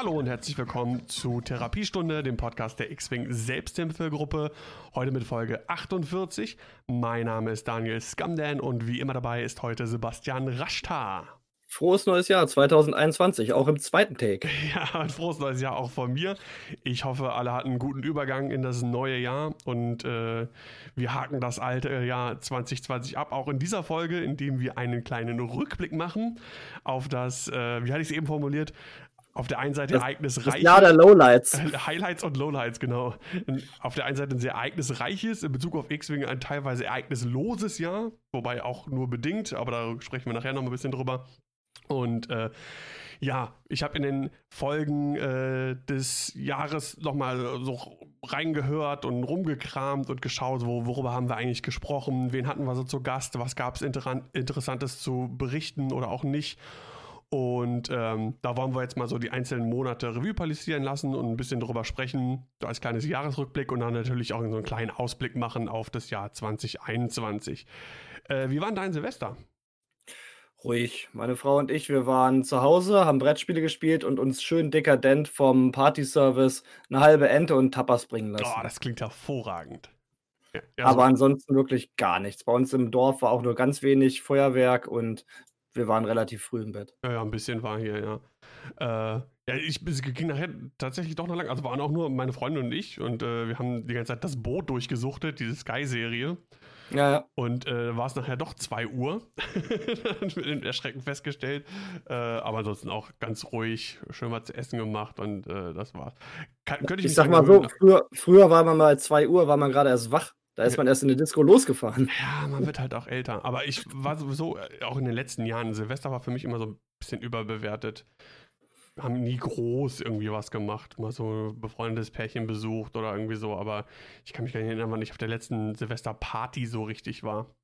Hallo und herzlich willkommen zu Therapiestunde, dem Podcast der X-Wing Selbsthilfegruppe. Heute mit Folge 48. Mein Name ist Daniel Scamdan und wie immer dabei ist heute Sebastian Raschtar. Frohes neues Jahr 2021, auch im zweiten Take. Ja, ein frohes neues Jahr auch von mir. Ich hoffe, alle hatten einen guten Übergang in das neue Jahr und äh, wir haken das alte Jahr 2020 ab, auch in dieser Folge, indem wir einen kleinen Rückblick machen auf das, äh, wie hatte ich es eben formuliert, auf der einen Seite das, ereignisreich. Das Jahr der Lowlights. Highlights und Lowlights, genau. Auf der einen Seite ein sehr ereignisreiches, in Bezug auf X-Wing ein teilweise ereignisloses Jahr, wobei auch nur bedingt, aber da sprechen wir nachher noch ein bisschen drüber. Und äh, ja, ich habe in den Folgen äh, des Jahres nochmal so reingehört und rumgekramt und geschaut, wo, worüber haben wir eigentlich gesprochen, wen hatten wir so zu Gast, was gab es Inter Interessantes zu berichten oder auch nicht. Und ähm, da wollen wir jetzt mal so die einzelnen Monate Revue passieren lassen und ein bisschen drüber sprechen, so als kleines Jahresrückblick und dann natürlich auch so einen kleinen Ausblick machen auf das Jahr 2021. Äh, wie war denn dein Silvester? Ruhig. Meine Frau und ich, wir waren zu Hause, haben Brettspiele gespielt und uns schön dekadent vom Partyservice eine halbe Ente und Tapas bringen lassen. Oh, das klingt hervorragend. Ja, ja, Aber so. ansonsten wirklich gar nichts. Bei uns im Dorf war auch nur ganz wenig Feuerwerk und wir waren relativ früh im Bett. Ja, ja ein bisschen war hier, ja. Äh, ja, ich ging nachher tatsächlich doch noch lang. Also waren auch nur meine Freundin und ich und äh, wir haben die ganze Zeit das Boot durchgesuchtet, diese Sky-Serie. Ja, ja. Und äh, war es nachher doch 2 Uhr. mit Erschrecken festgestellt. Äh, aber ansonsten auch ganz ruhig, schön mal zu essen gemacht und äh, das war's. Kann, ich, ich sag mal so, früher, früher war man mal 2 Uhr, war man gerade erst wach. Da ist man erst in eine Disco losgefahren. Ja, man wird halt auch älter. Aber ich war sowieso, äh, auch in den letzten Jahren, Silvester war für mich immer so ein bisschen überbewertet haben nie groß irgendwie was gemacht. Mal so ein befreundetes Pärchen besucht oder irgendwie so, aber ich kann mich gar nicht erinnern, wann ich auf der letzten Silvesterparty so richtig war.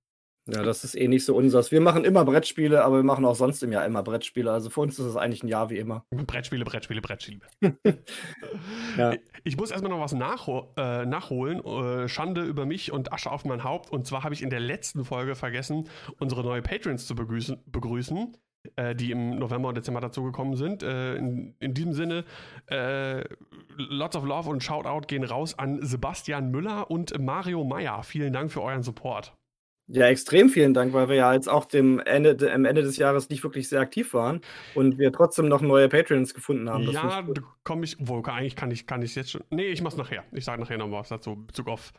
Ja, das ist eh nicht so unseres. Wir machen immer Brettspiele, aber wir machen auch sonst im Jahr immer Brettspiele. Also für uns ist es eigentlich ein Jahr wie immer. Brettspiele, Brettspiele, Brettspiele. ja. Ich muss erstmal noch was nachho äh, nachholen. Äh, Schande über mich und Asche auf mein Haupt. Und zwar habe ich in der letzten Folge vergessen, unsere neue Patrons zu begrüßen. begrüßen äh, die im November und Dezember dazugekommen sind. Äh, in, in, diesem Sinne, äh, lots of love und Shoutout gehen raus an Sebastian Müller und Mario Meyer. Vielen Dank für euren Support. Ja, extrem vielen Dank, weil wir ja jetzt auch dem Ende, am Ende des Jahres nicht wirklich sehr aktiv waren und wir trotzdem noch neue Patreons gefunden haben. Das ja, komme ich, wohl, eigentlich kann ich, kann ich jetzt schon. Nee, ich mach's nachher. Ich sage nachher noch was dazu, Bezug auf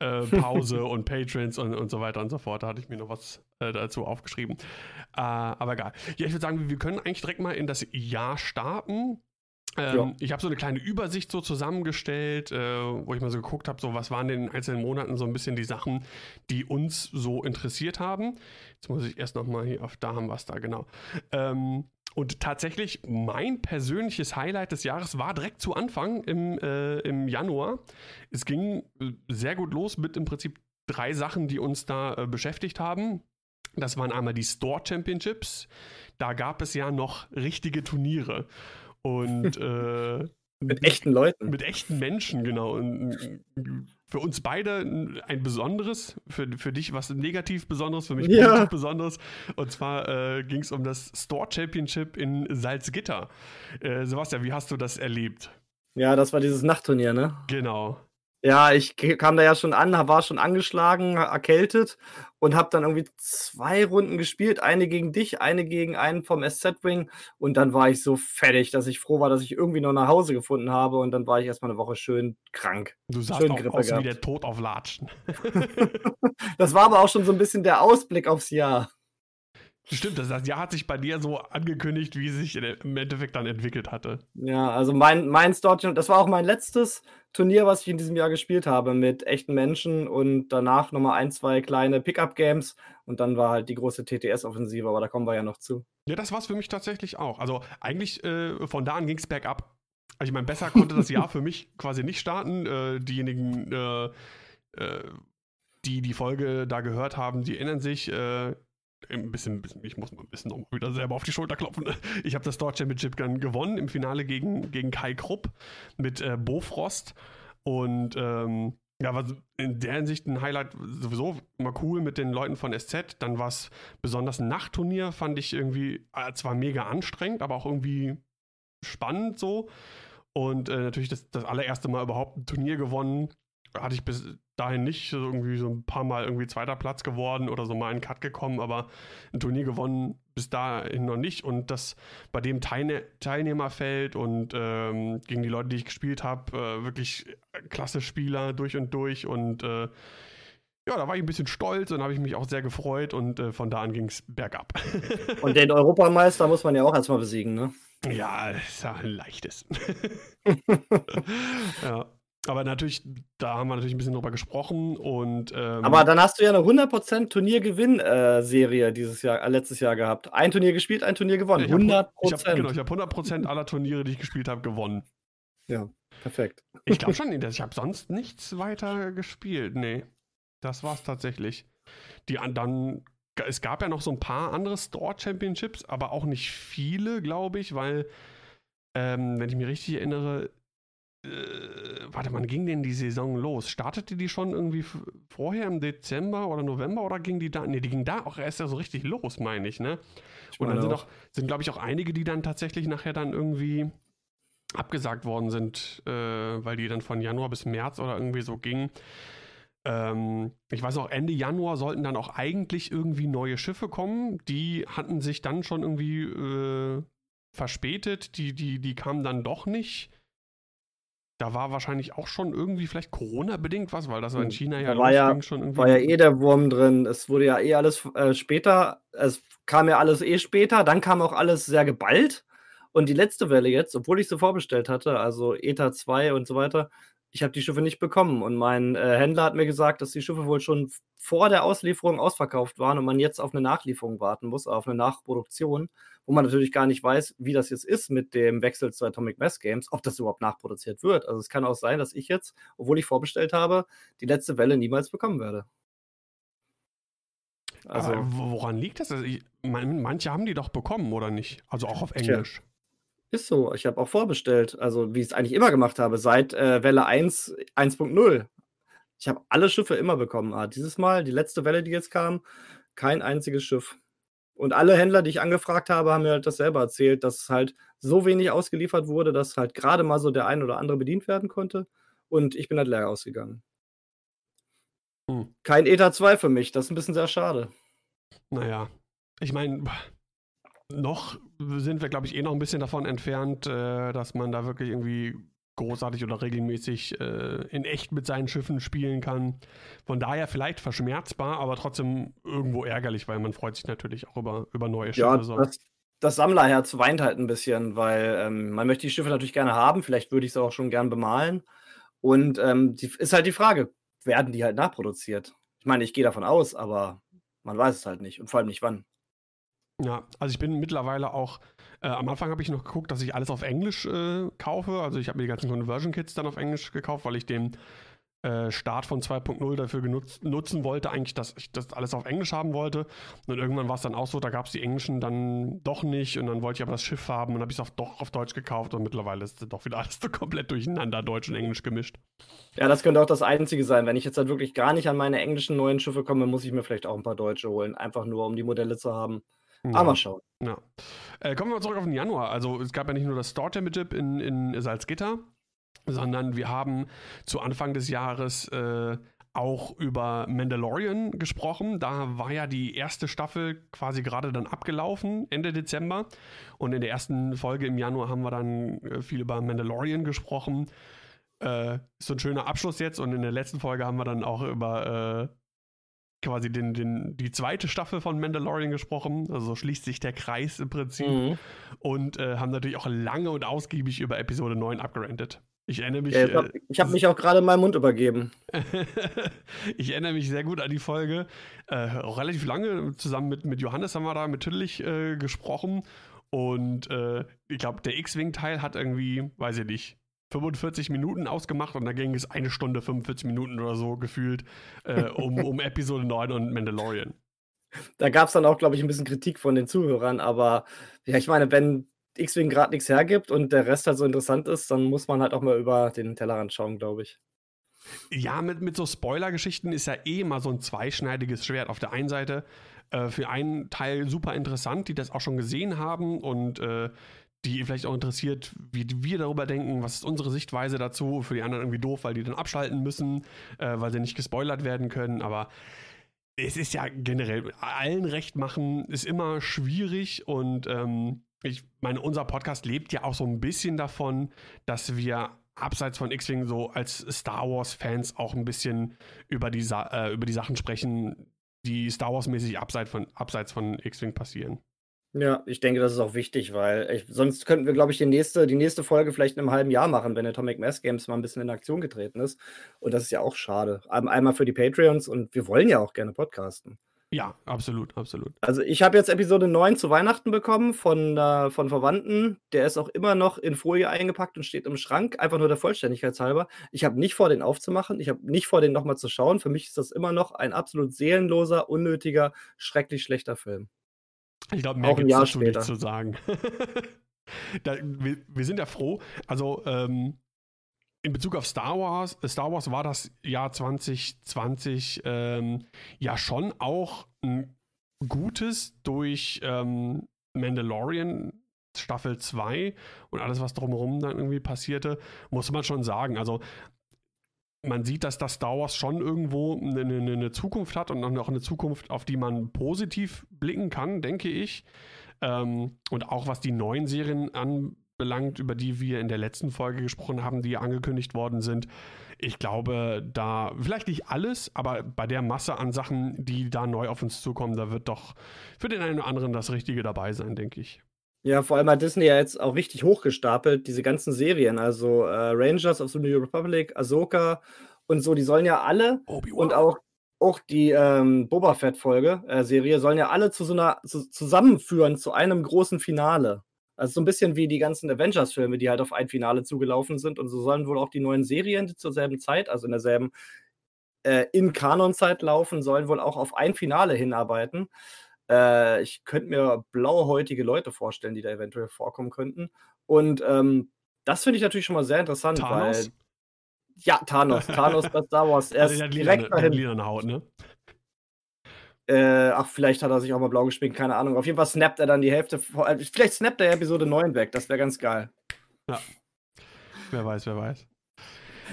äh, Pause und Patrons und, und so weiter und so fort. Da hatte ich mir noch was äh, dazu aufgeschrieben. Äh, aber egal. Ja, ich würde sagen, wir können eigentlich direkt mal in das Jahr starten. Ähm, ja. Ich habe so eine kleine Übersicht so zusammengestellt, äh, wo ich mal so geguckt habe, so was waren in den einzelnen Monaten so ein bisschen die Sachen, die uns so interessiert haben. Jetzt muss ich erst noch mal hier auf da haben wir es da genau. Ähm, und tatsächlich mein persönliches Highlight des Jahres war direkt zu Anfang im, äh, im Januar. Es ging äh, sehr gut los mit im Prinzip drei Sachen, die uns da äh, beschäftigt haben. Das waren einmal die Store Championships. Da gab es ja noch richtige Turniere. Und äh, mit echten Leuten. Mit echten Menschen, genau. Und für uns beide ein besonderes, für, für dich was negativ besonderes, für mich ja. positiv besonderes. Und zwar äh, ging es um das Store Championship in Salzgitter. Äh, Sebastian, wie hast du das erlebt? Ja, das war dieses Nachtturnier, ne? Genau. Ja, ich kam da ja schon an, war schon angeschlagen, erkältet und habe dann irgendwie zwei Runden gespielt, eine gegen dich, eine gegen einen vom SZ-Wing und dann war ich so fertig, dass ich froh war, dass ich irgendwie noch nach Hause gefunden habe und dann war ich erstmal eine Woche schön krank. Du sahst schön auch Grippe aus gehabt. wie der Tod auf Latschen. das war aber auch schon so ein bisschen der Ausblick aufs Jahr. Stimmt, das Jahr hat sich bei dir so angekündigt, wie es sich im Endeffekt dann entwickelt hatte. Ja, also mein, mein Storch, das war auch mein letztes Turnier, was ich in diesem Jahr gespielt habe, mit echten Menschen und danach nochmal ein, zwei kleine Pickup-Games und dann war halt die große TTS-Offensive, aber da kommen wir ja noch zu. Ja, das war es für mich tatsächlich auch. Also eigentlich äh, von da an ging es bergab. Also ich meine, besser konnte das Jahr für mich quasi nicht starten. Äh, diejenigen, äh, äh die die Folge da gehört haben, die erinnern sich, äh, ein bisschen, ich muss mal ein bisschen noch wieder selber auf die Schulter klopfen. Ich habe das Store Championship gewonnen im Finale gegen, gegen Kai Krupp mit äh, Bofrost. Und ähm, ja, war in der Hinsicht ein Highlight sowieso mal cool mit den Leuten von SZ. Dann war es besonders ein Nachtturnier, fand ich irgendwie äh, zwar mega anstrengend, aber auch irgendwie spannend so. Und äh, natürlich das, das allererste Mal überhaupt ein Turnier gewonnen. Hatte ich bis dahin nicht irgendwie so ein paar Mal irgendwie zweiter Platz geworden oder so mal einen Cut gekommen, aber ein Turnier gewonnen bis dahin noch nicht. Und das bei dem Teilne Teilnehmerfeld und ähm, gegen die Leute, die ich gespielt habe, äh, wirklich klasse Spieler durch und durch. Und äh, ja, da war ich ein bisschen stolz und habe ich mich auch sehr gefreut und äh, von da an ging es bergab. und den Europameister muss man ja auch erstmal besiegen, ne? Ja, ist ja ein leichtes. ja. Aber natürlich, da haben wir natürlich ein bisschen drüber gesprochen und. Ähm, Aber dann hast du ja eine 100% Turniergewinn-Serie dieses Jahr, äh, letztes Jahr gehabt. Ein Turnier gespielt, ein Turnier gewonnen. 100%. Ich hab, genau, ich habe 100% aller Turniere, die ich gespielt habe, gewonnen. Ja, perfekt. Ich glaube schon, ich habe sonst nichts weiter gespielt. Nee, das war es tatsächlich. Die dann, es gab ja noch so ein paar andere Store Championships, aber auch nicht viele, glaube ich, weil, ähm, wenn ich mich richtig erinnere, äh, warte, wann ging denn die Saison los? Startete die schon irgendwie vorher im Dezember oder November oder ging die da? Ne, die ging da auch erst ja so richtig los, meine ich, ne? Ich Und dann sind, auch, sind glaube ich, auch einige, die dann tatsächlich nachher dann irgendwie abgesagt worden sind, äh, weil die dann von Januar bis März oder irgendwie so gingen. Ähm, ich weiß auch, Ende Januar sollten dann auch eigentlich irgendwie neue Schiffe kommen. Die hatten sich dann schon irgendwie äh, verspätet. Die, die, die kamen dann doch nicht. Da war wahrscheinlich auch schon irgendwie vielleicht Corona-bedingt was, weil das war in hm, China ja, war ja schon irgendwie. War ja eh der Wurm drin. Es wurde ja eh alles äh, später, es kam ja alles eh später, dann kam auch alles sehr geballt. Und die letzte Welle jetzt, obwohl ich sie vorbestellt hatte, also ETA 2 und so weiter, ich habe die Schiffe nicht bekommen. Und mein äh, Händler hat mir gesagt, dass die Schiffe wohl schon vor der Auslieferung ausverkauft waren und man jetzt auf eine Nachlieferung warten muss, auf eine Nachproduktion, wo man natürlich gar nicht weiß, wie das jetzt ist mit dem Wechsel zu Atomic Mass Games, ob das überhaupt nachproduziert wird. Also es kann auch sein, dass ich jetzt, obwohl ich vorbestellt habe, die letzte Welle niemals bekommen werde. Also, Aber woran liegt das? Also ich, manche haben die doch bekommen, oder nicht? Also auch auf Englisch. Tja. Ist so. Ich habe auch vorbestellt. Also, wie ich es eigentlich immer gemacht habe, seit äh, Welle 1, 1.0. Ich habe alle Schiffe immer bekommen. Ah, dieses Mal, die letzte Welle, die jetzt kam, kein einziges Schiff. Und alle Händler, die ich angefragt habe, haben mir halt das selber erzählt, dass halt so wenig ausgeliefert wurde, dass halt gerade mal so der ein oder andere bedient werden konnte. Und ich bin halt leer ausgegangen. Hm. Kein ETA 2 für mich. Das ist ein bisschen sehr schade. Naja, ich meine, noch sind wir, glaube ich, eh noch ein bisschen davon entfernt, äh, dass man da wirklich irgendwie großartig oder regelmäßig äh, in echt mit seinen Schiffen spielen kann. Von daher vielleicht verschmerzbar, aber trotzdem irgendwo ärgerlich, weil man freut sich natürlich auch über, über neue Schiffe. Ja, so. das, das Sammlerherz weint halt ein bisschen, weil ähm, man möchte die Schiffe natürlich gerne haben, vielleicht würde ich sie auch schon gern bemalen. Und ähm, die, ist halt die Frage, werden die halt nachproduziert? Ich meine, ich gehe davon aus, aber man weiß es halt nicht und vor allem nicht wann. Ja, also ich bin mittlerweile auch, äh, am Anfang habe ich noch geguckt, dass ich alles auf Englisch äh, kaufe. Also ich habe mir die ganzen Conversion Kits dann auf Englisch gekauft, weil ich den äh, Start von 2.0 dafür genutzt, nutzen wollte, eigentlich, dass ich das alles auf Englisch haben wollte. Und irgendwann war es dann auch so, da gab es die Englischen dann doch nicht und dann wollte ich aber das Schiff haben und habe ich es doch auf Deutsch gekauft und mittlerweile ist doch wieder alles so komplett durcheinander, Deutsch und Englisch gemischt. Ja, das könnte auch das Einzige sein. Wenn ich jetzt halt wirklich gar nicht an meine englischen neuen Schiffe komme, muss ich mir vielleicht auch ein paar Deutsche holen, einfach nur um die Modelle zu haben. Ja. Aber schauen. Ja. Äh, kommen wir mal zurück auf den Januar. Also es gab ja nicht nur das Store Championship in, in Salzgitter, sondern wir haben zu Anfang des Jahres äh, auch über Mandalorian gesprochen. Da war ja die erste Staffel quasi gerade dann abgelaufen, Ende Dezember. Und in der ersten Folge im Januar haben wir dann äh, viel über Mandalorian gesprochen. Äh, so ein schöner Abschluss jetzt. Und in der letzten Folge haben wir dann auch über äh, quasi den, den, die zweite Staffel von Mandalorian gesprochen. Also so schließt sich der Kreis im Prinzip. Mhm. Und äh, haben natürlich auch lange und ausgiebig über Episode 9 abgerantet. Ich erinnere mich. Ja, ich habe äh, hab mich auch gerade in meinen Mund übergeben. ich erinnere mich sehr gut an die Folge. Äh, auch relativ lange zusammen mit, mit Johannes haben wir da mit Tüdlich äh, gesprochen. Und äh, ich glaube, der X-Wing-Teil hat irgendwie, weiß ich nicht, 45 Minuten ausgemacht und da ging es eine Stunde 45 Minuten oder so gefühlt äh, um, um Episode 9 und Mandalorian. Da gab es dann auch, glaube ich, ein bisschen Kritik von den Zuhörern, aber ja, ich meine, wenn X-Wing gerade nichts hergibt und der Rest halt so interessant ist, dann muss man halt auch mal über den Tellerrand schauen, glaube ich. Ja, mit, mit so Spoiler-Geschichten ist ja eh immer so ein zweischneidiges Schwert. Auf der einen Seite äh, für einen Teil super interessant, die das auch schon gesehen haben und äh, die vielleicht auch interessiert, wie wir darüber denken, was ist unsere Sichtweise dazu. Für die anderen irgendwie doof, weil die dann abschalten müssen, äh, weil sie nicht gespoilert werden können. Aber es ist ja generell, allen recht machen ist immer schwierig und ähm, ich meine, unser Podcast lebt ja auch so ein bisschen davon, dass wir abseits von X-Wing so als Star Wars-Fans auch ein bisschen über die, äh, über die Sachen sprechen, die Star Wars-mäßig abseits von, abseits von X-Wing passieren. Ja, ich denke, das ist auch wichtig, weil ich, sonst könnten wir, glaube ich, die nächste, die nächste Folge vielleicht in einem halben Jahr machen, wenn Atomic Mass Games mal ein bisschen in Aktion getreten ist. Und das ist ja auch schade. Einmal für die Patreons und wir wollen ja auch gerne podcasten. Ja, absolut, absolut. Also ich habe jetzt Episode 9 zu Weihnachten bekommen von, äh, von Verwandten. Der ist auch immer noch in Folie eingepackt und steht im Schrank, einfach nur der Vollständigkeit halber. Ich habe nicht vor, den aufzumachen. Ich habe nicht vor, den nochmal zu schauen. Für mich ist das immer noch ein absolut seelenloser, unnötiger, schrecklich schlechter Film. Ich glaube, mehr gibt es dazu nicht zu sagen. da, wir, wir, sind ja froh. Also, ähm, in Bezug auf Star Wars, äh, Star Wars war das Jahr 2020 ähm, ja schon auch ein gutes durch ähm, Mandalorian Staffel 2 und alles, was drumherum dann irgendwie passierte, muss man schon sagen. Also man sieht, dass das Star Wars schon irgendwo eine, eine, eine, Zukunft hat und auch eine Zukunft, auf die man positiv blicken kann, denke ich. Ähm, und auch was die neuen Serien anbelangt, über die wir in der letzten Folge gesprochen haben, die angekündigt worden sind. Ich glaube, da vielleicht nicht alles, aber bei der Masse an Sachen, die da neu auf uns zukommen, da wird doch für den einen oder anderen das Richtige dabei sein, denke ich. Ja, vor allem hat Disney ja jetzt auch richtig hochgestapelt, diese ganzen Serien. Also äh, Rangers of the New Republic, Ahsoka und so, die sollen ja alle und auch, auch die ähm, Boba Fett-Folge, äh, Serie, sollen ja alle zu so einer zu, zusammenführen zu einem großen Finale. Also so ein bisschen wie die ganzen Avengers-Filme, die halt auf ein Finale zugelaufen sind. Und so sollen wohl auch die neuen Serien zur selben Zeit, also in derselben äh, in Kanon-Zeit laufen, sollen wohl auch auf ein Finale hinarbeiten. Äh, ich könnte mir blauhäutige Leute vorstellen, die da eventuell vorkommen könnten. Und ähm, das finde ich natürlich schon mal sehr interessant, Thanos? weil. Ja, Thanos. Thanos bei Star Wars. Er ist direkt dahin. Lila Haut, ne? Äh, ach, vielleicht hat er sich auch mal blau gespielt, keine Ahnung. Auf jeden Fall snappt er dann die Hälfte. Äh, vielleicht snappt er Episode 9 weg, das wäre ganz geil. Ja. Wer weiß, wer weiß.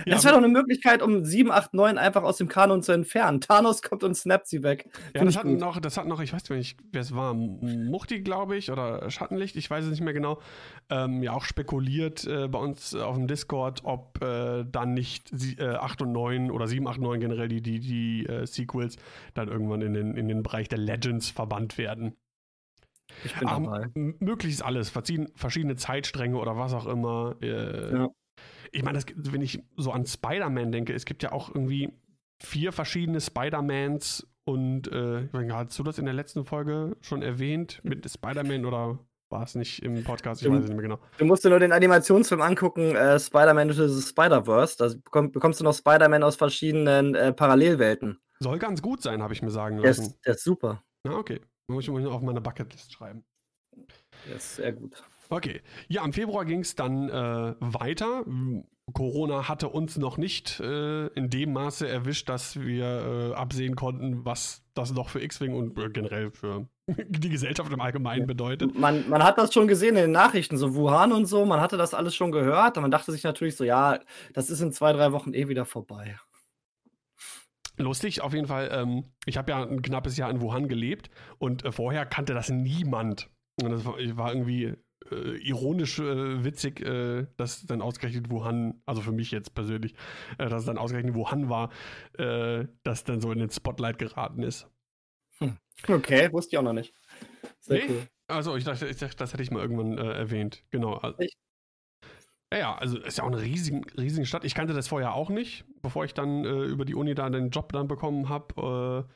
Das wäre doch eine Möglichkeit, um 7, 8, 9 einfach aus dem Kanon zu entfernen. Thanos kommt und snappt sie weg. Ja, das hat, noch, das hat noch, ich weiß nicht, wer es war, Muchti, glaube ich, oder Schattenlicht, ich weiß es nicht mehr genau, ähm, ja auch spekuliert äh, bei uns auf dem Discord, ob äh, dann nicht sie, äh, 8 und 9 oder 7, 8, 9 generell die, die, die äh, Sequels dann irgendwann in den, in den Bereich der Legends verbannt werden. Ich bin Ach, dabei. Möglichst alles, verschiedene Zeitstränge oder was auch immer. Äh, ja ich meine, wenn ich so an Spider-Man denke, es gibt ja auch irgendwie vier verschiedene Spider-Mans und äh, ich meine, hast du das in der letzten Folge schon erwähnt mit Spider-Man oder war es nicht im Podcast? Ich du, weiß es nicht mehr genau. Du musst dir nur den Animationsfilm angucken, äh, Spider-Man the Spider-Verse. Da bekomm, bekommst du noch Spider-Man aus verschiedenen äh, Parallelwelten. Soll ganz gut sein, habe ich mir sagen lassen. Der ist, der ist super. Na, okay. Muss ich mal auf meine Bucketlist schreiben. Der ist sehr gut. Okay. Ja, im Februar ging es dann äh, weiter. Corona hatte uns noch nicht äh, in dem Maße erwischt, dass wir äh, absehen konnten, was das noch für X-Wing und äh, generell für die Gesellschaft im Allgemeinen bedeutet. Man, man hat das schon gesehen in den Nachrichten, so Wuhan und so, man hatte das alles schon gehört und man dachte sich natürlich so, ja, das ist in zwei, drei Wochen eh wieder vorbei. Lustig, auf jeden Fall. Ähm, ich habe ja ein knappes Jahr in Wuhan gelebt und äh, vorher kannte das niemand. Und das war irgendwie äh, ironisch äh, witzig, äh, dass dann ausgerechnet Wuhan, also für mich jetzt persönlich, äh, dass dann ausgerechnet Wuhan war, äh, das dann so in den Spotlight geraten ist. Hm. Okay, wusste ich auch noch nicht. Sehr nee? cool. Also ich dachte, ich dachte, das hätte ich mal irgendwann äh, erwähnt. Genau. Also, ja, ja, also ist ja auch eine riesige, riesige Stadt. Ich kannte das vorher auch nicht, bevor ich dann über die Uni da den Job dann bekommen habe.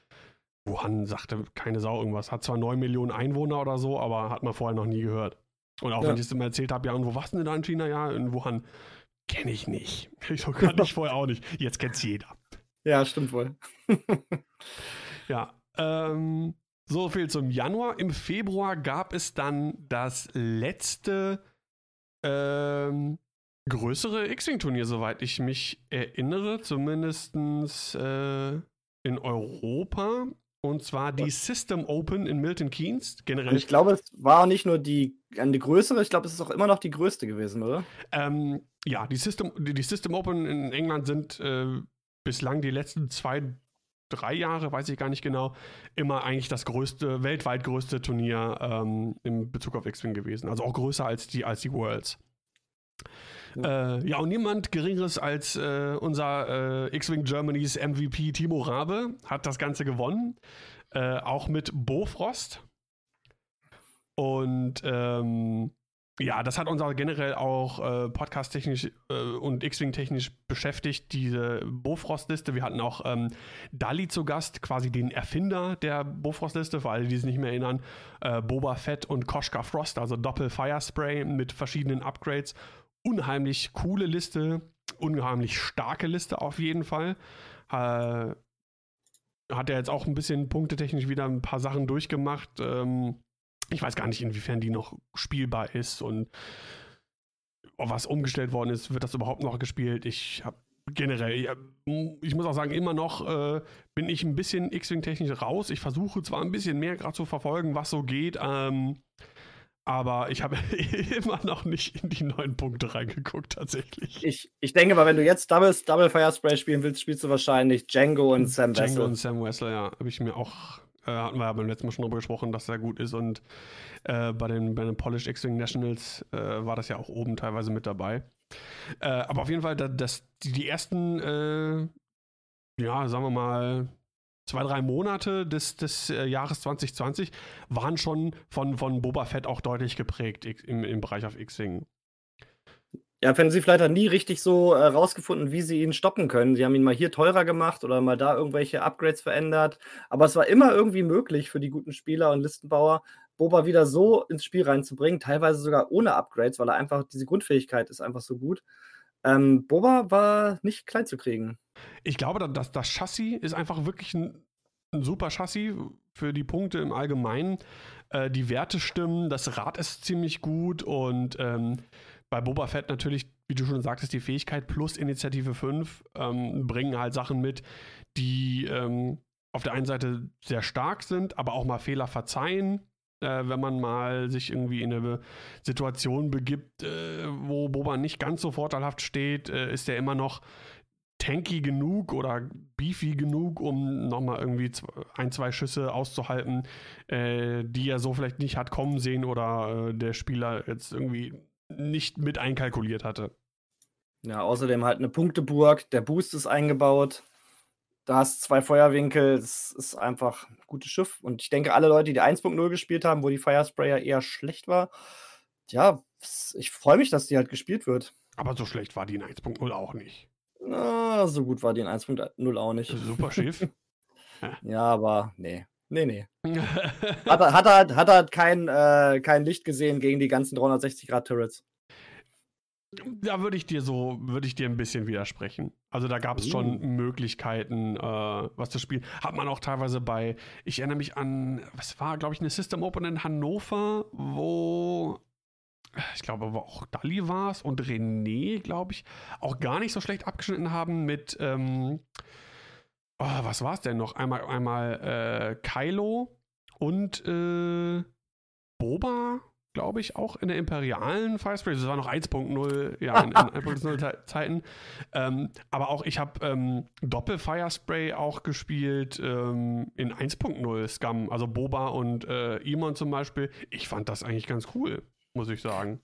Wuhan sagte keine Sau irgendwas. Hat zwar 9 Millionen Einwohner oder so, aber hat man vorher noch nie gehört. Und auch ja. wenn ich es immer erzählt habe, ja, und wo warst du denn da in China? Ja, in Wuhan. Kenne ich nicht. Ich kannte ich vorher auch nicht. Jetzt kennt es jeder. Ja, stimmt wohl. ja, ähm, so viel zum Januar. Im Februar gab es dann das letzte ähm, größere X-Wing-Turnier, soweit ich mich erinnere, zumindest äh, in Europa. Und zwar die System Open in Milton Keynes. Und Generell. ich glaube, es war nicht nur die eine größere, ich glaube, es ist auch immer noch die größte gewesen, oder? Ähm, ja, die System, die, die System Open in England sind äh, bislang die letzten zwei, drei Jahre, weiß ich gar nicht genau, immer eigentlich das größte, weltweit größte Turnier ähm, in Bezug auf X-Wing gewesen. Also auch größer als die, als die Worlds. Äh, ja, und niemand Geringeres als äh, unser äh, X-Wing Germanys MVP Timo Rabe hat das Ganze gewonnen. Äh, auch mit Bofrost. Und ähm, ja, das hat uns auch generell auch äh, podcast-technisch äh, und X-Wing-technisch beschäftigt, diese Bofrost-Liste. Wir hatten auch ähm, Dali zu Gast, quasi den Erfinder der Bofrost-Liste, für alle, die es nicht mehr erinnern. Äh, Boba Fett und Koshka Frost, also Doppel-Firespray mit verschiedenen Upgrades. Unheimlich coole Liste, unheimlich starke Liste auf jeden Fall. Äh, hat er jetzt auch ein bisschen punktetechnisch wieder ein paar Sachen durchgemacht. Ähm, ich weiß gar nicht, inwiefern die noch spielbar ist und was umgestellt worden ist, wird das überhaupt noch gespielt. Ich habe generell, ich muss auch sagen, immer noch äh, bin ich ein bisschen X-Wing-technisch raus. Ich versuche zwar ein bisschen mehr gerade zu verfolgen, was so geht, ähm, aber ich habe immer noch nicht in die neuen Punkte reingeguckt, tatsächlich. Ich, ich denke mal, wenn du jetzt Double, Double Fire Spray spielen willst, spielst du wahrscheinlich Django und Sam Django Wessel. und Sam Wessler, ja, habe ich mir auch, äh, hatten wir ja beim letzten Mal schon drüber gesprochen, dass er gut ist und äh, bei, den, bei den Polished X-Wing Nationals äh, war das ja auch oben teilweise mit dabei. Äh, aber auf jeden Fall, da, das, die, die ersten, äh, ja, sagen wir mal, zwei, drei Monate des, des äh, Jahres 2020 waren schon von, von Boba Fett auch deutlich geprägt im, im Bereich auf X-Wing. Ja, Fantasy Flight hat nie richtig so äh, wie sie ihn stoppen können. Sie haben ihn mal hier teurer gemacht oder mal da irgendwelche Upgrades verändert. Aber es war immer irgendwie möglich für die guten Spieler und Listenbauer, Boba wieder so ins Spiel reinzubringen, teilweise sogar ohne Upgrades, weil er einfach, diese Grundfähigkeit ist einfach so gut. Ähm, Boba war nicht klein zu kriegen. Ich glaube, dass das, Chassis ist einfach wirklich ein, ein super Chassis für die Punkte im Allgemeinen. Äh, die Werte stimmen, das Rad ist ziemlich gut und ähm, bei Boba Fett natürlich, wie du schon sagtest, die Fähigkeit plus Initiative 5 ähm, bringen halt Sachen mit, die ähm, auf der einen Seite sehr stark sind, aber auch mal Fehler verzeihen. Äh, wenn man mal sich irgendwie in eine Situation begibt, äh, wo Boba nicht ganz so vorteilhaft steht, äh, ist er immer noch tanky genug oder beefy genug, um nochmal irgendwie ein, zwei Schüsse auszuhalten, äh, die er so vielleicht nicht hat kommen sehen oder äh, der Spieler jetzt irgendwie nicht mit einkalkuliert hatte. Ja, außerdem halt eine Punkteburg, der Boost ist eingebaut. Da hast zwei Feuerwinkel, es ist einfach ein gutes Schiff. Und ich denke, alle Leute, die 1.0 gespielt haben, wo die Firesprayer eher schlecht war, ja, ich freue mich, dass die halt gespielt wird. Aber so schlecht war die in 1.0 auch nicht. Na, so gut war die in 1.0 auch nicht. Super Schiff. Ja, aber nee. Nee, nee. Hat er, hat er, hat er kein, äh, kein Licht gesehen gegen die ganzen 360-Grad-Turrets. Da würde ich dir so, würde ich dir ein bisschen widersprechen. Also da gab es schon Uh. Möglichkeiten, äh, was zu spielen. Hat man auch teilweise bei, ich erinnere mich an, was war, glaube ich, eine System Open in Hannover, wo ich glaube, aber auch Dali war es und René, glaube ich, auch gar nicht so schlecht abgeschnitten haben mit, ähm, oh, was war es denn noch? Einmal, einmal äh, Kylo und äh, Boba, glaube ich, auch in der imperialen Firespray. Das war noch 1.0, ja, in, in 1.0 Ze- Zeiten. Ähm, aber auch, ich habe ähm, Doppel-Firespray auch gespielt ähm, in 1.0 Scum, also Boba und äh, Imon zum Beispiel. Ich fand das eigentlich ganz cool, muss ich sagen.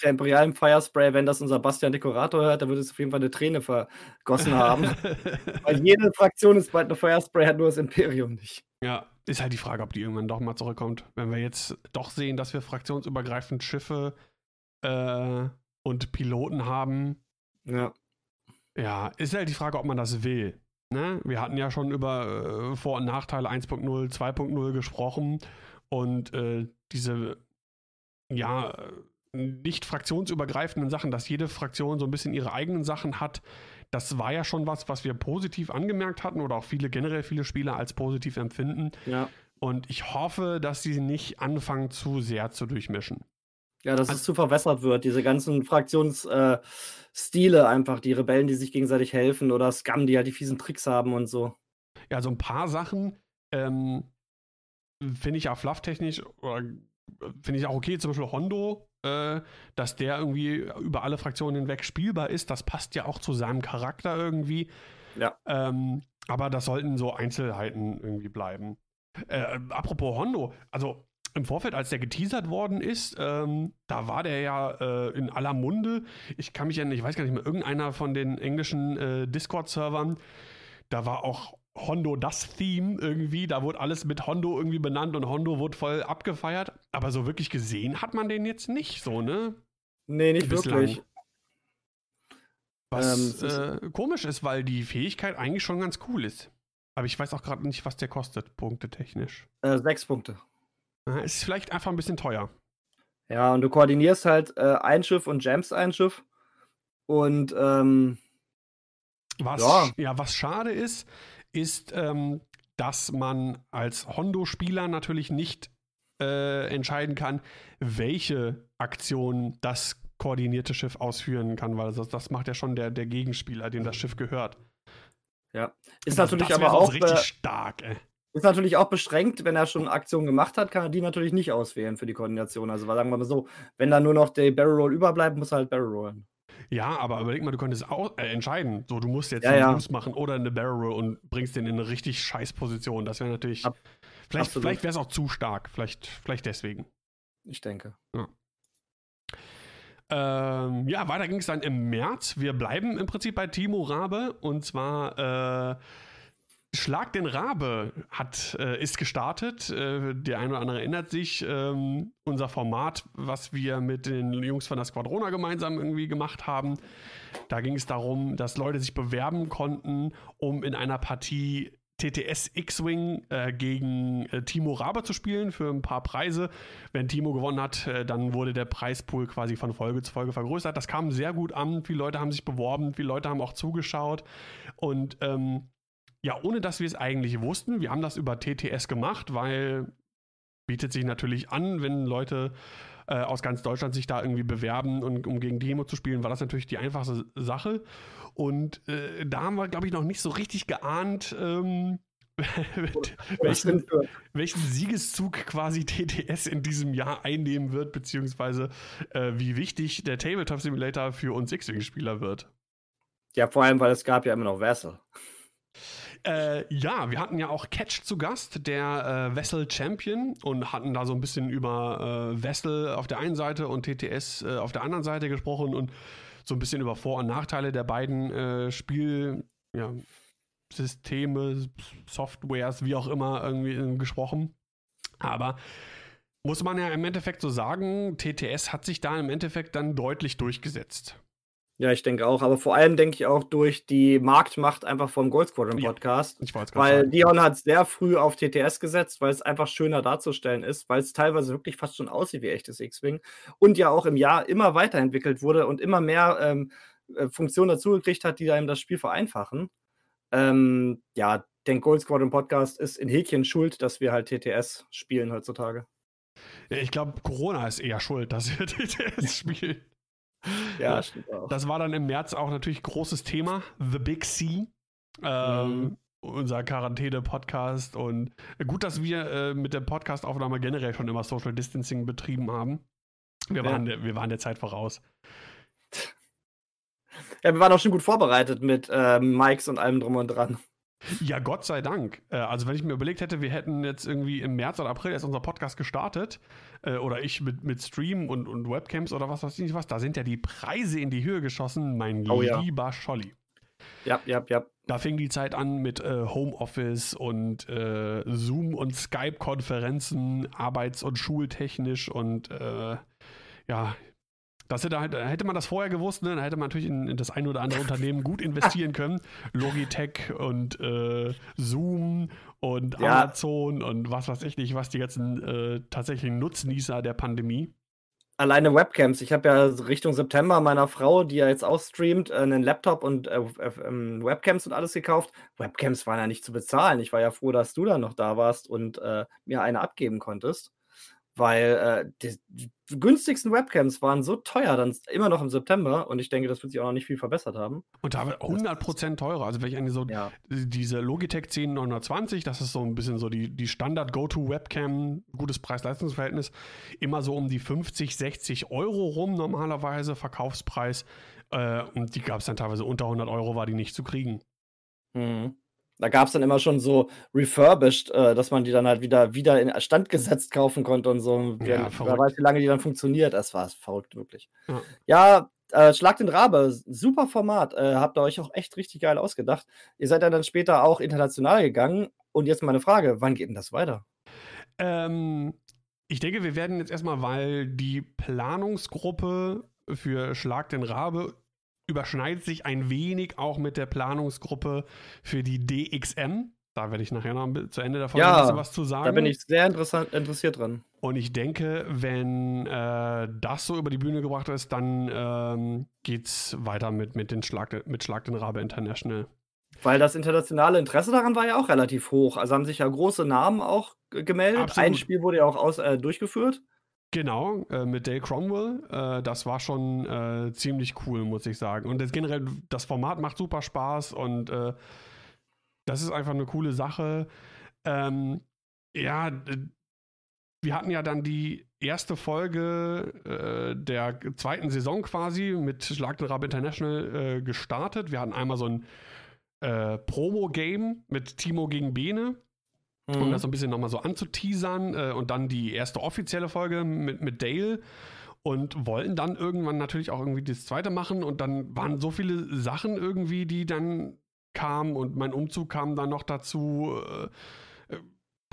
Der imperialen Firespray, wenn das unser Bastian Dekorator hört, dann würde es auf jeden Fall eine Träne vergossen haben. Weil jede Fraktion ist bald eine Firespray, hat nur das Imperium nicht. Ja, ist halt die Frage, ob die irgendwann doch mal zurückkommt. Wenn wir jetzt doch sehen, dass wir fraktionsübergreifend Schiffe äh, und Piloten haben, Ja. ja, ist halt die Frage, ob man das will. Ne? Wir hatten ja schon über äh, Vor- und Nachteile 1.0, 2.0 gesprochen und äh, diese, ja, äh, nicht fraktionsübergreifenden Sachen, dass jede Fraktion so ein bisschen ihre eigenen Sachen hat, das war ja schon was, was wir positiv angemerkt hatten oder auch viele generell viele Spieler als positiv empfinden. Ja. Und ich hoffe, dass sie nicht anfangen, zu sehr zu durchmischen. Ja, dass es zu verwässert wird, diese ganzen Fraktionsstile äh, einfach, die Rebellen, die sich gegenseitig helfen oder Scum, die halt die fiesen Tricks haben und so. Ja, so ein paar Sachen ähm, finde ich auch flufftechnisch oder finde ich auch okay, zum Beispiel Hondo, äh, dass der irgendwie über alle Fraktionen hinweg spielbar ist. Das passt ja auch zu seinem Charakter irgendwie. Ja. Ähm, aber das sollten so Einzelheiten irgendwie bleiben. Äh, apropos Hondo, also im Vorfeld, als der geteasert worden ist, ähm, da war der ja äh, in aller Munde. Ich kann mich erinnern, ich weiß gar nicht mehr, irgendeiner von den englischen äh, Discord-Servern, da war auch Hondo das Theme irgendwie. Da wurde alles mit Hondo irgendwie benannt und Hondo wurde voll abgefeiert. Aber so wirklich gesehen hat man den jetzt nicht so, ne? Nee, nicht Bislang. wirklich. Was ähm, äh, komisch ist, weil die Fähigkeit eigentlich schon ganz cool ist. Aber ich weiß auch gerade nicht, was der kostet, punktetechnisch. Äh, sechs Punkte. Ist vielleicht einfach ein bisschen teuer. Ja, und du koordinierst halt äh, ein Schiff und Jams ein Schiff. Und ähm, was, ja. ja, was schade ist, ist, ähm, dass man als Hondo-Spieler natürlich nicht äh, entscheiden kann, welche Aktion das koordinierte Schiff ausführen kann, weil das, das macht ja schon der, der Gegenspieler, dem das Schiff gehört. Ja, ist das, natürlich aber auch richtig stark. Ey. Ist natürlich auch beschränkt, wenn er schon Aktionen gemacht hat, kann er die natürlich nicht auswählen für die Koordination. Also sagen wir mal so, wenn da nur noch der Barrel Roll überbleibt, muss er halt Barrel Rollen. Ja, aber überleg mal, du könntest auch, äh, entscheiden. So, du musst jetzt ja, einen ja. machen oder eine Barrel Roll und bringst den in eine richtig scheiß Position. Das wäre natürlich. Ab, vielleicht vielleicht wäre es auch zu stark. Vielleicht, vielleicht deswegen. Ich denke. Ja. Ähm, ja, weiter ging es dann im März. Wir bleiben im Prinzip bei Timo Rabe und zwar äh, Schlag den Rabe hat, äh, ist gestartet. Äh, der eine oder andere erinnert sich. Ähm, unser Format, was wir mit den Jungs von der Squadrona gemeinsam irgendwie gemacht haben. Da ging es darum, dass Leute sich bewerben konnten, um in einer Partie TTS X-Wing äh, gegen äh, Timo Rabe zu spielen für ein paar Preise. Wenn Timo gewonnen hat, äh, dann wurde der Preispool quasi von Folge zu Folge vergrößert. Das kam sehr gut an. Viele Leute haben sich beworben, viele Leute haben auch zugeschaut. Und ähm, ja, ohne dass wir es eigentlich wussten. Wir haben das über TTS gemacht, weil bietet sich natürlich an, wenn Leute äh, aus ganz Deutschland sich da irgendwie bewerben und um gegen Demo zu spielen, war das natürlich die einfachste Sache. Und äh, da haben wir, glaube ich, noch nicht so richtig geahnt, ähm, welchen, welchen, Siegeszug quasi TTS in diesem Jahr einnehmen wird, beziehungsweise äh, wie wichtig der Tabletop Simulator für uns X-Wing-Spieler wird. Ja, vor allem, weil es gab ja immer noch Vessel. Äh, ja, wir hatten ja auch Catch zu Gast, der äh, Vessel Champion, und hatten da so ein bisschen über äh, Vessel auf der einen Seite und TTS äh, auf der anderen Seite gesprochen und so ein bisschen über Vor- und Nachteile der beiden äh, Spielsysteme, ja, Softwares, wie auch immer, irgendwie äh, gesprochen. Aber muss man ja im Endeffekt so sagen, TTS hat sich da im Endeffekt dann deutlich durchgesetzt. Ja, ich denke auch, aber vor allem denke ich auch durch die Marktmacht einfach vom Gold Squadron Podcast. Ja, ich weil sagen. Dion hat sehr früh auf TTS gesetzt, weil es einfach schöner darzustellen ist, weil es teilweise wirklich fast schon aussieht wie echtes X-Wing und ja auch im Jahr immer weiterentwickelt wurde und immer mehr ähm, äh, Funktionen dazugekriegt hat, die einem das Spiel vereinfachen. Ähm, ja, der Gold Squadron Podcast ist in Häkchen schuld, dass wir halt TTS spielen heutzutage. Ja, ich glaube, Corona ist eher schuld, dass wir TTS spielen. Ja, stimmt auch. Das war dann im März auch natürlich großes Thema. The Big C. Ähm, mhm. Unser Quarantäne-Podcast. Und gut, dass wir äh, mit der Podcast-Aufnahme generell schon immer Social Distancing betrieben haben. Wir waren, ja. der, wir waren der Zeit voraus. Ja, wir waren auch schon gut vorbereitet mit äh, Mikes und allem drum und dran. Ja, Gott sei Dank. Äh, also, wenn ich mir überlegt hätte, wir hätten jetzt irgendwie im März oder April erst unser Podcast gestartet, äh, oder ich mit, mit Stream und, und Webcams oder was weiß ich nicht was, da sind ja die Preise in die Höhe geschossen, mein oh, lieber ja. Scholli. Ja, ja, ja. Da fing die Zeit an mit äh, Homeoffice und äh, Zoom und Skype-Konferenzen, arbeits- und schultechnisch und äh, ja, das hätte, halt, hätte man das vorher gewusst, ne, dann hätte man natürlich in, in das ein oder andere Unternehmen gut investieren können. Logitech und äh, Zoom und ja. Amazon und was weiß ich nicht, was die ganzen äh, tatsächlichen Nutznießer der Pandemie. Alleine Webcams. Ich habe ja Richtung September meiner Frau, die ja jetzt auch streamt, einen Laptop und äh, ähm, Webcams und alles gekauft. Webcams waren ja nicht zu bezahlen. Ich war ja froh, dass du da noch da warst und äh, mir eine abgeben konntest weil äh, die, die, günstigsten Webcams waren so teuer, dann immer noch im September und ich denke, das wird sich auch noch nicht viel verbessert haben. Und da wird 100% teurer. Also wenn ich an so ja. diese Logitech 10920, das ist so ein bisschen so die, die Standard-Go-To-Webcam, gutes Preis-Leistungsverhältnis, immer so um die 50, 60 Euro rum normalerweise Verkaufspreis. Äh, und die gab es dann teilweise unter 100 Euro, war die nicht zu kriegen. Mhm. Da gab es dann immer schon so refurbished, äh, dass man die dann halt wieder, wieder in Stand gesetzt kaufen konnte und so. Ja, Wer weiß, wie lange die dann funktioniert. Das war verrückt, wirklich. Ja, ja äh, Schlag den Rabe, super Format. Äh, habt ihr euch auch echt richtig geil ausgedacht. Ihr seid ja dann später auch international gegangen. Und jetzt meine Frage: Wann geht denn das weiter? Ähm, ich denke, wir werden jetzt erstmal, weil die Planungsgruppe für Schlag den Rabe überschneidet sich ein wenig auch mit der Planungsgruppe für die DXM. Da werde ich nachher noch zu Ende davon ja, ein bisschen was zu sagen. Da bin ich sehr interessiert dran. Und ich denke, wenn äh, das so über die Bühne gebracht ist, dann ähm, geht es weiter mit, mit, den Schlag, mit Schlag den Rabe International. Weil das internationale Interesse daran war ja auch relativ hoch. Also haben sich ja große Namen auch gemeldet. Absolut. Ein Spiel wurde ja auch aus, äh, durchgeführt. Genau, äh, mit Dale Cromwell. Äh, das war schon äh, ziemlich cool, muss ich sagen. Und das, generell, das Format macht super Spaß und äh, das ist einfach eine coole Sache. Ähm, ja, wir hatten ja dann die erste Folge äh, der zweiten Saison quasi mit Schlag den Rab International äh, gestartet. Wir hatten einmal so ein Promo-Game mit Timo gegen Bene mhm. um das so ein bisschen nochmal so anzuteasern. Äh, und dann die erste offizielle Folge mit, mit Dale und wollten dann irgendwann natürlich auch irgendwie das zweite machen. Und dann waren so viele Sachen irgendwie, die dann kamen und mein Umzug kam dann noch dazu. Äh, äh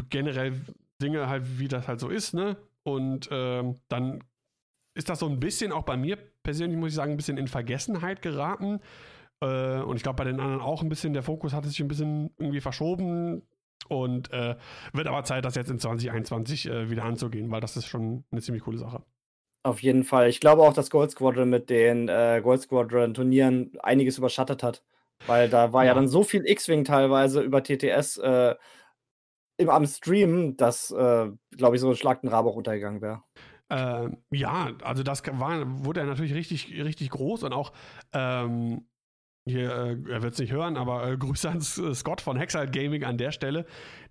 generell Dinge halt, wie das halt so ist, ne? Und ähm, dann ist das so ein bisschen auch bei mir persönlich, muss ich sagen, ein bisschen in Vergessenheit geraten. Äh, und ich glaube, bei den anderen auch ein bisschen, der Fokus hat sich ein bisschen irgendwie verschoben. Und äh, wird aber Zeit, das jetzt in 2021 äh, wieder anzugehen, weil das ist schon eine ziemlich coole Sache. Auf jeden Fall. Ich glaube auch, dass Gold Squadron mit den äh, Gold Squadron Turnieren einiges überschattet hat. Weil da war ja, ja dann so viel X-Wing teilweise über TTS äh, im, am Stream, dass, äh, glaube ich, so ein Schlag den Rabe auch untergegangen wäre. Äh, ja, also das war, wurde ja natürlich richtig, richtig groß und auch ähm, hier, äh, er wird es nicht hören, aber äh, Grüße an Scott von Hexalt Gaming an der Stelle,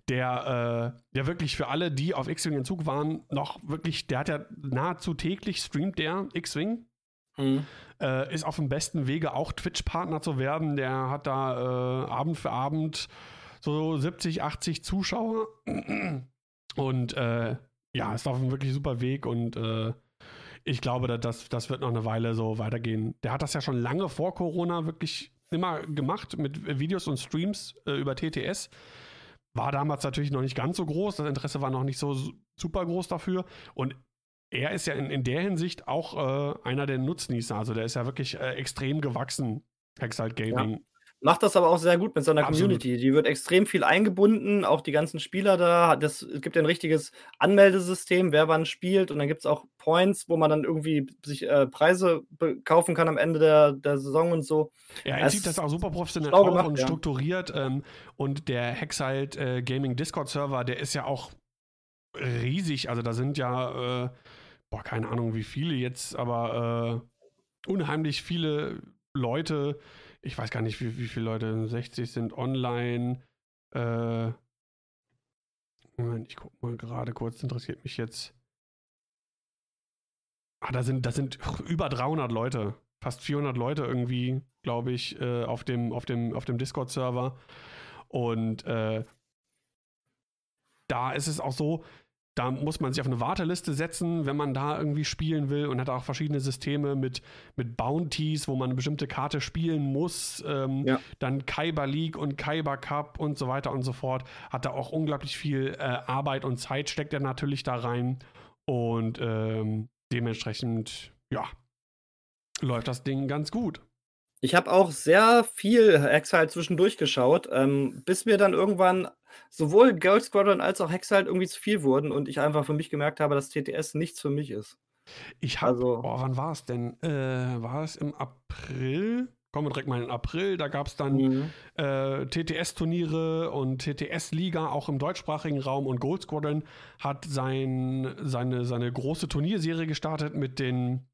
der, äh, der wirklich für alle, die auf X-Wing in Zug waren, noch wirklich, der hat ja nahezu täglich streamt der X-Wing. Mhm. Äh, ist auf dem besten Wege auch Twitch-Partner zu werden. Der hat da äh, Abend für Abend so 70, 80 Zuschauer. Und äh, ja, ist auf einem wirklich super Weg und ich glaube, das, das wird noch eine Weile so weitergehen. Der hat das ja schon lange vor Corona wirklich immer gemacht mit Videos und Streams äh, über TTS. War damals natürlich noch nicht ganz so groß. Das Interesse war noch nicht so super groß dafür. Und er ist ja in, in der Hinsicht auch äh, einer der Nutznießer. Also der ist ja wirklich äh, extrem gewachsen, Hexalt Gaming. Ja. Macht das aber auch sehr gut mit seiner Community. Die wird extrem viel eingebunden, auch die ganzen Spieler da. Das, es gibt ja ein richtiges Anmeldesystem, wer wann spielt. Und dann gibt es auch Points, wo man dann irgendwie sich äh, Preise kaufen kann am Ende der, der Saison und so. Ja, er zieht das auch super professionell auf gemacht, und ja. strukturiert. Ähm, und der Hexite äh, Gaming Discord-Server, der ist ja auch riesig. Also da sind ja, äh, boah, keine Ahnung wie viele jetzt, aber äh, unheimlich viele Leute ich weiß gar nicht, wie, wie viele Leute, 60 sind online. Äh, Moment, ich gucke mal gerade kurz, interessiert mich jetzt. Ah, da sind, da sind über 300 Leute, fast 400 Leute irgendwie, glaube ich, äh, auf dem, auf dem, auf dem Discord-Server. Und äh, da ist es auch so, da muss man sich auf eine Warteliste setzen, wenn man da irgendwie spielen will und hat auch verschiedene Systeme mit, mit Bounties, wo man eine bestimmte Karte spielen muss. Ähm, ja. Dann Kyber League und Kyber Cup und so weiter und so fort. Hat da auch unglaublich viel äh, Arbeit und Zeit, steckt er natürlich da rein. Und ähm, dementsprechend, ja, läuft das Ding ganz gut. Ich habe auch sehr viel Exile zwischendurch geschaut, ähm, bis mir dann irgendwann sowohl Gold Squadron als auch Exile irgendwie zu viel wurden und ich einfach für mich gemerkt habe, dass TTS nichts für mich ist. Ich habe, also, oh, wann war es denn? Äh, war es im April? kommen wir direkt mal in April. Da gab es dann Mhm. äh, TTS-Turniere und TTS-Liga auch im deutschsprachigen Raum und Gold Squadron hat sein, seine, seine große Turnierserie gestartet mit den,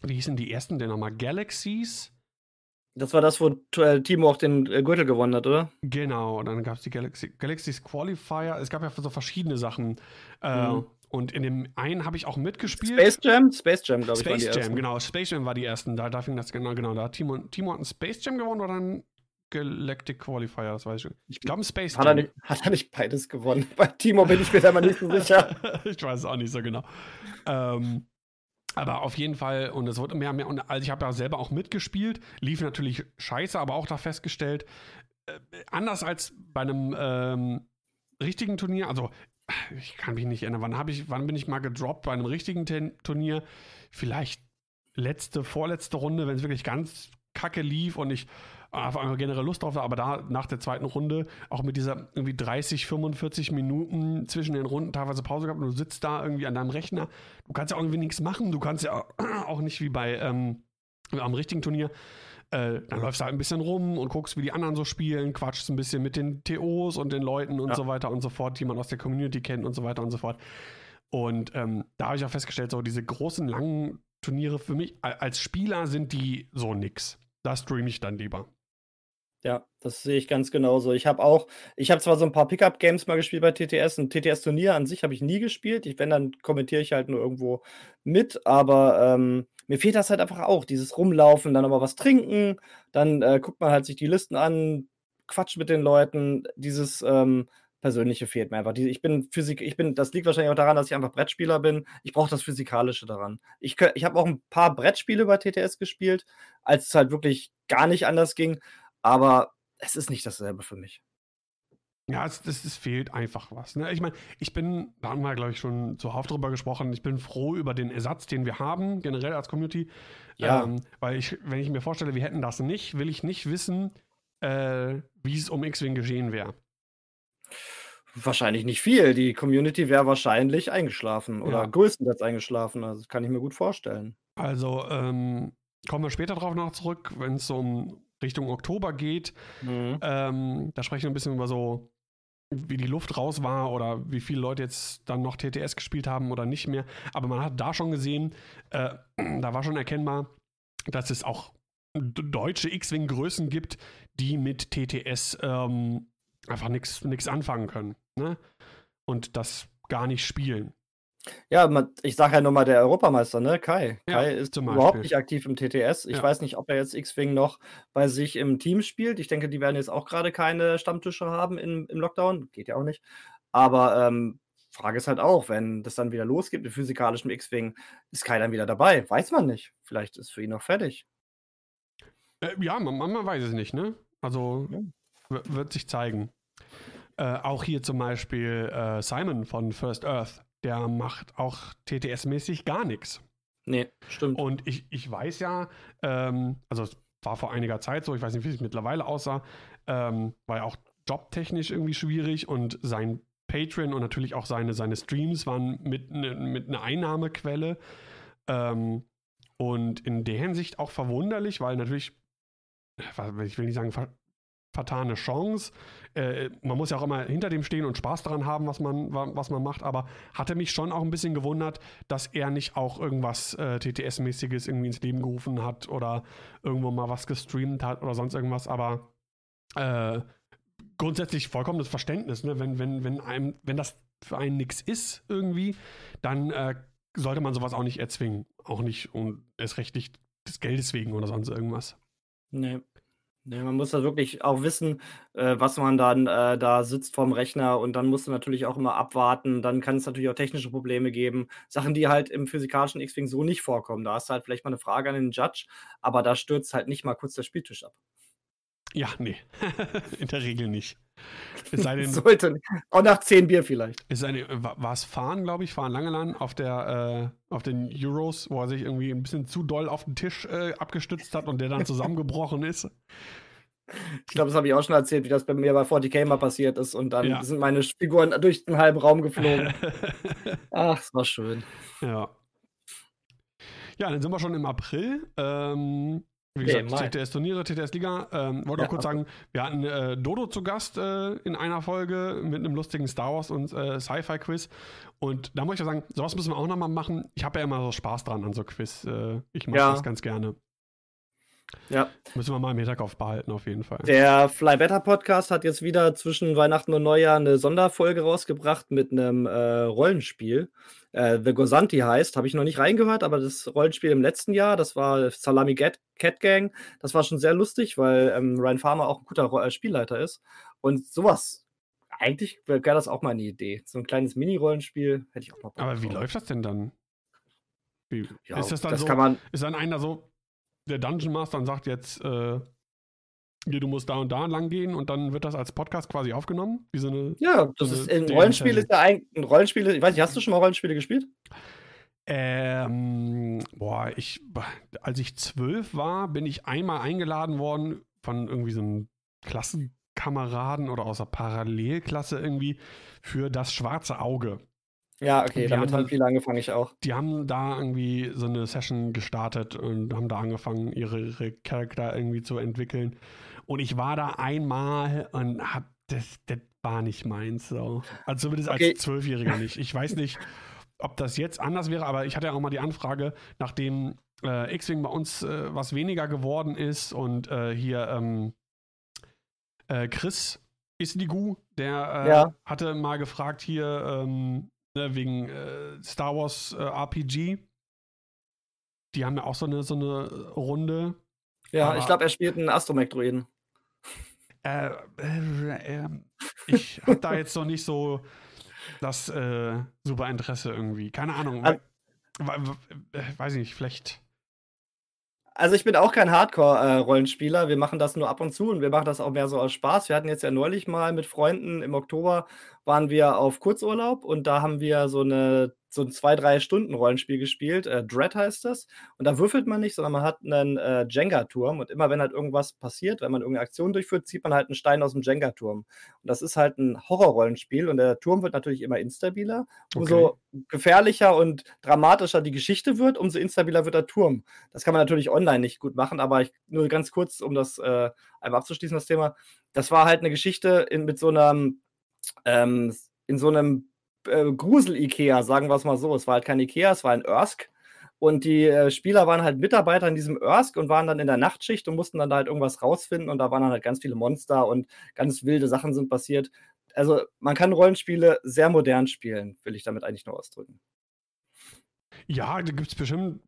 wie hießen die ersten denn nochmal? Galaxies? Das war das, wo äh, Timo auch den äh, Gürtel gewonnen hat, oder? Genau, und dann gab es die Galaxy, Galaxies Qualifier. Es gab ja so verschiedene Sachen. Äh, Mhm. Und in dem einen habe ich auch mitgespielt. Space Jam? Space Jam, glaube ich, Space Jam, ersten. genau. Space Jam war die ersten. Da, da fing das genau, genau. Da hat Timo, Timo hat einen Space Jam gewonnen oder einen Galactic Qualifier, das weiß ich. Ich glaube, ein Space Hat er, Jam. nicht, hat er nicht beides gewonnen? Bei Timo bin ich mir da mal nicht so sicher. ich weiß es auch nicht so genau. Ähm, aber auf jeden Fall, und es wurde mehr und mehr, und also ich habe ja selber auch mitgespielt, lief natürlich scheiße, aber auch da festgestellt, äh, anders als bei einem ähm, richtigen Turnier, also ich kann mich nicht erinnern, wann, hab ich, wann bin ich mal gedroppt bei einem richtigen Ten Turnier? Vielleicht letzte, vorletzte Runde, wenn es wirklich ganz kacke lief und ich auf einmal generell Lust drauf aber da nach der zweiten Runde auch mit dieser irgendwie 30, 45 Minuten zwischen den Runden teilweise Pause gehabt und du sitzt da irgendwie an deinem Rechner. Du kannst ja irgendwie nichts machen. Du kannst ja auch nicht wie bei ähm, am richtigen Turnier. Äh, dann läufst du halt ein bisschen rum und guckst, wie die anderen so spielen, quatschst ein bisschen mit den TOs und den Leuten und Ja. so weiter und so fort, die man aus der Community kennt und so weiter und so fort. Und ähm, da habe ich auch festgestellt, so diese großen, langen Turniere für mich als Spieler sind die so nix. Da streame ich dann lieber. Ja, das sehe ich ganz genauso. Ich habe auch, ich habe zwar so ein paar Pickup-Games mal gespielt bei TTS, ein TTS-Turnier an sich habe ich nie gespielt. Ich, wenn, dann kommentiere ich halt nur irgendwo mit, aber ähm, mir fehlt das halt einfach auch, dieses Rumlaufen, dann aber was trinken, dann äh, guckt man halt sich die Listen an, quatscht mit den Leuten, dieses ähm, Persönliche fehlt mir einfach. Ich bin Physik, ich bin, das liegt wahrscheinlich auch daran, dass ich einfach Brettspieler bin. Ich brauche das Physikalische daran. Ich, ich habe auch ein paar Brettspiele bei TTS gespielt, als es halt wirklich gar nicht anders ging. Aber es ist nicht dasselbe für mich. Ja, es, es, es fehlt einfach was. Ne? Ich meine, ich bin, da haben wir, glaube ich, schon zuhauf drüber gesprochen, ich bin froh über den Ersatz, den wir haben, generell als Community. Ja. Ähm, weil ich, wenn ich mir vorstelle, wir hätten das nicht, will ich nicht wissen, äh, wie es um X-Wing geschehen wäre. Wahrscheinlich nicht viel. Die Community wäre wahrscheinlich eingeschlafen oder Ja. größtenteils eingeschlafen. Also das kann ich mir gut vorstellen. Also ähm, kommen wir später drauf noch zurück, wenn es um Richtung Oktober geht. Mhm. Ähm, da sprechen wir ein bisschen über so, wie die Luft raus war oder wie viele Leute jetzt dann noch TTS gespielt haben oder nicht mehr. Aber man hat da schon gesehen, äh, da war schon erkennbar, dass es auch deutsche X-Wing-Größen gibt, die mit TTS ähm, einfach nichts anfangen können. Ne? Und das gar nicht spielen. Ja, man, ich sage ja nur mal der Europameister, ne? Kai. Ja, Kai ist zum überhaupt Beispiel. nicht aktiv im TTS. Ich Ja. weiß nicht, ob er jetzt X-Wing noch bei sich im Team spielt. Ich denke, die werden jetzt auch gerade keine Stammtische haben im, im Lockdown. Geht ja auch nicht. Aber ähm, Frage ist halt auch, wenn das dann wieder losgeht mit physikalischem X-Wing, ist Kai dann wieder dabei? Weiß man nicht. Vielleicht ist für ihn noch fertig. Äh, ja, man, man weiß es nicht, ne? Also Ja. wird sich zeigen. Äh, auch hier zum Beispiel äh, Simon von First Earth, der macht auch TTS-mäßig gar nichts. Nee, stimmt. Und ich, ich weiß ja, ähm, also es war vor einiger Zeit so, ich weiß nicht, wie es mittlerweile aussah, ähm, war ja auch jobtechnisch irgendwie schwierig und sein Patreon und natürlich auch seine, seine Streams waren mit, ne, mit einer Einnahmequelle. Ähm, und in der Hinsicht auch verwunderlich, weil natürlich, äh, ich will nicht sagen, vertane Chance. Äh, man muss ja auch immer hinter dem stehen und Spaß daran haben, was man, wa- was man macht, aber hatte mich schon auch ein bisschen gewundert, dass er nicht auch irgendwas äh, TTS-mäßiges irgendwie ins Leben gerufen hat oder irgendwo mal was gestreamt hat oder sonst irgendwas, aber äh, grundsätzlich vollkommenes Verständnis, ne? wenn, wenn, wenn, einem, wenn das für einen nichts ist irgendwie, dann äh, sollte man sowas auch nicht erzwingen. Auch nicht und erst recht nicht des Geldes wegen oder sonst irgendwas. Nee. Nee, man muss da wirklich auch wissen, äh, was man dann äh, da sitzt vorm Rechner und dann musst du natürlich auch immer abwarten. Dann kann es natürlich auch technische Probleme geben. Sachen, die halt im physikalischen X-Wing so nicht vorkommen. Da hast du halt vielleicht mal eine Frage an den Judge, aber da stürzt halt nicht mal kurz der Spieltisch ab. Ja, nee. In der Regel nicht. Es sei denn, Sollte. Auch nach zehn Bier vielleicht. denn, wa- war es Fahren, glaube ich, Fahren Langeland auf der, äh, auf den Euros, wo er sich irgendwie ein bisschen zu doll auf den Tisch äh, abgestützt hat und der dann zusammengebrochen ist. Ich glaube, das habe ich auch schon erzählt, wie das bei mir bei 40k mal passiert ist und dann Ja. sind meine Figuren durch den halben Raum geflogen. Ach, es war schön. ja. Ja, dann sind wir schon im April. Ähm, Wie gesagt. TTS-Turniere, TTS-Liga. Ähm, wollte Ja, noch kurz okay. sagen, wir hatten äh, Dodo zu Gast äh, in einer Folge mit einem lustigen Star Wars und äh, Sci-Fi-Quiz. Und da muss ich ja sagen, sowas müssen wir auch nochmal machen. Ich habe ja immer so Spaß dran an so Quiz. Äh, ich mache Ja. das ganz gerne. Ja. Müssen wir mal im Hinterkopf behalten, auf jeden Fall. Der Fly Better Podcast hat jetzt wieder zwischen Weihnachten und Neujahr eine Sonderfolge rausgebracht mit einem äh, Rollenspiel. Äh, The Gosanti heißt, habe ich noch nicht reingehört, aber das Rollenspiel im letzten Jahr, das war Salami Cat, Cat Gang, das war schon sehr lustig, weil ähm, Ryan Farmer auch ein guter äh, Spielleiter ist. Und sowas, eigentlich wäre das auch mal eine Idee. So ein kleines Mini-Rollenspiel hätte ich auch mal Bock Aber wie drauf. läuft das denn dann? Wie, Ja, ist das dann das so? kann man, Ist dann einer so, der Dungeon Master und sagt jetzt, äh, hier, du musst da und da lang gehen und dann wird das als Podcast quasi aufgenommen? Wie so eine. ja, das Also ist, ein Rollenspiel ist ja eigentlich, ein Rollenspiel, ich weiß nicht, hast du schon mal Rollenspiele gespielt? Ähm, boah, ich, als ich zwölf war, bin ich einmal eingeladen worden von irgendwie so einem Klassenkameraden oder aus der Parallelklasse irgendwie für das schwarze Auge. Ja, okay, damit haben viele angefangen, ich auch. Die haben da irgendwie so eine Session gestartet und haben da angefangen, ihre, ihre Charakter irgendwie zu entwickeln. Und ich war da einmal und hab das, das war nicht meins. So. Also zumindest Okay. als Zwölfjähriger nicht. Ich weiß nicht, ob das jetzt anders wäre, aber ich hatte ja auch mal die Anfrage, nachdem äh, X-Wing bei uns äh, was weniger geworden ist und äh, hier ähm, äh, Chris Isligu, der äh, Ja. hatte mal gefragt hier ähm, ne, wegen äh, Star Wars RPG. Die haben ja auch so eine, so eine Runde. Ja, Aber- ich glaube, er spielt einen Astromech-Druiden. Äh, äh, äh, ich habe da jetzt noch nicht so das äh, super Interesse irgendwie. Keine Ahnung. We- äh, weiß ich nicht, vielleicht. Also ich bin auch kein Hardcore-Rollenspieler. Wir machen das nur ab und zu und wir machen das auch mehr so aus Spaß. Wir hatten jetzt ja neulich mal mit Freunden im Oktober waren wir auf Kurzurlaub und da haben wir so eine so ein zwei drei Stunden Rollenspiel gespielt. Äh, Dread heißt das. Und da würfelt man nicht, sondern man hat einen äh, Jenga-Turm und immer wenn halt irgendwas passiert, wenn man irgendeine Aktion durchführt, zieht man halt einen Stein aus dem Jenga-Turm. Und das ist halt ein Horror-Rollenspiel und der Turm wird natürlich immer instabiler. Umso gefährlicher und dramatischer die Geschichte wird, umso instabiler wird der Turm. Das kann man natürlich online nicht gut machen, aber ich, nur ganz kurz, um das äh, einmal abzuschließen, das Thema. Das war halt eine Geschichte in, mit so einem, ähm, in so einem äh, Grusel-Ikea, sagen wir es mal so. Es war halt kein Ikea, es war ein Örsk. Und die äh, Spieler waren halt Mitarbeiter in diesem Örsk und waren dann in der Nachtschicht und mussten dann da halt irgendwas rausfinden. Und da waren dann halt ganz viele Monster und ganz wilde Sachen sind passiert. Also man kann Rollenspiele sehr modern spielen, will ich damit eigentlich nur ausdrücken. Ja, da gibt es bestimmt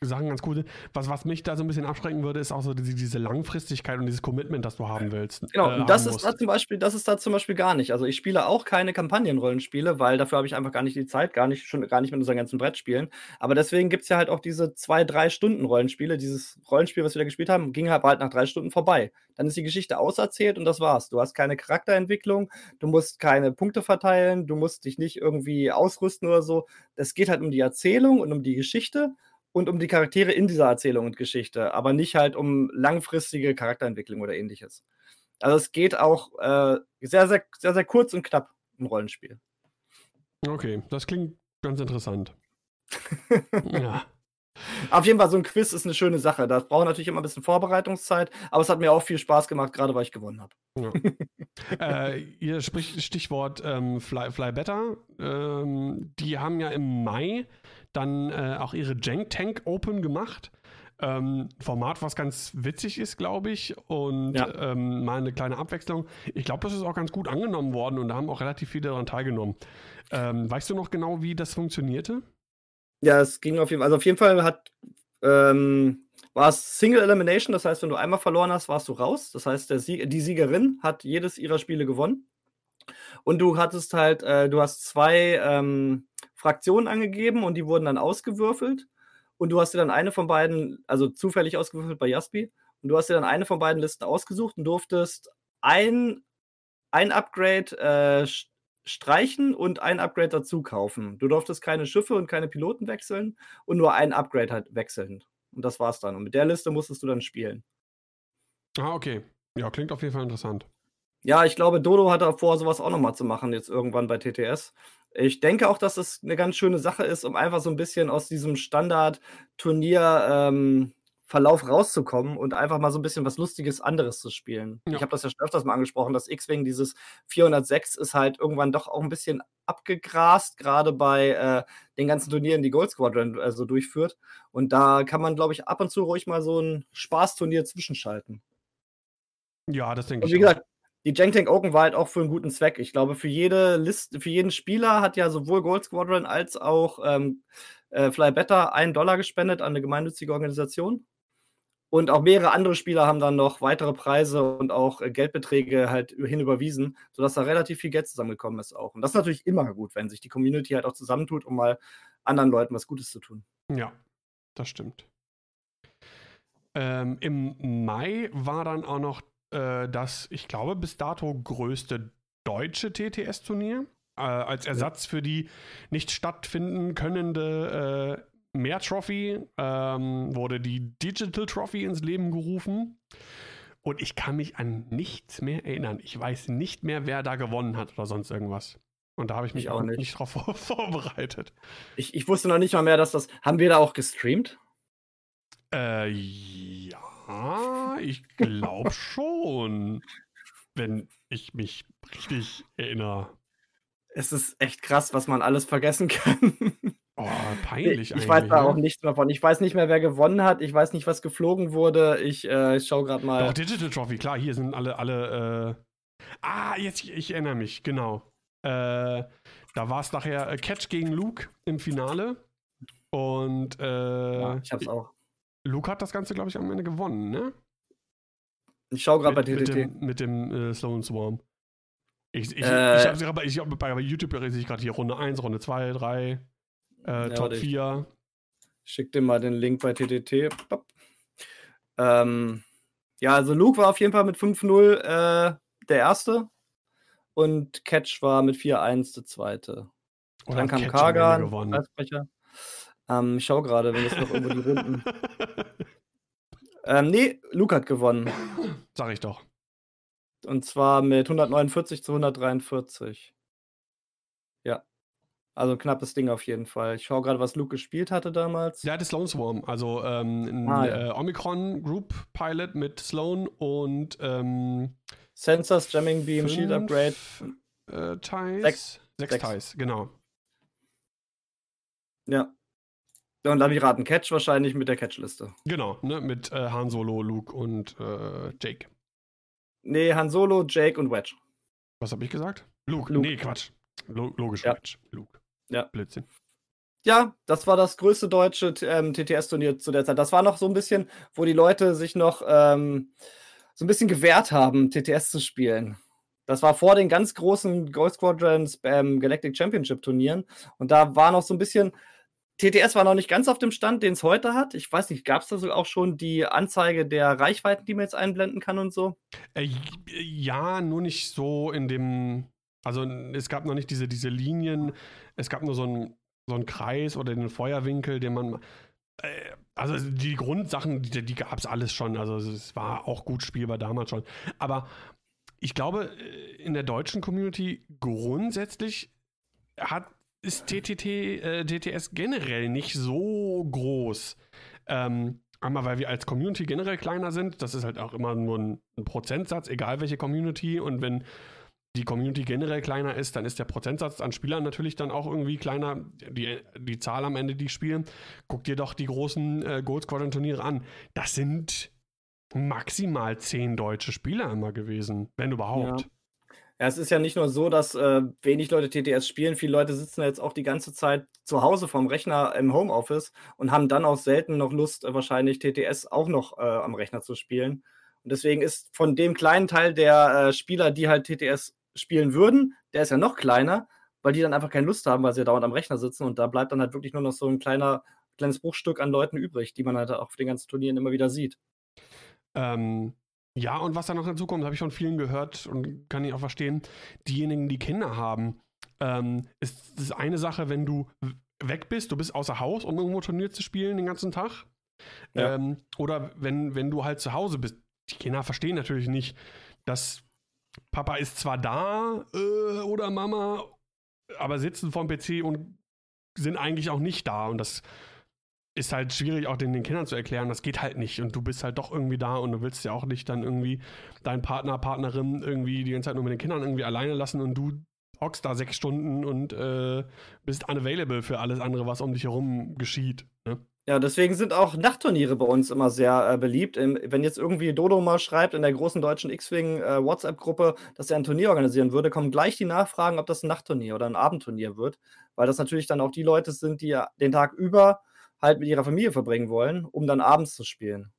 Sachen ganz coole. Was, was mich da so ein bisschen abschrecken würde, ist auch so diese, diese Langfristigkeit und dieses Commitment, das du haben willst. Genau, äh, und das ist musst. da zum Beispiel, das ist da zum Beispiel gar nicht. Also ich spiele auch keine Kampagnenrollenspiele, weil dafür habe ich einfach gar nicht die Zeit, gar nicht, schon gar nicht mit unseren ganzen Brettspielen. Aber deswegen gibt es ja halt auch diese zwei, drei Stunden Rollenspiele. Dieses Rollenspiel, was wir da gespielt haben, ging halt bald nach drei Stunden vorbei. Dann ist die Geschichte auserzählt und das war's. Du hast keine Charakterentwicklung, du musst keine Punkte verteilen, du musst dich nicht irgendwie ausrüsten oder so. Es geht halt um die Erzählung und um die Geschichte und um die Charaktere in dieser Erzählung und Geschichte, aber nicht halt um langfristige Charakterentwicklung oder ähnliches. Also es geht auch äh, sehr, sehr, sehr, sehr kurz und knapp im Rollenspiel. Okay, das klingt ganz interessant. ja. Auf jeden Fall, so ein Quiz ist eine schöne Sache. Das braucht natürlich immer ein bisschen Vorbereitungszeit, aber es hat mir auch viel Spaß gemacht, gerade weil ich gewonnen habe. äh, ihr spricht Stichwort ähm, Fly, Fly Better. Ähm, die haben ja im Mai dann äh, auch ihre Jank Tank Open gemacht. Ähm, Format, was ganz witzig ist, glaube ich, und Ja. ähm, mal eine kleine Abwechslung. Ich glaube, das ist auch ganz gut angenommen worden und da haben auch relativ viele daran teilgenommen. Ähm, weißt du noch genau, wie das funktionierte? Ja, es ging auf jeden Fall. Also auf jeden Fall hat ähm, war es Single Elimination, das heißt, wenn du einmal verloren hast, warst du raus. Das heißt, der Sieg, die Siegerin hat jedes ihrer Spiele gewonnen. Und du hattest halt, äh, du hast zwei ähm, Fraktionen angegeben und die wurden dann ausgewürfelt. Und du hast dir dann eine von beiden, also zufällig ausgewürfelt bei Jaspi, und du hast dir dann eine von beiden Listen ausgesucht und durftest ein, ein Upgrade äh, st- streichen und ein Upgrade dazu kaufen. Du durftest keine Schiffe und keine Piloten wechseln und nur ein Upgrade halt wechseln. Und das war's dann. Und mit der Liste musstest du dann spielen. Ah, okay. Ja, klingt auf jeden Fall interessant. Ja, ich glaube, Dodo hat vor, sowas auch nochmal zu machen, jetzt irgendwann bei TTS. Ich denke auch, dass das eine ganz schöne Sache ist, um einfach so ein bisschen aus diesem Standard-Turnier, ähm, rauszukommen und einfach mal so ein bisschen was Lustiges anderes zu spielen. Ja. Ich habe das ja schon öfters mal angesprochen, dass X-Wing dieses 406 ist halt irgendwann doch auch ein bisschen abgegrast, gerade bei äh, den ganzen Turnieren, die Gold Squadron äh, so durchführt. Und da kann man, glaube ich, ab und zu ruhig mal so ein Spaßturnier zwischenschalten. Ja, das denke Und ich. wie auch. Die Jank Open war halt auch für einen guten Zweck. Ich glaube, für jede Liste, für jeden Spieler hat ja sowohl Gold Squadron als auch ähm, äh, Fly Better einen Dollar gespendet an eine gemeinnützige Organisation. Und auch mehrere andere Spieler haben dann noch weitere Preise und auch äh, Geldbeträge halt hin überwiesen, sodass da relativ viel Geld zusammengekommen ist auch. Und das ist natürlich immer gut, wenn sich die Community halt auch zusammentut, um mal anderen Leuten was Gutes zu tun. Ja, das stimmt. Ähm, Im Mai war dann auch noch äh, das, ich glaube, bis dato größte deutsche TTS-Turnier. Äh, als Ersatz für die nicht stattfinden könnende äh, Mehr Trophy ähm, wurde die Digital Trophy ins Leben gerufen. Und ich kann mich an nichts mehr erinnern. Ich weiß nicht mehr, wer da gewonnen hat oder sonst irgendwas. Und da habe ich mich Ich auch nicht, nicht. drauf vor vorbereitet. Ich, ich wusste noch nicht mal mehr, dass das. Haben wir da auch gestreamt? Äh, ja, ich glaube schon. Wenn ich mich richtig erinnere. Es ist echt krass, was man alles vergessen kann. Oh, peinlich Ich eigentlich. weiß da ne? auch nichts mehr von. Ich weiß nicht mehr, wer gewonnen hat. Ich weiß nicht, was geflogen wurde. Ich, äh, ich schaue gerade mal. Doch, Digital Trophy, klar, hier sind alle, alle, äh. Ah, jetzt, ich erinnere mich, genau. Äh, da war es nachher äh, Catch gegen Luke im Finale. Und äh, ja, ich hab's auch. Luke hat das Ganze, glaube ich, am Ende gewonnen, ne? Ich schaue gerade bei mit, mit TTT. dem, mit dem äh, Sloan Swarm. Ich, ich, Äh. ich habe gerade bei, ich hab bei, YouTube sehe ich gerade hier Runde 1, Runde 2, 3, äh, Ja, Top warte, ich- 4. Schick dir mal den Link bei TTT. Ähm, ja, also Luke war auf jeden Fall mit 5-0 äh, der Erste. Und Catch war mit 4-1 der Zweite. Oder Dann kam Kagan, als Sprecher. Ähm, ich schau gerade, wenn es noch irgendwo die Runden. Ähm, nee, Luke hat gewonnen. Sag ich doch. Und zwar mit 149 zu 143. Ja. Also ein knappes Ding auf jeden Fall. Ich schaue gerade, was Luke gespielt hatte damals. Der hatte Sloan Swarm, also ähm, ein Ah, ja. äh, Omicron Group Pilot mit Sloan und ähm, Sensors, Jamming Beam, Shield fünf, Upgrade. Äh, Ties. Sechs. Sechs Sechs. Ties, genau. Ja. Ja, Und Laviraten Catch wahrscheinlich mit der Catchliste. Genau, ne, mit äh, Han Solo, Luke und äh, Jake. Nee, Han Solo, Jake und Wedge. Was habe ich gesagt? Luke. Luke. Nee, Quatsch. Lo logisch, Ja. Quatsch. Luke. Ja. Blödsinn. Ja, das war das größte deutsche ähm, TTS-Turnier zu der Zeit. Das war noch so ein bisschen, wo die Leute sich noch ähm, so ein bisschen gewehrt haben, TTS zu spielen. Das war vor den ganz großen Gold Squadrons ähm, Galactic Championship Turnieren. Und da war noch so ein bisschen, TTS war noch nicht ganz auf dem Stand, den es heute hat. Ich weiß nicht, gab es da so auch schon die Anzeige der Reichweiten, die man jetzt einblenden kann und so? Äh, j- ja, nur nicht so in dem. Also es gab noch nicht diese, diese Linien, es gab nur so einen so Kreis oder den Feuerwinkel, den man. Äh, also die Grundsachen, die, die gab es alles schon. Also es war auch gut spielbar damals schon. Aber ich glaube, äh, in der deutschen Community grundsätzlich hat, ist TTT, äh, TTS generell nicht so groß. Ähm, einmal, weil wir als Community generell kleiner sind. Das ist halt auch immer nur ein, ein Prozentsatz, egal welche Community. Und wenn die Community generell kleiner ist, dann ist der Prozentsatz an Spielern natürlich dann auch irgendwie kleiner. Die, die Zahl am Ende, die spielen. Guck dir doch die großen äh, Gold Squadron Turniere an. Das sind maximal zehn deutsche Spieler immer gewesen, wenn überhaupt. Ja, es ist ja nicht nur so, dass äh, wenig Leute TTS spielen. Viele Leute sitzen jetzt auch die ganze Zeit zu Hause vom Rechner im Homeoffice und haben dann auch selten noch Lust, äh, wahrscheinlich TTS auch noch äh, am Rechner zu spielen. Und deswegen ist von dem kleinen Teil der äh, Spieler, die halt TTS spielen würden, der ist ja noch kleiner, weil die dann einfach keine Lust haben, weil sie dauernd am Rechner sitzen und da bleibt dann halt wirklich nur noch so ein kleiner, kleines Bruchstück an Leuten übrig, die man halt auch auf den ganzen Turnieren immer wieder sieht. Ähm, ja, und was da noch dazu kommt, habe ich von vielen gehört und kann ich auch verstehen, diejenigen, die Kinder haben, ähm, ist das eine Sache, wenn du weg bist, du bist außer Haus, um irgendwo Turnier zu spielen den ganzen Tag. Ja. Ähm, oder wenn, wenn du halt zu Hause bist. Die Kinder verstehen natürlich nicht, dass Papa ist zwar da äh, oder Mama, aber sitzen vorm PC und sind eigentlich auch nicht da. Und das ist halt schwierig, auch den, den Kindern zu erklären, das geht halt nicht. Und du bist halt doch irgendwie da und du willst ja auch nicht dann irgendwie deinen Partner, Partnerin irgendwie die ganze Zeit nur mit den Kindern irgendwie alleine lassen und du hockst da sechs Stunden und äh, bist unavailable für alles andere, was um dich herum geschieht. Ne? Ja, deswegen sind auch Nachtturniere bei uns immer sehr äh, beliebt. Ähm, wenn jetzt irgendwie Dodo mal schreibt in der großen deutschen X-Wing äh, WhatsApp-Gruppe, dass er ein Turnier organisieren würde, kommen gleich die Nachfragen, ob das ein Nachtturnier oder ein Abendturnier wird. Weil das natürlich dann auch die Leute sind, die ja den Tag über halt mit ihrer Familie verbringen wollen, um dann abends zu spielen.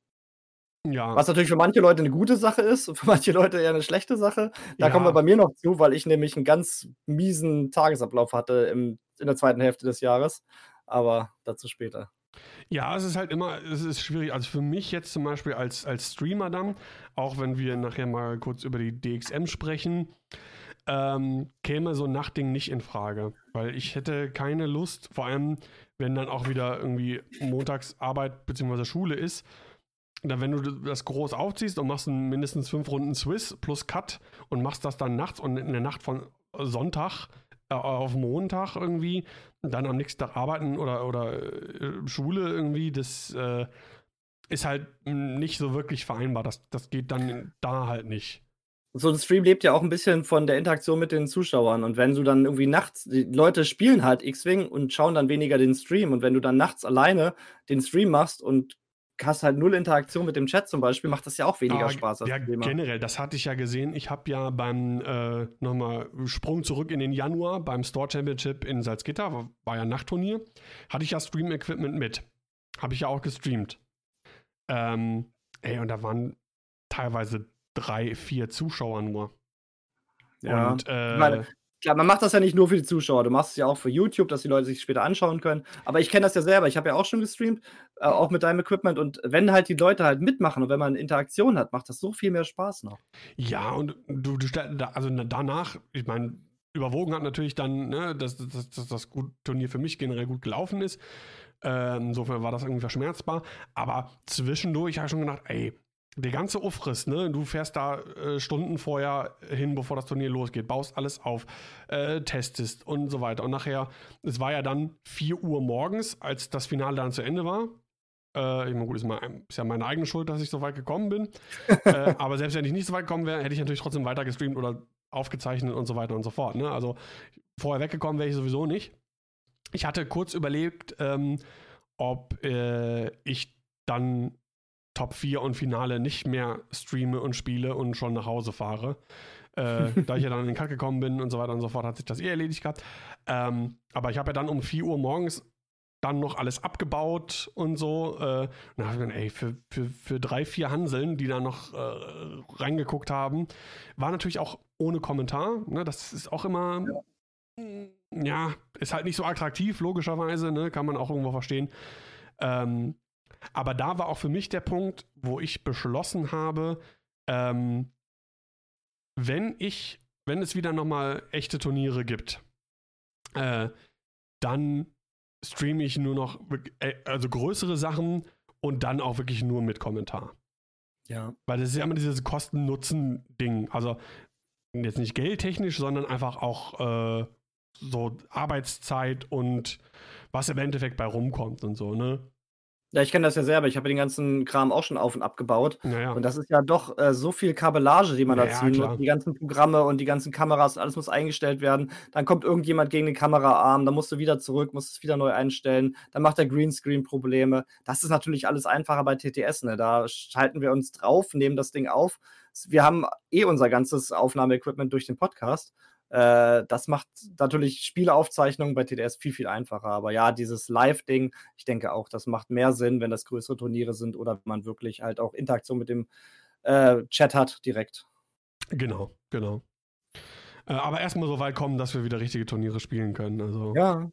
Ja. Was natürlich für manche Leute eine gute Sache ist und für manche Leute eher eine schlechte Sache. Da ja. kommen wir bei mir noch zu, weil ich nämlich einen ganz miesen Tagesablauf hatte im, in der zweiten Hälfte des Jahres. Aber dazu später. Ja, es ist halt immer, es ist schwierig. Also für mich jetzt zum Beispiel als, als Streamer dann, auch wenn wir nachher mal kurz über die DXM sprechen, ähm, käme so ein Nachtding nicht in Frage. Weil ich hätte keine Lust, vor allem wenn dann auch wieder irgendwie Montagsarbeit bzw. Schule ist, dann wenn du das groß aufziehst und machst mindestens fünf Runden Swiss plus Cut und machst das dann nachts und in der Nacht von Sonntag äh, auf Montag irgendwie, dann am nächsten Tag arbeiten oder, oder äh, Schule irgendwie, das äh, ist halt nicht so wirklich vereinbar. Das, das geht dann da halt nicht so ein Stream lebt ja auch ein bisschen von der Interaktion mit den Zuschauern. Und wenn du dann irgendwie nachts, die Leute spielen halt X-Wing und schauen dann weniger den Stream. Und wenn du dann nachts alleine den Stream machst und hast halt null Interaktion mit dem Chat zum Beispiel, macht das ja auch weniger ah, Spaß. ja, generell, das hatte ich ja gesehen. Ich habe ja beim, äh, nochmal Sprung zurück in den Januar, beim Store Championship in Salzgitter, war, war ja Nachtturnier, hatte ich ja Stream-Equipment mit. Habe ich ja auch gestreamt. Ähm, ey, und da waren teilweise drei, vier Zuschauer nur. Ja. Und, äh, meine, klar, man macht das ja nicht nur für die Zuschauer, du machst es ja auch für YouTube, dass die Leute sich später anschauen können. Aber ich kenne das ja selber, ich habe ja auch schon gestreamt, äh, auch mit deinem Equipment. Und wenn halt die Leute halt mitmachen und wenn man Interaktion hat, macht das so viel mehr Spaß noch. Ja, und du, du also danach, ich meine, überwogen hat natürlich dann, ne, dass, dass, dass das gut, Turnier für mich generell gut gelaufen ist. Äh, insofern war das irgendwie verschmerzbar. Aber zwischendurch habe ich schon gedacht, ey, der ganze Ufriss, ne? Du fährst da äh, Stunden vorher hin, bevor das Turnier losgeht, baust alles auf, äh, testest und so weiter. Und nachher, es war ja dann 4 Uhr morgens, als das Finale dann zu Ende war. Äh, ich meine, gut, ist, mein, ist, ja meine eigene Schuld, dass ich so weit gekommen bin. Äh, aber selbst wenn ich nicht so weit gekommen wäre, hätte ich natürlich trotzdem weiter gestreamt oder aufgezeichnet und so weiter und so fort. Ne? Also vorher weggekommen wäre ich sowieso nicht. Ich hatte kurz überlegt, ähm, ob äh, ich dann Top 4 und Finale nicht mehr streame und spiele und schon nach Hause fahre. Äh, da ich ja dann in den Cut gekommen bin und so weiter und so fort, hat sich das eh erledigt gehabt. Ähm, aber ich habe ja dann um 4 Uhr morgens dann noch alles abgebaut und so. Äh, und da habe ich gedacht, ey, für, für, für drei, vier Hanseln, die da noch äh, reingeguckt haben, war natürlich auch ohne Kommentar. Ne? Das ist auch immer, ja. ja. ist halt nicht so attraktiv, logischerweise, ne? kann man auch irgendwo verstehen. Ähm, aber da war auch für mich der Punkt, wo ich beschlossen habe, ähm, wenn ich, wenn es wieder nochmal echte Turniere gibt, äh, dann streame ich nur noch, äh, also größere Sachen und dann auch wirklich nur mit Kommentar. Ja. Weil das ist ja immer dieses Kosten-Nutzen-Ding. Also jetzt nicht geldtechnisch, sondern einfach auch äh, so Arbeitszeit und was im Endeffekt bei rumkommt und so, ne? Ja, ich kenne das ja selber. Ich habe den ganzen Kram auch schon auf und abgebaut. Ja, Und das ist ja doch äh, so viel Kabellage, die man ja, da ziehen ja, muss. Die ganzen Programme und die ganzen Kameras, alles muss eingestellt werden. Dann kommt irgendjemand gegen den Kameraarm, dann musst du wieder zurück, musst es wieder neu einstellen. Dann macht der Greenscreen Probleme. Das ist natürlich alles einfacher bei TTS. Ne? Da schalten wir uns drauf, nehmen das Ding auf. Wir haben eh unser ganzes Aufnahmeequipment durch den Podcast. Äh, das macht natürlich Spieleaufzeichnungen bei TDS viel, viel einfacher. Aber ja, dieses Live-Ding, ich denke auch, das macht mehr Sinn, wenn das größere Turniere sind oder man wirklich halt auch Interaktion mit dem äh, Chat hat direkt. Genau, genau. Äh, aber erstmal so weit kommen, dass wir wieder richtige Turniere spielen können. Also. Ja.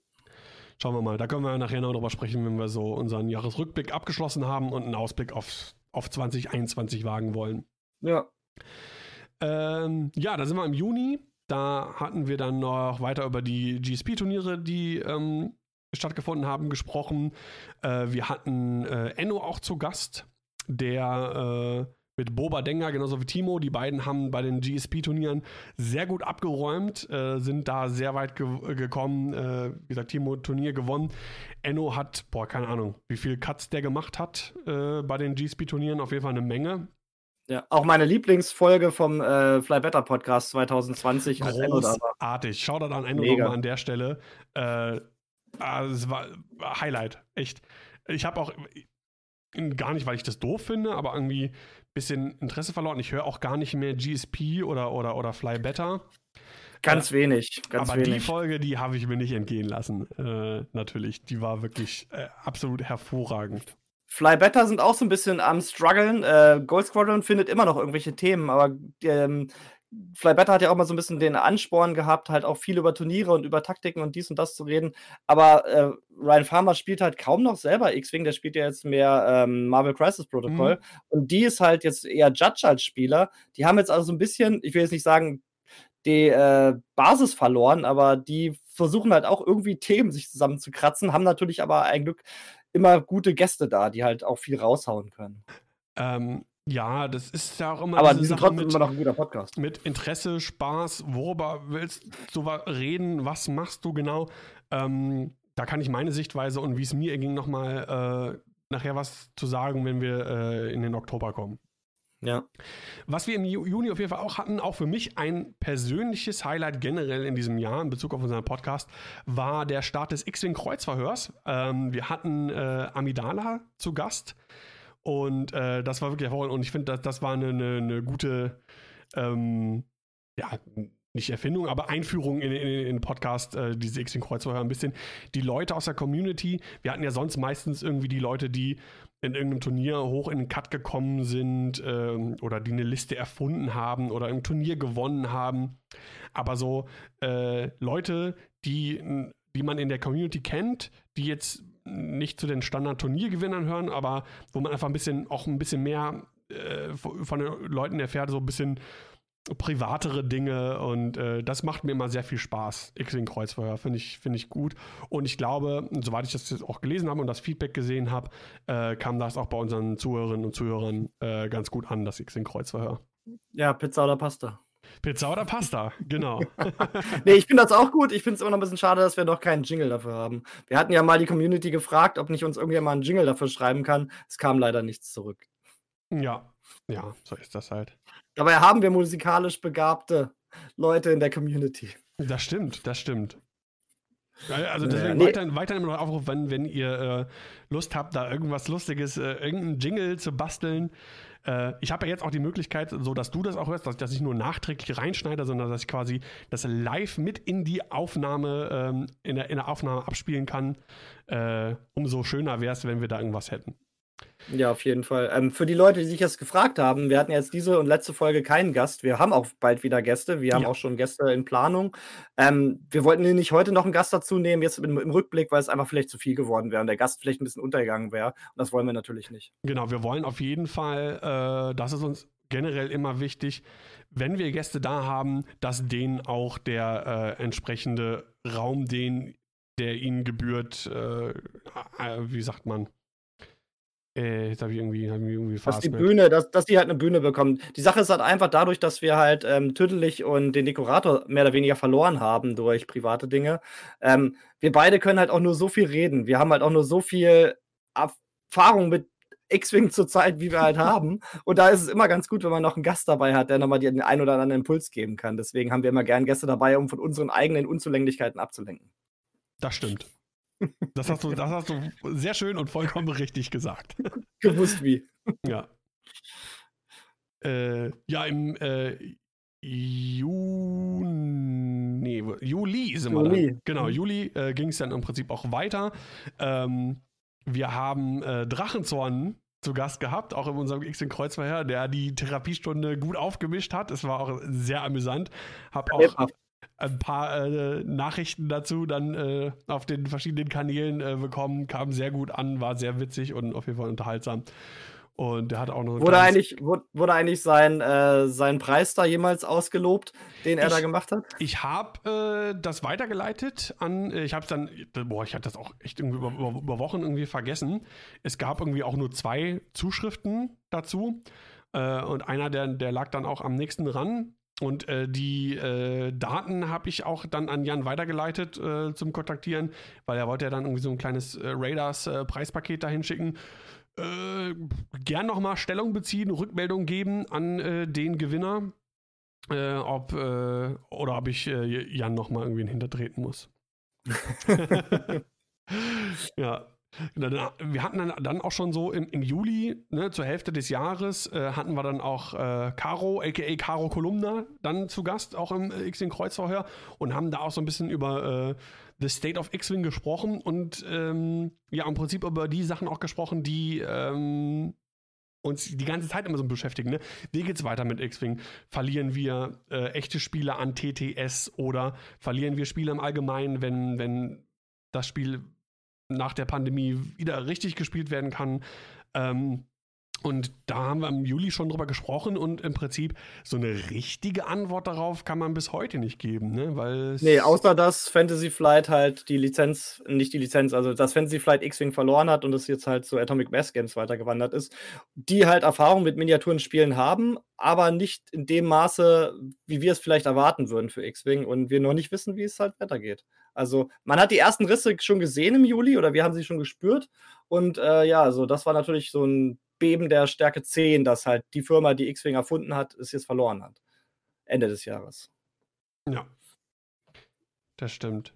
Schauen wir mal. Da können wir nachher noch drüber sprechen, wenn wir so unseren Jahresrückblick abgeschlossen haben und einen Ausblick auf, auf 2021 wagen wollen. Ja. Ähm, ja, da sind wir im Juni. Da hatten wir dann noch weiter über die GSP-Turniere, die ähm, stattgefunden haben, gesprochen. Äh, wir hatten äh, Enno auch zu Gast, der äh, mit Boba Denga, genauso wie Timo. Die beiden haben bei den GSP-Turnieren sehr gut abgeräumt, äh, sind da sehr weit ge gekommen. Äh, wie gesagt, Timo Turnier gewonnen. Enno hat, boah, keine Ahnung, wie viel Cuts der gemacht hat äh, bei den GSP-Turnieren. Auf jeden Fall eine Menge. Ja, auch meine Lieblingsfolge vom äh, Fly Better Podcast 2020. Großartig. Schau da an Enno nochmal an der Stelle. Äh, ah, es war Highlight, echt. Ich habe auch gar nicht, weil ich das doof finde, aber irgendwie ein bisschen Interesse verloren. Ich höre auch gar nicht mehr GSP oder, oder, oder Fly Better. Ganz äh, wenig, ganz aber wenig. die Folge, die habe ich mir nicht entgehen lassen. Äh, natürlich, die war wirklich äh, absolut hervorragend. Fly Better sind auch so ein bisschen am struggeln. Äh, Gold Squadron findet immer noch irgendwelche Themen, aber ähm, Fly Better hat ja auch mal so ein bisschen den Ansporn gehabt, halt auch viel über Turniere und über Taktiken und dies und das zu reden. Aber äh, Ryan Farmer spielt halt kaum noch selber X-Wing, der spielt ja jetzt mehr ähm, Marvel Crisis Protocol. Mhm. Und die ist halt jetzt eher Judge als Spieler. Die haben jetzt also so ein bisschen, ich will jetzt nicht sagen, die äh, Basis verloren, aber die versuchen halt auch irgendwie Themen sich zusammenzukratzen, haben natürlich aber ein Glück immer gute Gäste da, die halt auch viel raushauen können. Ähm, ja, das ist ja auch immer. Aber die sind trotzdem immer noch ein guter Podcast. Mit Interesse, Spaß, worüber willst du reden, was machst du genau? Ähm, da kann ich meine Sichtweise und wie es mir ging, nochmal äh, nachher was zu sagen, wenn wir äh, in den Oktober kommen. Ja. Was wir im Juni auf jeden Fall auch hatten, auch für mich ein persönliches Highlight generell in diesem Jahr in Bezug auf unseren Podcast, war der Start des X-Wing Kreuzverhörs. Ähm, wir hatten äh, Amidala zu Gast. Und äh, das war wirklich hervorragend. Und ich finde, das, das war eine, eine, eine gute, ähm, ja, nicht Erfindung, aber Einführung in, in Podcast, äh, diese X-Wing Kreuzfeuer ein bisschen. Die Leute aus der Community, wir hatten ja sonst meistens irgendwie die Leute, die in irgendeinem Turnier hoch in den Cut gekommen sind ähm, oder die eine Liste erfunden haben oder ein Turnier gewonnen haben. Aber so äh, Leute, die, die man in der Community kennt, die jetzt nicht zu den Standard-Turniergewinnern hören, aber wo man einfach ein bisschen, auch ein bisschen mehr äh, von den Leuten erfährt, so ein bisschen privatere Dinge und äh, das macht mir immer sehr viel Spaß. X-Wing Kreuzfeuer finde ich, find ich gut und ich glaube, soweit ich das jetzt auch gelesen habe und das Feedback gesehen habe, äh, kam das auch bei unseren Zuhörerinnen und Zuhörern äh, ganz gut an, das X-Wing Kreuzfeuer. Ja, Pizza oder Pasta. Pizza oder Pasta, genau. nee, ich finde das auch gut. Ich finde es immer noch ein bisschen schade, dass wir noch keinen Jingle dafür haben. Wir hatten ja mal die Community gefragt, ob nicht uns irgendjemand einen Jingle dafür schreiben kann. Es kam leider nichts zurück. Ja, ja, so ist das halt. Dabei haben wir musikalisch begabte Leute in der Community. Das stimmt, das stimmt. Also deswegen ja, nee. weiterhin, weiterhin immer noch Aufruf, wenn, wenn ihr äh, Lust habt, da irgendwas Lustiges, äh, irgendeinen Jingle zu basteln, äh, ich habe ja jetzt auch die Möglichkeit, so dass du das auch hörst, dass, dass ich nur nachträglich reinschneide, sondern dass ich quasi das live mit in die Aufnahme, ähm, in, der, in der Aufnahme abspielen kann. Äh, umso schöner wäre es, wenn wir da irgendwas hätten. Ja, auf jeden Fall. Ähm, für die Leute, die sich das gefragt haben, wir hatten jetzt diese und letzte Folge keinen Gast. Wir haben auch bald wieder Gäste. Wir haben ja. auch schon Gäste in Planung. Ähm, wir wollten nicht heute noch einen Gast dazu nehmen, jetzt im, im, Rückblick, weil es einfach vielleicht zu viel geworden wäre und der Gast vielleicht ein bisschen untergegangen wäre. Und das wollen wir natürlich nicht. Genau, wir wollen auf jeden Fall, äh, das ist uns generell immer wichtig, wenn wir Gäste da haben, dass denen auch der äh, entsprechende Raum, den der ihnen gebührt, äh, äh wie sagt man, äh, jetzt habe ich irgendwie, hab ich irgendwie Dass die Bühne, dass, dass die halt eine Bühne bekommen. Die Sache ist halt einfach dadurch, dass wir halt ähm, Tüdelig und den Dekorator mehr oder weniger verloren haben durch private Dinge. Ähm, wir beide können halt auch nur so viel reden. Wir haben halt auch nur so viel Erfahrung mit X-Wing zur Zeit, wie wir halt haben. Und da ist es immer ganz gut, wenn man noch einen Gast dabei hat, der nochmal den einen oder anderen Impuls geben kann. Deswegen haben wir immer gern Gäste dabei, um von unseren eigenen Unzulänglichkeiten abzulenken. Das stimmt. Das hast, du, das hast du sehr schön und vollkommen richtig gesagt. Gewusst wie. Ja. Äh, ja, im äh, Juni, Juli sind Juli. wir dann. Genau, Juli äh, ging es dann im Prinzip auch weiter. Ähm, wir haben äh, Drachenzorn zu Gast gehabt, auch in unserem X in Kreuzverhör, der die Therapiestunde gut aufgemischt hat. Es war auch sehr amüsant. Hab auch, ein paar äh, Nachrichten dazu dann äh, auf den verschiedenen Kanälen äh, bekommen, kam sehr gut an, war sehr witzig und auf jeden Fall unterhaltsam. Und der hat auch noch. Wurde eigentlich, wurde, eigentlich sein, äh, sein Preis da jemals ausgelobt, den er ich, da gemacht hat? Ich habe äh, das weitergeleitet an. Äh, ich habe es dann. Boah, ich hatte das auch echt irgendwie über, über, Wochen irgendwie vergessen. Es gab irgendwie auch nur zwei Zuschriften dazu. Äh, und einer, der, der lag dann auch am nächsten ran. Und äh, die äh, Daten habe ich auch dann an Jan weitergeleitet äh, zum Kontaktieren, weil er wollte ja dann irgendwie so ein kleines äh, Raiders-Preispaket dahin schicken. Äh, gern nochmal Stellung beziehen, Rückmeldung geben an äh, den Gewinner, ob oder ob ich Jan nochmal irgendwie hintertreten muss. ja, wir hatten dann auch schon so im, im Juli, ne, zur Hälfte des Jahres, äh, hatten wir dann auch äh, Caro, aka Caro Kolumna, dann zu Gast, auch im äh, X-Wing Kreuzverhör und haben da auch so ein bisschen über äh, The State of X-Wing gesprochen und ähm, ja, im Prinzip über die Sachen auch gesprochen, die ähm, uns die ganze Zeit immer so beschäftigen. Ne? Wie geht's weiter mit X-Wing? Verlieren wir äh, echte Spiele an TTS oder verlieren wir Spiele im Allgemeinen, wenn, wenn das Spiel nach der Pandemie wieder richtig gespielt werden kann. Ähm, und da haben wir im Juli schon drüber gesprochen und im Prinzip so eine richtige Antwort darauf kann man bis heute nicht geben, ne? Weil nee, außer dass Fantasy Flight halt die Lizenz, nicht die Lizenz, also dass Fantasy Flight X-Wing verloren hat und es jetzt halt zu Atomic Mass Games weitergewandert ist, die halt Erfahrung mit Miniaturenspielen haben, aber nicht in dem Maße, wie wir es vielleicht erwarten würden für X-Wing und wir noch nicht wissen, wie es halt weitergeht. Also man hat die ersten Risse schon gesehen im Juli oder wir haben sie schon gespürt und äh, ja, also das war natürlich so ein Beben der Stärke 10, dass halt die Firma, die X-Wing erfunden hat, es jetzt verloren hat. Ende des Jahres. Ja. Das stimmt.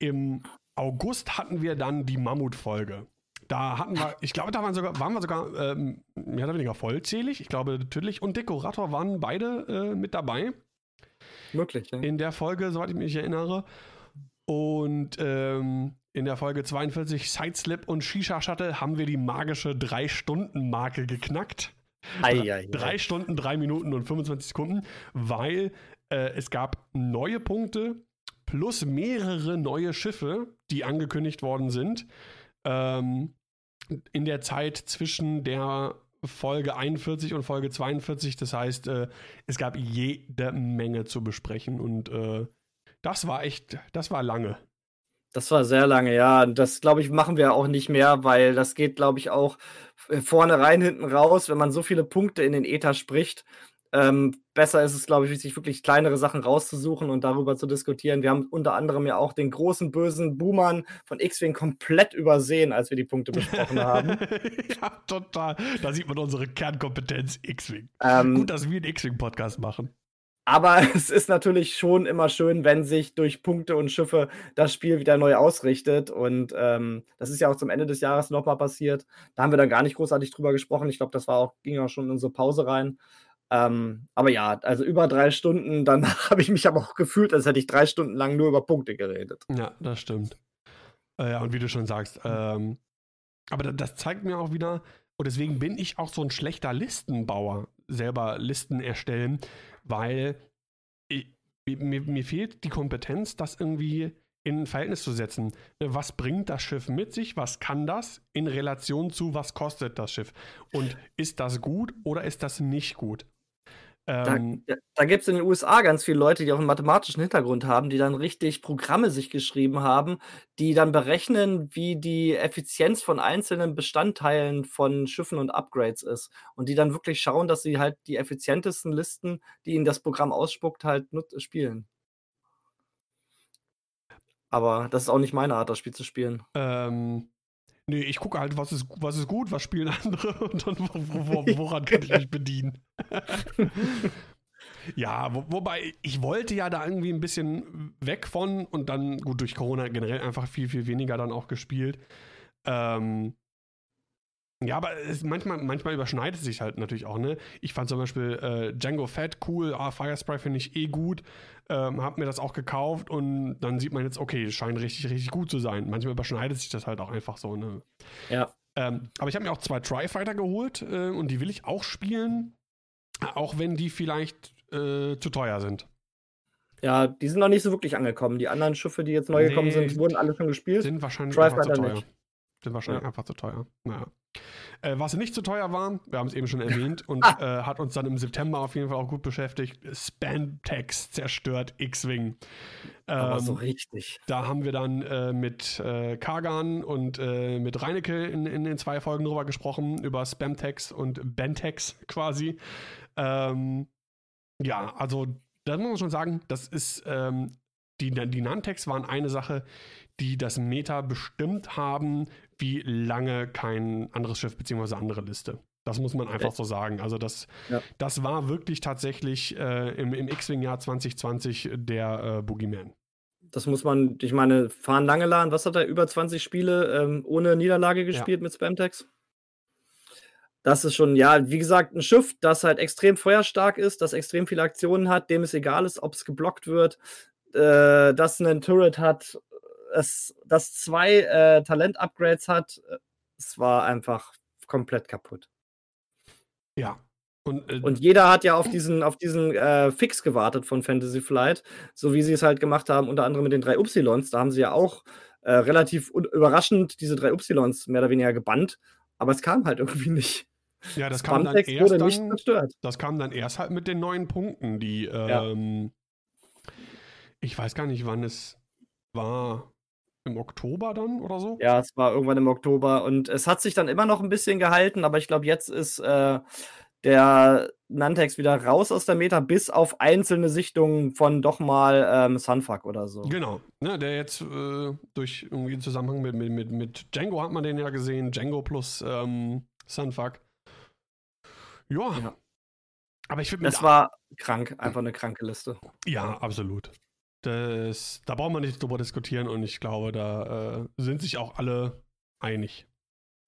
Im August hatten wir dann die Mammut-Folge. Da hatten wir, ich glaube, da waren, sogar, waren wir sogar ähm, mehr oder weniger vollzählig. Ich glaube, natürlich. Und Dekorator waren beide äh, mit dabei. Möglich, ja. In der Folge, soweit ich mich erinnere. Und ähm, in der Folge 42 Sideslip und Shisha Shuttle haben wir die magische 3-Stunden-Marke geknackt. Ei, ei, ei. Drei Stunden, drei Minuten und 25 Sekunden, weil äh, es gab neue Punkte plus mehrere neue Schiffe, die angekündigt worden sind. Ähm, in der Zeit zwischen der Folge 41 und Folge 42. Das heißt, äh, es gab jede Menge zu besprechen und äh, das war echt, das war lange. Das war sehr lange, ja. Das, glaube ich, machen wir auch nicht mehr, weil das geht, glaube ich, auch äh, vorne rein, hinten raus, wenn man so viele Punkte in den Ether spricht. Ähm, besser ist es, glaube ich, sich wirklich kleinere Sachen rauszusuchen und darüber zu diskutieren. Wir haben unter anderem ja auch den großen bösen Boomern von X-Wing komplett übersehen, als wir die Punkte besprochen haben. ja, total. Da sieht man unsere Kernkompetenz X-Wing. Ähm, Gut, dass wir einen X-Wing-Podcast machen. Aber es ist natürlich schon immer schön, wenn sich durch Punkte und Schiffe das Spiel wieder neu ausrichtet. Und ähm, das ist ja auch zum Ende des Jahres nochmal passiert. Da haben wir dann gar nicht großartig drüber gesprochen. Ich glaube, das war auch, ging auch schon in unsere Pause rein. Ähm, aber ja, also über drei Stunden, danach habe ich mich aber auch gefühlt, als hätte ich drei Stunden lang nur über Punkte geredet. Ja, das stimmt. Äh, ja, und wie du schon sagst, ähm, aber das zeigt mir auch wieder, und deswegen bin ich auch so ein schlechter Listenbauer, selber Listen erstellen, weil ich, mir, mir fehlt die Kompetenz, das irgendwie in ein Verhältnis zu setzen. Was bringt das Schiff mit sich? Was kann das in Relation zu, was kostet das Schiff? Und ist das gut oder ist das nicht gut? Ähm, da, da gibt es in den USA ganz viele Leute, die auch einen mathematischen Hintergrund haben, die dann richtig Programme sich geschrieben haben, die dann berechnen, wie die Effizienz von einzelnen Bestandteilen von Schiffen und Upgrades ist. Und die dann wirklich schauen, dass sie halt die effizientesten Listen, die ihnen das Programm ausspuckt, halt spielen. Aber das ist auch nicht meine Art, das Spiel zu spielen. Ähm, Nee, ich gucke halt, was ist, was ist gut, was spielen andere und dann wo, wo, woran kann ich mich bedienen. ja, wo, wobei ich wollte ja da irgendwie ein bisschen weg von und dann, gut, durch Corona generell einfach viel, viel weniger dann auch gespielt. Ähm, ja, aber es, manchmal, manchmal überschneidet es sich halt natürlich auch, ne? Ich fand zum Beispiel äh, Django Fett cool, ah, Firespray finde ich eh gut, ähm, hab mir das auch gekauft und dann sieht man jetzt, okay, es scheint richtig, richtig gut zu sein. Manchmal überschneidet sich das halt auch einfach so, ne? Ja. Ähm, aber ich habe mir auch zwei Tri-Fighter geholt äh, und die will ich auch spielen, auch wenn die vielleicht äh, zu teuer sind. Ja, die sind noch nicht so wirklich angekommen. Die anderen Schiffe, die jetzt neu nee, gekommen sind, wurden alle schon gespielt. Sind wahrscheinlich einfach zu teuer. Nicht. Sind wahrscheinlich ja. einfach zu teuer. Naja. Äh, was nicht zu teuer war, wir haben es eben schon erwähnt und äh, hat uns dann im September auf jeden Fall auch gut beschäftigt. Spantex zerstört X-Wing. Aber so richtig. Da haben wir dann äh, mit äh, Kagan und äh, mit Reinecke in, in den zwei Folgen drüber gesprochen, über Spamtex und Bentex quasi. Ähm, ja, also da muss man schon sagen, das ist ähm, die, die Nantex waren eine Sache, die das Meta bestimmt haben, wie lange kein anderes Schiff bzw. andere Liste. Das muss man einfach so sagen. Also das, ja. das war wirklich tatsächlich äh, im, im X-Wing-Jahr 2020 der äh, Boogeyman. Das muss man, ich meine, Fahren Langelan, was hat er, über 20 Spiele ähm, ohne Niederlage gespielt ja. mit Spamtex? Das ist schon, ja, wie gesagt, ein Schiff, das halt extrem feuerstark ist, das extrem viele Aktionen hat, dem es egal ist, ob es geblockt wird, äh, das einen Turret hat, es, das zwei äh, Talent-Upgrades hat. Es war einfach komplett kaputt. Ja. Und, äh, und jeder hat ja auf diesen, auf diesen äh, Fix gewartet von Fantasy Flight, so wie sie es halt gemacht haben, unter anderem mit den drei Upsilons. Da haben sie ja auch äh, relativ überraschend diese drei Upsilons mehr oder weniger gebannt, aber es kam halt irgendwie nicht. Ja, das kam dann erst wurde nicht zerstört. Das kam dann erst halt mit den neuen Punkten, die ähm, ja. ich weiß gar nicht, wann es war. Im Oktober dann oder so? Ja, es war irgendwann im Oktober und es hat sich dann immer noch ein bisschen gehalten, aber ich glaube, jetzt ist äh, der Nantex wieder raus aus der Meta, bis auf einzelne Sichtungen von doch mal ähm, Sunfuck oder so. Genau, ne, der jetzt äh, durch irgendwie Zusammenhang mit, mit, mit Django hat man den ja gesehen, Django plus ähm, Sunfuck. Ja. ja. Aber ich finde. Es war krank, einfach eine kranke Liste. Ja, absolut. Das, da brauchen wir nicht drüber diskutieren und ich glaube, da äh, sind sich auch alle einig.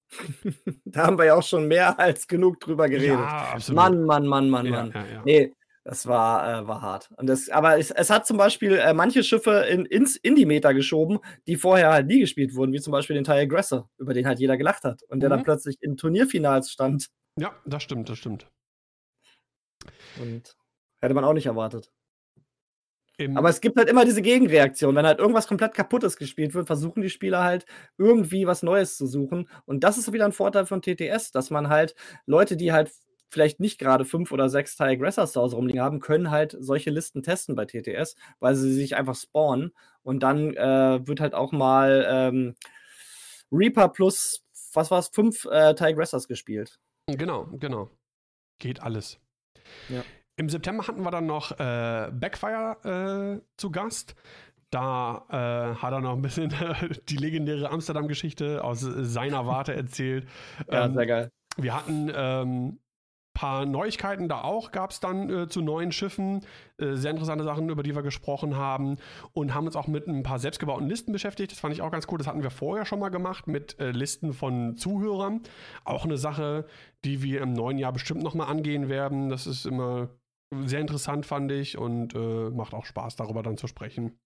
da haben wir ja auch schon mehr als genug drüber geredet. Ja, absolut. Mann, Mann, Mann, Mann, Mann. Ja, ja, nee, das war, äh, war hart. Und das, aber es, es hat zum Beispiel äh, manche Schiffe in, ins Indie-Meter geschoben, die vorher halt nie gespielt wurden, wie zum Beispiel den TIE Aggressor, über den halt jeder gelacht hat und der dann mhm. plötzlich in Turnierfinals stand. Ja, das stimmt, das stimmt. Und hätte man auch nicht erwartet. Aber es gibt halt immer diese Gegenreaktion. Wenn halt irgendwas komplett kaputtes gespielt wird, versuchen die Spieler halt irgendwie was Neues zu suchen. Und das ist wieder ein Vorteil von TTS, dass man halt Leute, die halt vielleicht nicht gerade fünf oder sechs TIE Aggressors zu Hause rumliegen haben, können halt solche Listen testen bei TTS, weil sie sich einfach spawnen. Und dann äh, wird halt auch mal ähm, Reaper plus, was war es, fünf äh, TIE Aggressors gespielt. Genau, genau. Geht alles. Ja. Im September hatten wir dann noch äh, Backfire äh, zu Gast. Da äh, hat er noch ein bisschen die legendäre Amsterdam-Geschichte aus seiner Warte erzählt. ja, ähm, sehr geil. Wir hatten ähm, paar Neuigkeiten da auch, gab es dann äh, zu neuen Schiffen. Äh, sehr interessante Sachen, über die wir gesprochen haben. Und haben uns auch mit ein paar selbstgebauten Listen beschäftigt. Das fand ich auch ganz cool. Das hatten wir vorher schon mal gemacht mit äh, Listen von Zuhörern. Auch eine Sache, die wir im neuen Jahr bestimmt nochmal angehen werden. Das ist immer sehr interessant, fand ich, und äh, macht auch Spaß, darüber dann zu sprechen.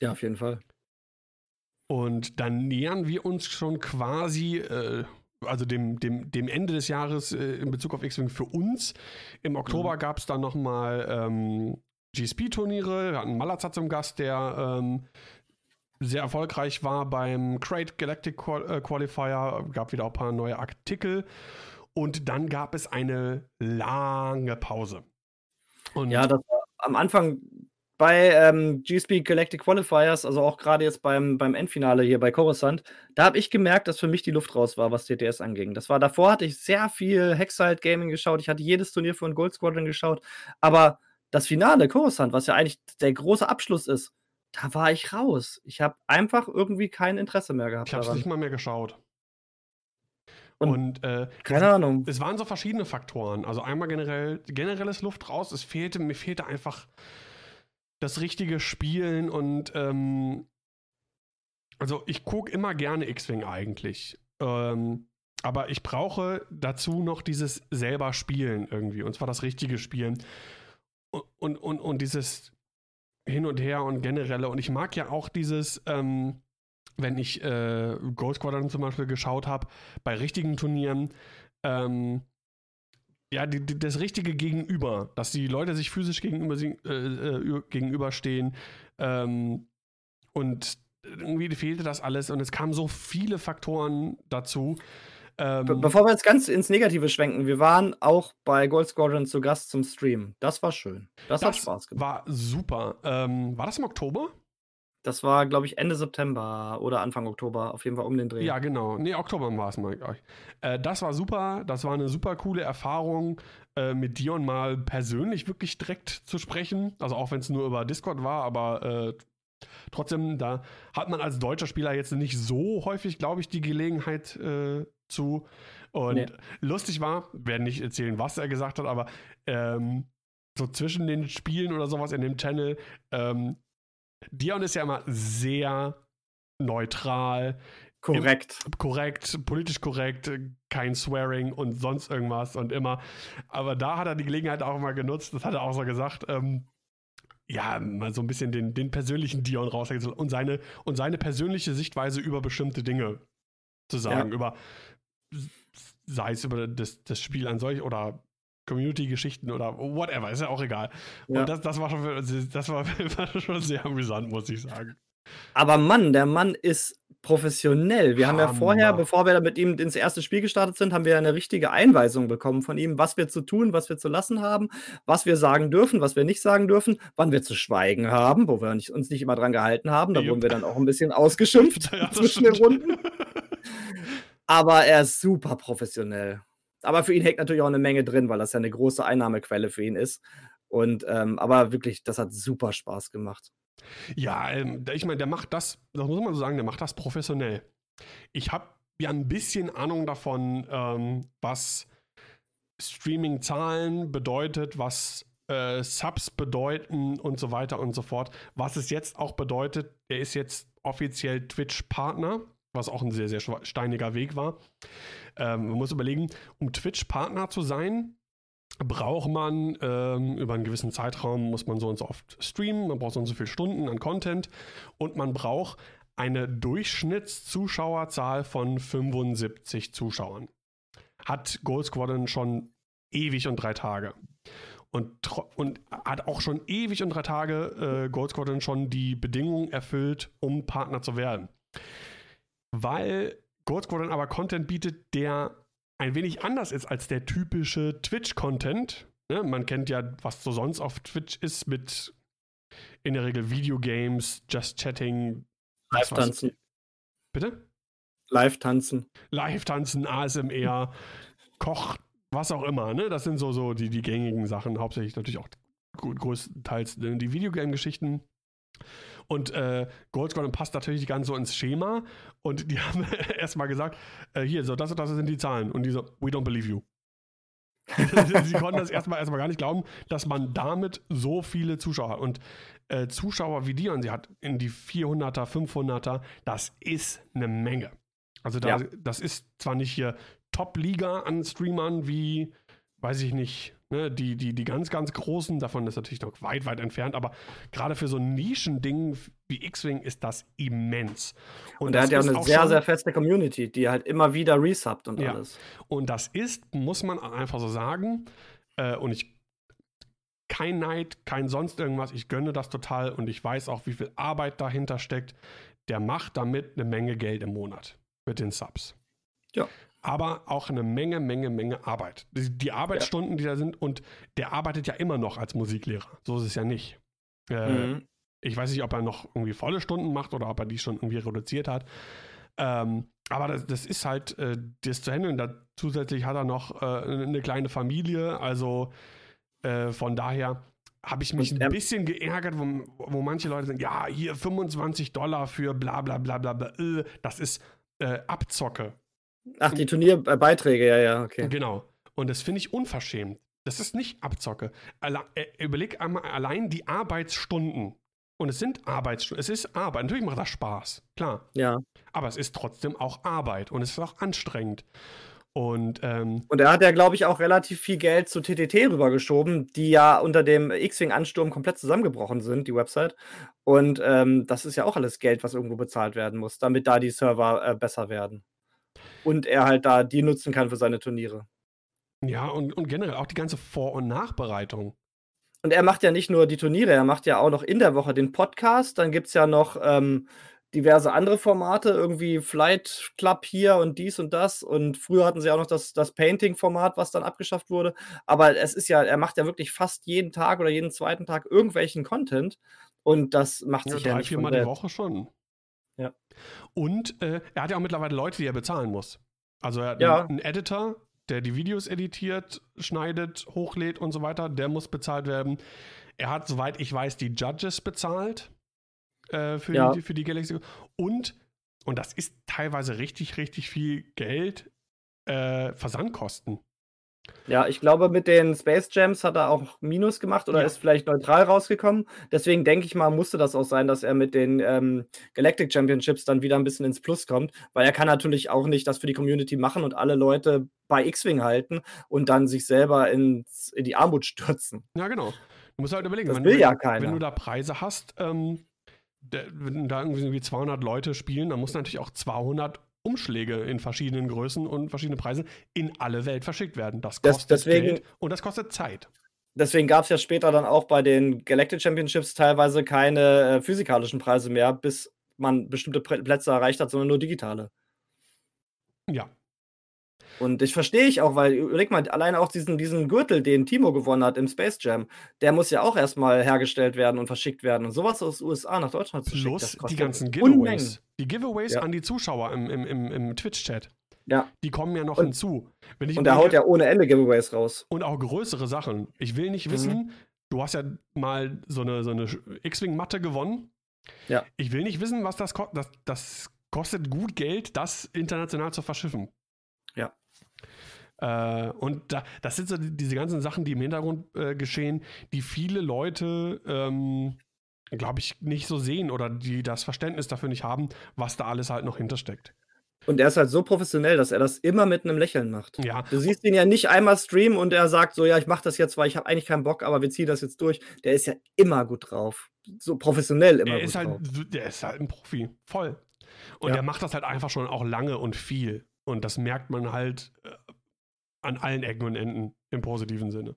Ja, auf jeden Fall. Und dann nähern wir uns schon quasi, äh, also dem, dem, dem Ende des Jahres äh, in Bezug auf X-Wing für uns. Im Oktober mhm. gab es dann nochmal ähm, GSP-Turniere. Wir hatten Malazat zum Gast, der ähm, sehr erfolgreich war beim Crate Galactic Qual äh, Qualifier. Gab wieder auch ein paar neue Artikel. Und dann gab es eine lange Pause. Und ja, das war am Anfang bei ähm, GSP Galactic Qualifiers, also auch gerade jetzt beim, beim Endfinale hier bei Coruscant, da habe ich gemerkt, dass für mich die Luft raus war, was TTS anging. Das war davor hatte ich sehr viel Hexite Gaming geschaut, ich hatte jedes Turnier von Gold Squadron geschaut, aber das Finale Coruscant, was ja eigentlich der große Abschluss ist, da war ich raus. Ich habe einfach irgendwie kein Interesse mehr gehabt. Ich habe es nicht mal mehr geschaut. Und, und äh, keine es, Ahnung. Es waren so verschiedene Faktoren. Also einmal generell, generelles Luft raus. Es fehlte, mir fehlte einfach das richtige Spielen und ähm, also ich gucke immer gerne X-Wing eigentlich. Ähm, aber ich brauche dazu noch dieses selber Spielen irgendwie. Und zwar das richtige Spielen. Und, und, und, und dieses Hin und Her und generelle. Und ich mag ja auch dieses, ähm, wenn ich äh, Gold Squadron zum Beispiel geschaut habe, bei richtigen Turnieren, ähm, ja, die, die, das richtige Gegenüber, dass die Leute sich physisch gegenüber, äh, äh, gegenüberstehen ähm, und irgendwie fehlte das alles und es kamen so viele Faktoren dazu. Ähm, Be bevor wir jetzt ganz ins Negative schwenken, wir waren auch bei Gold Squadron zu Gast zum Stream. Das war schön. Das, das hat Spaß gemacht. War super. Ähm, war das im Oktober? Das war, glaube ich, Ende September oder Anfang Oktober, auf jeden Fall um den Dreh. Ja, genau. Nee, Oktober war es mal. Äh, das war super. Das war eine super coole Erfahrung, äh, mit Dion mal persönlich wirklich direkt zu sprechen. Also auch wenn es nur über Discord war, aber äh, trotzdem, da hat man als deutscher Spieler jetzt nicht so häufig, glaube ich, die Gelegenheit äh, zu. Und nee. lustig war, werde nicht erzählen, was er gesagt hat, aber ähm, so zwischen den Spielen oder sowas in dem Channel, ähm, Dion ist ja immer sehr neutral. Korrekt. Im, korrekt, politisch korrekt, kein Swearing und sonst irgendwas und immer. Aber da hat er die Gelegenheit auch mal genutzt, das hat er auch so gesagt, ähm, ja, mal so ein bisschen den, den persönlichen Dion raushängen und seine, und seine persönliche Sichtweise über bestimmte Dinge zu sagen, ja. über sei es über das, das Spiel an solch oder Community-Geschichten oder whatever, ist ja auch egal. Ja. Und das, das, war schon, das war, war schon sehr amüsant, muss ich sagen. Aber Mann, der Mann ist professionell. Wir Hammer. haben ja vorher, bevor wir mit ihm ins erste Spiel gestartet sind, haben wir eine richtige Einweisung bekommen von ihm, was wir zu tun, was wir zu lassen haben, was wir sagen dürfen, was wir nicht sagen dürfen, wann wir zu schweigen haben, wo wir uns nicht immer dran gehalten haben. Da Jupp. wurden wir dann auch ein bisschen ausgeschimpft ja, zwischen den Runden. Aber er ist super professionell. Aber für ihn hängt natürlich auch eine Menge drin, weil das ja eine große Einnahmequelle für ihn ist. Und ähm, aber wirklich, das hat super Spaß gemacht. Ja, ähm, ich meine, der macht das, das muss man so sagen, der macht das professionell. Ich habe ja ein bisschen Ahnung davon, ähm, was Streaming-Zahlen bedeutet, was äh, Subs bedeuten und so weiter und so fort. Was es jetzt auch bedeutet, er ist jetzt offiziell Twitch-Partner, was auch ein sehr, sehr steiniger Weg war. Ähm, man muss überlegen, um Twitch-Partner zu sein, braucht man ähm, über einen gewissen Zeitraum, muss man so und so oft streamen, man braucht so und so viele Stunden an Content und man braucht eine Durchschnittszuschauerzahl von 75 Zuschauern. Hat Gold Squadron schon ewig und drei Tage. Und, und hat auch schon ewig und drei Tage äh, Gold Squadron schon die Bedingungen erfüllt, um Partner zu werden. Weil Gold Squadron aber Content bietet, der ein wenig anders ist als der typische Twitch-Content. Ne? Man kennt ja, was so sonst auf Twitch ist, mit in der Regel Videogames, Just Chatting. Live-Tanzen. Bitte? Live-Tanzen. Live-Tanzen, ASMR, Koch, was auch immer. Ne? Das sind so, so die, die gängigen Sachen. Hauptsächlich natürlich auch größtenteils die Videogame-Geschichten. Und äh, Gold Squadron passt natürlich ganz so ins Schema. Und die haben erstmal gesagt: äh, Hier, so, das und das sind die Zahlen. Und die so: We don't believe you. Sie konnten das erstmal erstmal gar nicht glauben, dass man damit so viele Zuschauer hat. Und äh, Zuschauer wie Dion sie hat in die 400er, 500er, das ist eine Menge. Also da, ja. das ist zwar nicht hier Top-Liga an Streamern wie, weiß ich nicht, Ne, die, die, die ganz, ganz großen, davon ist natürlich noch weit, weit entfernt, aber gerade für so ein Nischending wie X-Wing ist das immens. Und, und er hat ja eine sehr, sehr feste Community, die halt immer wieder resubbt und ja. alles. Und das ist, muss man einfach so sagen, äh, und ich kein Neid, kein sonst irgendwas. Ich gönne das total und ich weiß auch, wie viel Arbeit dahinter steckt. Der macht damit eine Menge Geld im Monat mit den Subs. Ja aber auch eine Menge, Menge, Menge Arbeit. Die, die Arbeitsstunden, ja. die da sind, und der arbeitet ja immer noch als Musiklehrer. So ist es ja nicht. Äh, mhm. Ich weiß nicht, ob er noch irgendwie volle Stunden macht oder ob er die schon irgendwie reduziert hat. Ähm, aber das, das, ist halt, äh, das zu handeln. Da, zusätzlich hat er noch äh, eine kleine Familie. Also äh, von daher habe ich mich und, ein bisschen geärgert, wo, wo, manche Leute sagen, ja, hier 25 Dollar für bla bla bla bla bla. Äh, das ist äh, Abzocke. Ach, die Turnierbeiträge, ja, ja, okay. Genau. Und das finde ich unverschämt. Das ist nicht Abzocke. Alle, äh, überleg einmal allein die Arbeitsstunden. Und es sind Arbeitsstunden. Es ist Arbeit. Natürlich macht das Spaß. Klar. Ja. Aber es ist trotzdem auch Arbeit. Und es ist auch anstrengend. Und, ähm, und er hat ja, glaube ich, auch relativ viel Geld zu TTT rübergeschoben, die ja unter dem X-Wing-Ansturm komplett zusammengebrochen sind, die Website. Und ähm, das ist ja auch alles Geld, was irgendwo bezahlt werden muss, damit da die Server äh, besser werden und er halt da die nutzen kann für seine Turniere. Ja, und, und generell auch die ganze Vor- und Nachbereitung. Und er macht ja nicht nur die Turniere, er macht ja auch noch in der Woche den Podcast. Dann gibt es ja noch ähm, diverse andere Formate, irgendwie Flight Club hier und dies und das. Und früher hatten sie auch noch das, das Painting-Format, was dann abgeschafft wurde. Aber es ist ja, er macht ja wirklich fast jeden Tag oder jeden zweiten Tag irgendwelchen Content. Und das macht Ja, sich ja drei, nicht vier von Mal die. Woche schon. Ja. Und äh, er hat ja auch mittlerweile Leute, die er bezahlen muss. Also er hat Ja. einen, einen Editor, der die Videos editiert, schneidet, hochlädt und so weiter. Der muss bezahlt werden. Er hat, soweit ich weiß, die Judges bezahlt äh, für, Ja. die, für die Galaxy. Und, und das ist teilweise richtig, richtig viel Geld, äh, Versandkosten. Ja, ich glaube, mit den Space Jams hat er auch Minus gemacht oder Ja. ist vielleicht neutral rausgekommen. Deswegen denke ich mal, musste das auch sein, dass er mit den ähm, Galactic Championships dann wieder ein bisschen ins Plus kommt, weil er kann natürlich auch nicht das für die Community machen und alle Leute bei X-Wing halten und dann sich selber ins, in die Armut stürzen. Ja, genau. Du musst halt überlegen, Das wenn, will wenn, ja keiner. wenn du da Preise hast, ähm, der, wenn da irgendwie 200 Leute spielen, dann muss natürlich auch 200 Umschläge in verschiedenen Größen und verschiedene Preise in alle Welt verschickt werden. Das Das- kostet deswegen- Geld und das kostet Zeit. Deswegen gab es ja später dann auch bei den Galactic Championships teilweise keine äh, physikalischen Preise mehr, bis man bestimmte Plätze erreicht hat, sondern nur digitale. Ja, Und ich verstehe ich auch, weil überleg mal, alleine auch diesen, diesen Gürtel, den Timo gewonnen hat im Space Jam, der muss ja auch erstmal hergestellt werden und verschickt werden. Und sowas aus den USA nach Deutschland zu schicken, plus die ganzen Unmengen. Giveaways. Die Giveaways Ja. an die Zuschauer im, im, im, im Twitch-Chat, Ja, die kommen ja noch Und- hinzu. Wenn ich und er überlege- haut ja ohne Ende Giveaways raus. und auch größere Sachen. Ich will nicht Mhm. wissen, du hast ja mal so eine, so eine X-Wing-Matte gewonnen. Ja. Ich will nicht wissen, was das kostet. Das, das kostet gut Geld, das international zu verschiffen. Ja. Äh, und da, das sind so die, diese ganzen Sachen, die im Hintergrund äh, geschehen, die viele Leute, ähm, glaube ich, nicht so sehen oder die das Verständnis dafür nicht haben, was da alles halt noch hintersteckt. Und er ist halt so professionell, dass er das immer mit einem Lächeln macht. Ja, Du siehst ihn ja nicht einmal streamen und er sagt so, ja, ich mache das jetzt, weil ich habe eigentlich keinen Bock, aber wir ziehen das jetzt durch. Der ist ja immer gut drauf. So professionell immer er gut ist halt, drauf. der ist halt ein Profi, voll. Und Ja. er macht das halt einfach schon auch lange und viel. Und das merkt man halt äh, an allen Ecken und Enden im positiven Sinne.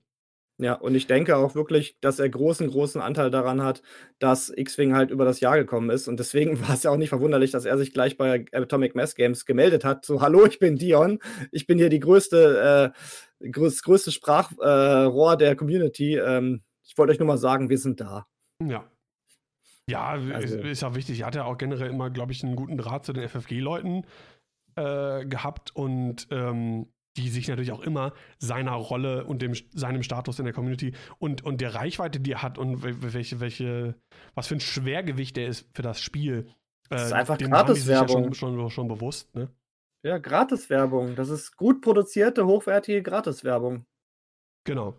Ja, und ich denke auch wirklich, dass er großen, großen Anteil daran hat, dass X-Wing halt über das Jahr gekommen ist. Und deswegen war es ja auch nicht verwunderlich, dass er sich gleich bei Atomic Mass Games gemeldet hat. So, hallo, ich bin Dion. Ich bin hier die größte, äh, größ, größte Sprachrohr äh, der Community. Ähm, ich wollte euch nur mal sagen, wir sind da. Ja. Ja, Also- ist, ist ja wichtig. Er hat ja auch generell immer, glaube ich, einen guten Draht zu den FFG-Leuten äh, gehabt und ähm, die sich natürlich auch immer seiner Rolle und dem, seinem Status in der Community und, und der Reichweite, die er hat und wel- welche, welche, was für ein Schwergewicht er ist für das Spiel. Das ist äh, einfach sich ja Gratiswerbung. schon, schon, schon bewusst, ne? Ja, Gratiswerbung. Das ist gut produzierte, hochwertige Gratiswerbung. Genau.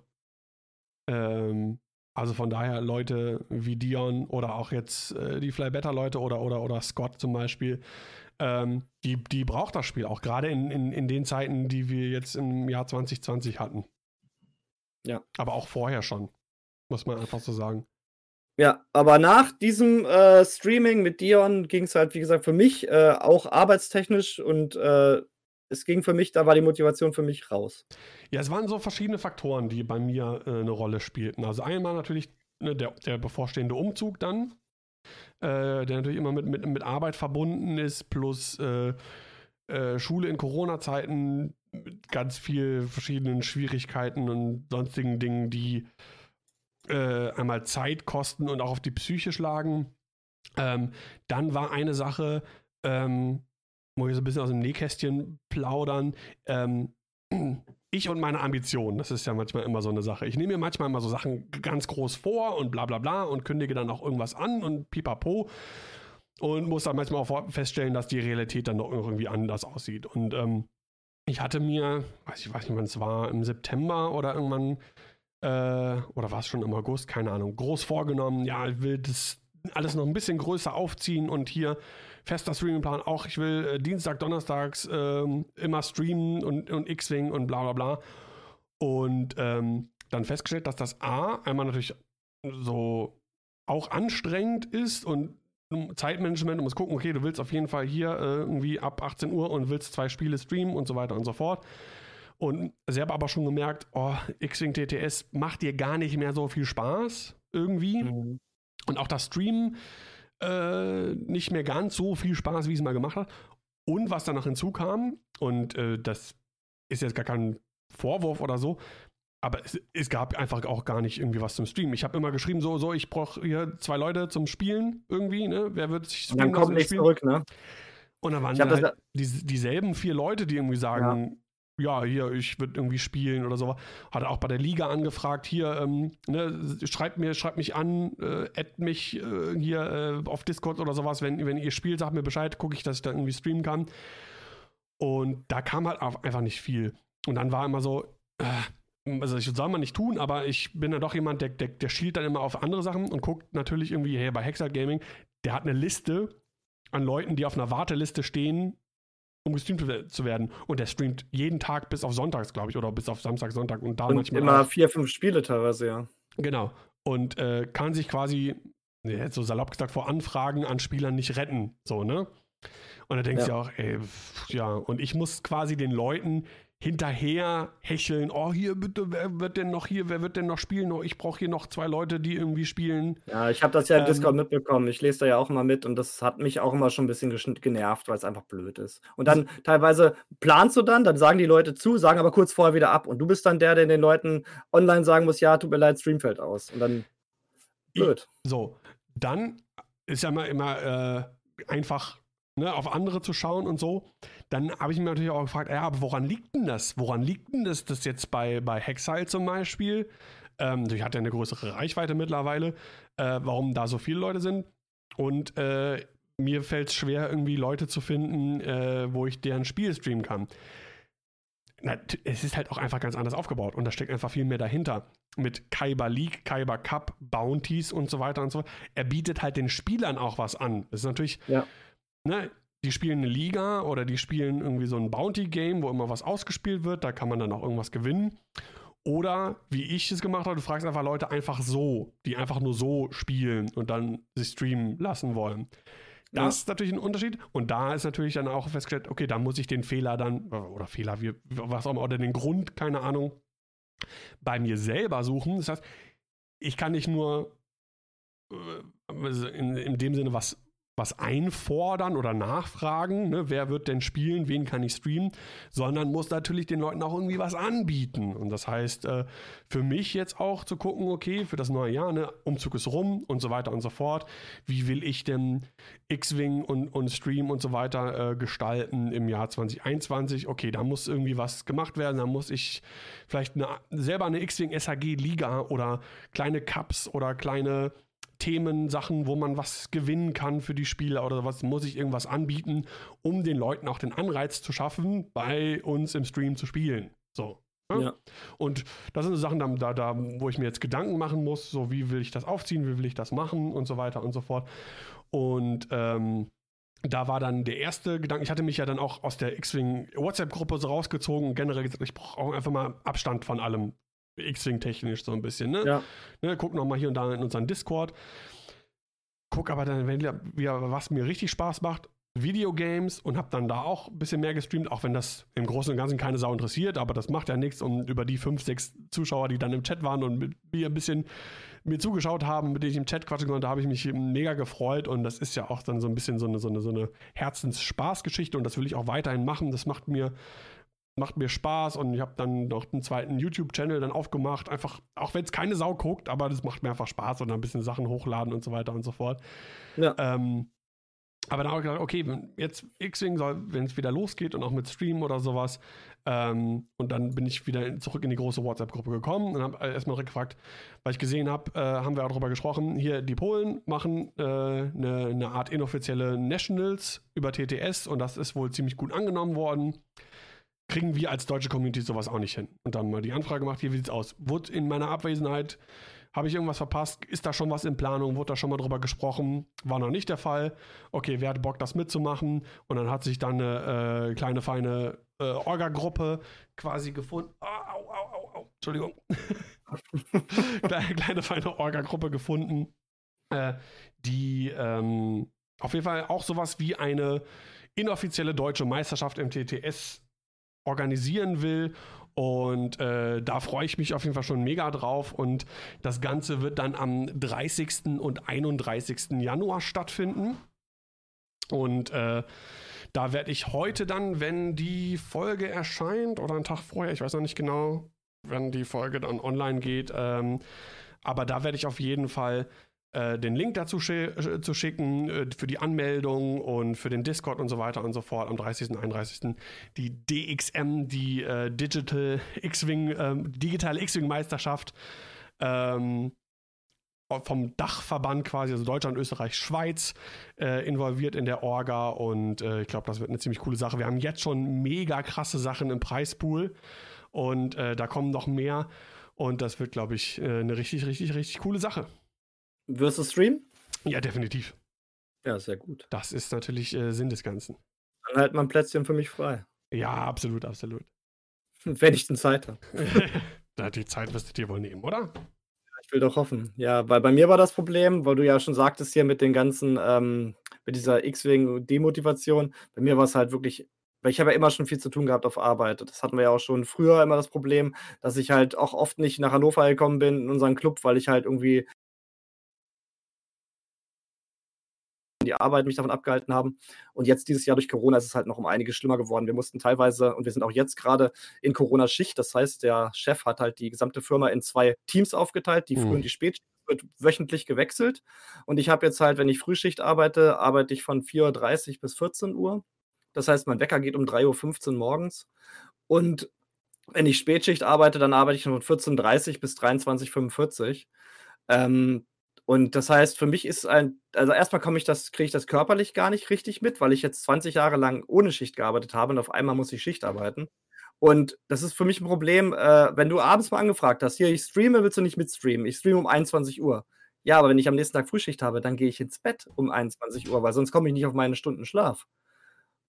Ähm, also von daher Leute wie Dion oder auch jetzt äh, die Fly Better Leute oder, oder, oder Scott zum Beispiel, ähm, die, die braucht das Spiel auch, gerade in, in, in den Zeiten, die wir jetzt im Jahr 2020 hatten. Ja. Aber auch vorher schon, muss man einfach so sagen. Ja, aber nach diesem äh, Streaming mit Dion ging es halt, wie gesagt, für mich äh, auch arbeitstechnisch und äh, es ging für mich, da war die Motivation für mich raus. Ja, es waren so verschiedene Faktoren, die bei mir äh, eine Rolle spielten. Also einmal natürlich ne, der, der bevorstehende Umzug dann, äh, der natürlich immer mit, mit, mit Arbeit verbunden ist, plus äh, äh, Schule in Corona-Zeiten mit ganz viel verschiedenen Schwierigkeiten und sonstigen Dingen, die äh, einmal Zeit kosten und auch auf die Psyche schlagen. Ähm, dann war eine Sache, ähm, muss ich so ein bisschen aus dem Nähkästchen plaudern, ähm, ich und meine Ambitionen, das ist ja manchmal immer so eine Sache. Ich nehme mir manchmal immer so Sachen ganz groß vor und bla bla bla und kündige dann auch irgendwas an und pipapo und muss dann manchmal auch feststellen, dass die Realität dann noch irgendwie anders aussieht. Und ähm, ich hatte mir, weiß ich weiß nicht, wann es war, im September oder irgendwann, äh, oder war es schon im August, keine Ahnung, groß vorgenommen, ja, ich will das alles noch ein bisschen größer aufziehen und hier fester Streamingplan auch, ich will äh, Dienstag, Donnerstags ähm, immer streamen und, und X-Wing und bla bla bla. Und ähm, dann festgestellt, dass das A einmal natürlich so auch anstrengend ist und Zeitmanagement, du musst gucken, okay, du willst auf jeden Fall hier äh, irgendwie ab 18 Uhr und willst zwei Spiele streamen und so weiter und so fort. Und selber aber schon gemerkt, oh, X-Wing TTS macht dir gar nicht mehr so viel Spaß irgendwie. Mhm. Und auch das Streamen äh, nicht mehr ganz so viel Spaß, wie es mal gemacht hat. Und was danach hinzukam, und äh, das ist jetzt gar kein Vorwurf oder so, aber es, es, gab einfach auch gar nicht irgendwie was zum Streamen. Ich habe immer geschrieben, so, so, ich brauche hier zwei Leute zum Spielen irgendwie, ne? Wer wird sich streamen? Und dann kommt nichts zurück, ne? Und dann waren halt die, dieselben vier Leute, die irgendwie sagen, ja, ja hier, ich würde irgendwie spielen oder so. Hat er auch bei der Liga angefragt, hier, ähm, ne, schreibt mir, schreibt mich an, äh, add mich äh, hier äh, auf Discord oder sowas, wenn, wenn ihr spielt, sagt mir Bescheid, gucke ich, dass ich da irgendwie streamen kann. Und da kam halt einfach nicht viel. Und dann war immer so, äh, also ich soll man nicht tun, aber ich bin dann doch jemand, der, der, der schielt dann immer auf andere Sachen und guckt natürlich irgendwie, hey, bei Hexer Gaming, der hat eine Liste an Leuten, die auf einer Warteliste stehen, um gestreamt zu werden. Und der streamt jeden Tag bis auf Sonntags, glaube ich, oder bis auf Samstag, Sonntag und da und manchmal. Immer auch. vier, fünf Spiele teilweise, ja. Genau. Und äh, kann sich quasi, so salopp gesagt, vor Anfragen an Spielern nicht retten. So, ne? Und da denkst du ja. auch, ey, pff, ja, und ich muss quasi den Leuten hinterher hecheln, oh hier bitte, wer wird denn noch hier, wer wird denn noch spielen? Oh, ich brauche hier noch zwei Leute, die irgendwie spielen. Ja, ich habe das ja im ähm, Discord mitbekommen. Ich lese da ja auch immer mit und das hat mich auch immer schon ein bisschen genervt, weil es einfach blöd ist. Und dann teilweise planst du dann, dann sagen die Leute zu, sagen aber kurz vorher wieder ab und du bist dann der, der den Leuten online sagen muss, ja, tut mir leid, Stream fällt aus. Und dann blöd. so, dann ist ja immer, immer äh, einfach ne, auf andere zu schauen und so dann habe ich mir natürlich auch gefragt, ja, aber woran liegt denn das? Woran liegt denn das, das jetzt bei, bei Hexile zum Beispiel? Ähm, ich hatte ja eine größere Reichweite mittlerweile, äh, warum da so viele Leute sind. Und äh, mir fällt es schwer, irgendwie Leute zu finden, äh, wo ich deren Spiel streamen kann. Na, es ist halt auch einfach ganz anders aufgebaut und da steckt einfach viel mehr dahinter. Mit Kaiba League, Kaiba Cup, Bounties und so weiter und so. Er bietet halt den Spielern auch was an. Das ist natürlich, ja. Ne, die spielen eine Liga oder die spielen irgendwie so ein Bounty-Game, wo immer was ausgespielt wird, da kann man dann auch irgendwas gewinnen. Oder wie ich es gemacht habe, du fragst einfach Leute einfach so, die einfach nur so spielen und dann sich streamen lassen wollen. Das ja. ist natürlich ein Unterschied. Und da ist natürlich dann auch festgestellt, okay, da muss ich den Fehler dann, oder Fehler, wie, was auch immer, oder den Grund, keine Ahnung, bei mir selber suchen. Das heißt, ich kann nicht nur äh, in, in dem Sinne was was einfordern oder nachfragen, ne, wer wird denn spielen, wen kann ich streamen, sondern muss natürlich den Leuten auch irgendwie was anbieten. Und das heißt, äh, für mich jetzt auch zu gucken, okay, für das neue Jahr, ne, Umzug ist rum und so weiter und so fort. Wie will ich denn X-Wing und, und Stream und so weiter äh, gestalten im Jahr 2021? Okay, da muss irgendwie was gemacht werden, da muss ich vielleicht eine, selber eine X-Wing SHG-Liga oder kleine Cups oder kleine Themen, Sachen, wo man was gewinnen kann für die Spieler oder was, muss ich irgendwas anbieten, um den Leuten auch den Anreiz zu schaffen, bei uns im Stream zu spielen. So. Ne? Ja. Und das sind so Sachen, da, da, wo ich mir jetzt Gedanken machen muss, so wie will ich das aufziehen, wie will ich das machen und so weiter und so fort. Und ähm, da war dann der erste Gedanke, ich hatte mich ja dann auch aus der X-Wing WhatsApp-Gruppe so rausgezogen und generell gesagt, ich brauche auch einfach mal Abstand von allem. X-Wing-technisch so ein bisschen, ne? Ja. ne guck nochmal hier und da in unseren Discord. Guck aber dann, wenn wieder, was mir richtig Spaß macht, Videogames und hab dann da auch ein bisschen mehr gestreamt, auch wenn das im Großen und Ganzen keine Sau interessiert, aber das macht ja nichts. Und über die fünf, sechs Zuschauer, die dann im Chat waren und mit mir ein bisschen mir zugeschaut haben, mit denen ich im Chat quatschen konnte, habe ich mich mega gefreut. Und das ist ja auch dann so ein bisschen so eine, so eine, so eine Herzensspaßgeschichte und das will ich auch weiterhin machen. Das macht mir macht mir Spaß und ich habe dann noch einen zweiten YouTube-Channel dann aufgemacht. Einfach, auch wenn es keine Sau guckt, aber das macht mir einfach Spaß und ein bisschen Sachen hochladen und so weiter und so fort. Ja. Ähm, aber dann habe ich gedacht, okay, jetzt X-Wing soll, wenn es wieder losgeht und auch mit Stream oder sowas. Ähm, und dann bin ich wieder zurück in die große WhatsApp-Gruppe gekommen und habe erstmal gefragt, weil ich gesehen habe, äh, haben wir auch darüber gesprochen, hier die Polen machen äh, eine, eine Art inoffizielle Nationals über TTS und das ist wohl ziemlich gut angenommen worden kriegen wir als deutsche Community sowas auch nicht hin. Und dann mal die Anfrage gemacht, hier, wie sieht's aus? Wurde in meiner Abwesenheit, habe ich irgendwas verpasst? Ist da schon was in Planung? Wurde da schon mal drüber gesprochen? War noch nicht der Fall. Okay, wer hat Bock, das mitzumachen? Und dann hat sich dann eine äh, kleine, feine äh, Orga-Gruppe quasi gefunden. Au, au, au, au, au. Entschuldigung. kleine, kleine, feine Orga-Gruppe gefunden, äh, die ähm, auf jeden Fall auch sowas wie eine inoffizielle deutsche Meisterschaft im TTS organisieren will Und äh, da freue ich mich auf jeden Fall schon mega drauf. Und das Ganze wird dann am 30. und 31. Januar stattfinden. Und äh, da werde ich heute dann, wenn die Folge erscheint oder einen Tag vorher, ich weiß noch nicht genau, wenn die Folge dann online geht, ähm, aber da werde ich auf jeden Fall äh, den Link dazu schi äh, zu schicken äh, für die Anmeldung und für den Discord und so weiter und so fort am 30. und 31. Die DXM, die äh, Digital X-Wing, ähm, digitale X-Wing Meisterschaft. Ähm, vom Dachverband quasi, also Deutschland, Österreich, Schweiz, äh, involviert in der Orga und äh, ich glaube, das wird eine ziemlich coole Sache. Wir haben jetzt schon mega krasse Sachen im Preispool und äh, da kommen noch mehr und das wird, glaube ich, eine richtig, richtig, richtig coole Sache. Wirst du streamen? Ja, definitiv. Ja, sehr gut. Das ist natürlich äh, Sinn des Ganzen. Dann halt mal ein Plätzchen für mich frei. Ja, absolut, absolut. Wenn ich denn Zeit habe. die Zeit wirst du dir wohl nehmen, oder? Ich will doch hoffen. Ja, weil bei mir war das Problem, weil du ja schon sagtest hier mit den ganzen, ähm, mit dieser X-Wing-Demotivation. Bei mir war es halt wirklich, weil ich habe ja immer schon viel zu tun gehabt auf Arbeit. Das hatten wir ja auch schon früher immer das Problem, dass ich halt auch oft nicht nach Hannover gekommen bin in unseren Club, weil ich halt irgendwie die Arbeit mich davon abgehalten haben. Und jetzt dieses Jahr durch Corona ist es halt noch um einiges schlimmer geworden. Wir mussten teilweise, und wir sind auch jetzt gerade in Corona-Schicht, das heißt, der Chef hat halt die gesamte Firma in zwei Teams aufgeteilt, die Früh- und die Spätschicht wird wöchentlich gewechselt. Und ich habe jetzt halt, wenn ich Frühschicht arbeite, arbeite ich von 4.30 Uhr bis 14 Uhr. Das heißt, mein Wecker geht um 3.15 Uhr morgens. Und wenn ich Spätschicht arbeite, dann arbeite ich von 14.30 Uhr bis 23.45 Uhr. Ähm, und das heißt, für mich ist ein, also erstmal komme ich das, kriege ich das körperlich gar nicht richtig mit, weil ich jetzt 20 Jahre lang ohne Schicht gearbeitet habe und auf einmal muss ich Schicht arbeiten. Und das ist für mich ein Problem, äh, wenn du abends mal angefragt hast, hier, ich streame, willst du nicht mitstreamen? Ich streame um 21 Uhr. Ja, aber wenn ich am nächsten Tag Frühschicht habe, dann gehe ich ins Bett um 21 Uhr, weil sonst komme ich nicht auf meine Stunden Schlaf.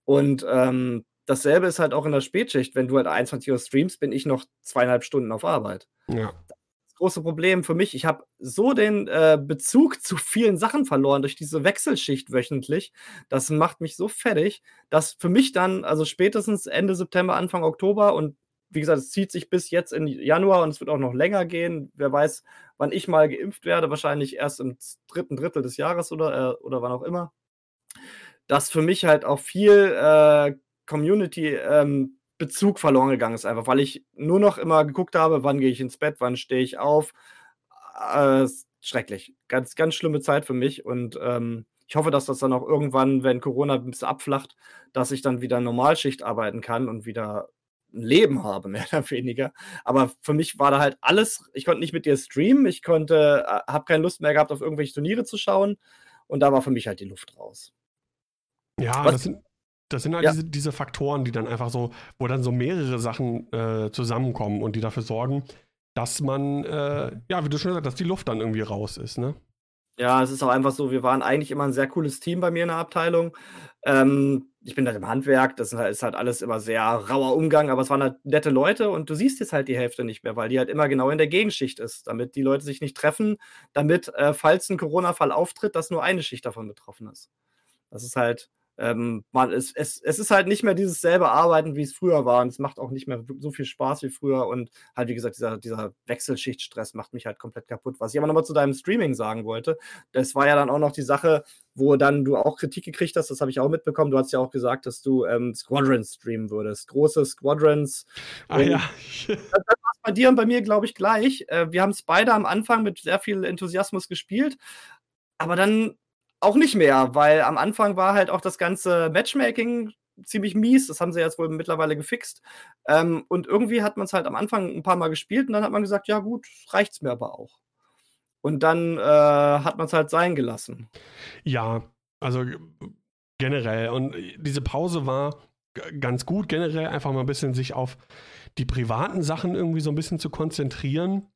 Und ähm, dasselbe ist halt auch in der Spätschicht. Wenn du halt 21 Uhr streamst, bin ich noch zweieinhalb Stunden auf Arbeit. Ja große Problem für mich. Ich habe so den äh, Bezug zu vielen Sachen verloren durch diese Wechselschicht wöchentlich. Das macht mich so fertig, dass für mich dann, also spätestens Ende September, Anfang Oktober und wie gesagt, es zieht sich bis jetzt in Januar und es wird auch noch länger gehen. Wer weiß, wann ich mal geimpft werde, wahrscheinlich erst im dritten Drittel des Jahres oder, äh, oder wann auch immer. Dass für mich halt auch viel äh, Community ähm, Bezug verloren gegangen ist, einfach, weil ich nur noch immer geguckt habe, wann gehe ich ins Bett, wann stehe ich auf. Äh, schrecklich. Ganz, ganz schlimme Zeit für mich und ähm, ich hoffe, dass das dann auch irgendwann, wenn Corona ein bisschen abflacht, dass ich dann wieder Normalschicht arbeiten kann und wieder ein Leben habe, mehr oder weniger. Aber für mich war da halt alles, ich konnte nicht mit dir streamen, ich konnte, äh, habe keine Lust mehr gehabt, auf irgendwelche Turniere zu schauen und da war für mich halt die Luft raus. Ja, Was, das sind, das sind halt ja. diese, diese, Faktoren, die dann einfach so, wo dann so mehrere Sachen äh, zusammenkommen und die dafür sorgen, dass man, äh, ja, wie du schon gesagt hast, dass die Luft dann irgendwie raus ist, ne? Ja, es ist auch einfach so, wir waren eigentlich immer ein sehr cooles Team bei mir in der Abteilung. Ähm, ich bin halt im Handwerk, das ist halt alles immer sehr rauer Umgang, aber es waren halt nette Leute und du siehst jetzt halt die Hälfte nicht mehr, weil die halt immer genau in der Gegenschicht ist, damit die Leute sich nicht treffen, damit, äh, falls ein Corona-Fall auftritt, dass nur eine Schicht davon betroffen ist. Das ist halt, ähm, man, es, es, es ist halt nicht mehr dieses selbe Arbeiten, wie es früher war. Und es macht auch nicht mehr so viel Spaß wie früher. Und halt, wie gesagt, dieser, dieser Wechselschichtstress macht mich halt komplett kaputt. Was ich aber nochmal zu deinem Streaming sagen wollte, das war ja dann auch noch die Sache, wo dann du auch Kritik gekriegt hast, das habe ich auch mitbekommen. Du hast ja auch gesagt, dass du ähm, Squadrons streamen würdest. Große Squadrons. Ah ja. das, war bei dir und bei mir, glaube ich, gleich. Äh, wir haben es beide am Anfang mit sehr viel Enthusiasmus gespielt. Aber dann auch nicht mehr, weil am Anfang war halt auch das ganze Matchmaking ziemlich mies. Das haben sie jetzt wohl mittlerweile gefixt. Ähm, und irgendwie hat man es halt am Anfang ein paar Mal gespielt und dann hat man gesagt, ja gut, reicht's mir aber auch. Und dann äh, hat man es halt sein gelassen. Ja, also generell. Und diese Pause war ganz gut, generell einfach mal ein bisschen sich auf die privaten Sachen irgendwie so ein bisschen zu konzentrieren.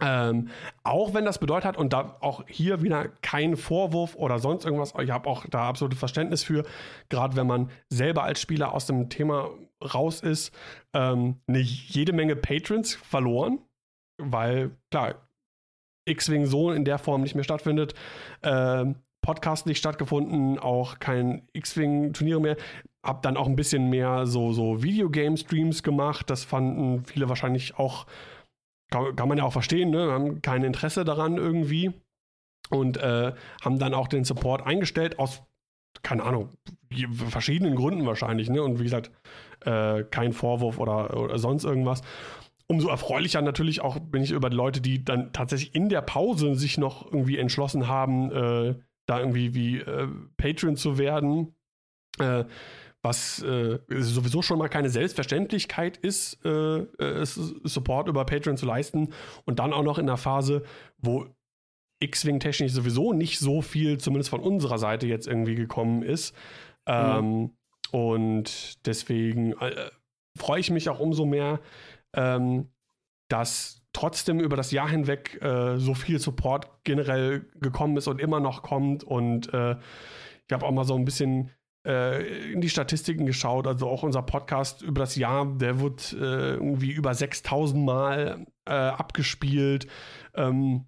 Ähm, auch wenn das bedeutet hat, und da auch hier wieder kein Vorwurf oder sonst irgendwas, ich habe auch da absolutes Verständnis für, gerade wenn man selber als Spieler aus dem Thema raus ist, ähm, eine jede Menge Patrons verloren, weil klar, X-Wing so in der Form nicht mehr stattfindet, ähm, Podcast nicht stattgefunden, auch kein X-Wing-Turnier mehr. habe dann auch ein bisschen mehr so, so Videogame-Streams gemacht. Das fanden viele wahrscheinlich auch, kann, kann man ja auch verstehen, ne? haben kein Interesse daran irgendwie. Und äh, haben dann auch den Support eingestellt aus, keine Ahnung, verschiedenen Gründen wahrscheinlich. Ne? Und wie gesagt, äh, kein Vorwurf oder, oder sonst irgendwas umso erfreulicher natürlich auch bin ich über die Leute, die dann tatsächlich in der Pause sich noch irgendwie entschlossen haben, äh, da irgendwie wie äh, Patreon zu werden. Äh, was äh, sowieso schon mal keine Selbstverständlichkeit ist, äh, äh, Support über Patreon zu leisten und dann auch noch in einer Phase, wo X-Wing technisch sowieso nicht so viel, zumindest von unserer Seite jetzt irgendwie gekommen ist. Ähm, mhm. Und deswegen äh, freue ich mich auch umso mehr, ähm, dass trotzdem über das Jahr hinweg äh, so viel Support generell gekommen ist und immer noch kommt. Und äh, ich habe auch mal so ein bisschen äh, in die Statistiken geschaut. Also auch unser Podcast über das Jahr, der wird äh, irgendwie über 6000 Mal äh, abgespielt. Ähm,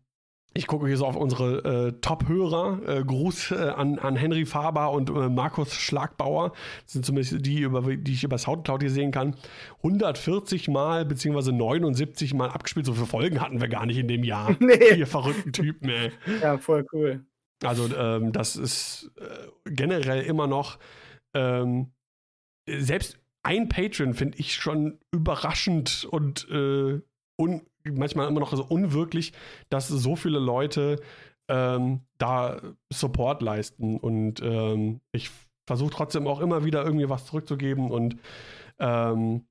ich gucke hier so auf unsere äh, Top-Hörer. Äh, Gruß äh, an, an Henry Faber und äh, Markus Schlagbauer. Das sind zumindest die, über, die ich über Soundcloud hier sehen kann. 140 Mal beziehungsweise 79 Mal abgespielt. So viele Folgen hatten wir gar nicht in dem Jahr. Nee. Ihr verrückten Typen, ey. Ja, voll cool. Also, ähm, das ist äh, generell immer noch. Ähm, selbst ein Patron finde ich schon überraschend und äh, un manchmal immer noch so unwirklich, dass so viele Leute ähm, da Support leisten. Und ähm, ich versuche trotzdem auch immer wieder irgendwie was zurückzugeben und ähm,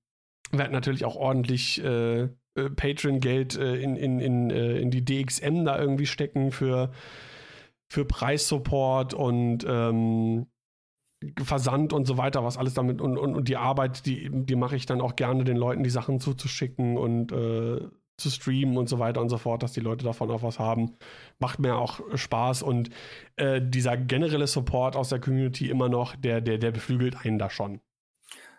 werde natürlich auch ordentlich äh, äh Patreon-Geld äh, in, in, in, äh, in die DXM da irgendwie stecken für, für Preissupport und ähm, Versand und so weiter, was alles damit und, und, und die Arbeit, die, die mache ich dann auch gerne den Leuten, die Sachen zuzuschicken und äh, zu streamen und so weiter und so fort, dass die Leute davon auch was haben. Macht mir auch Spaß und äh, dieser generelle Support aus der Community immer noch, der, der, der beflügelt einen da schon.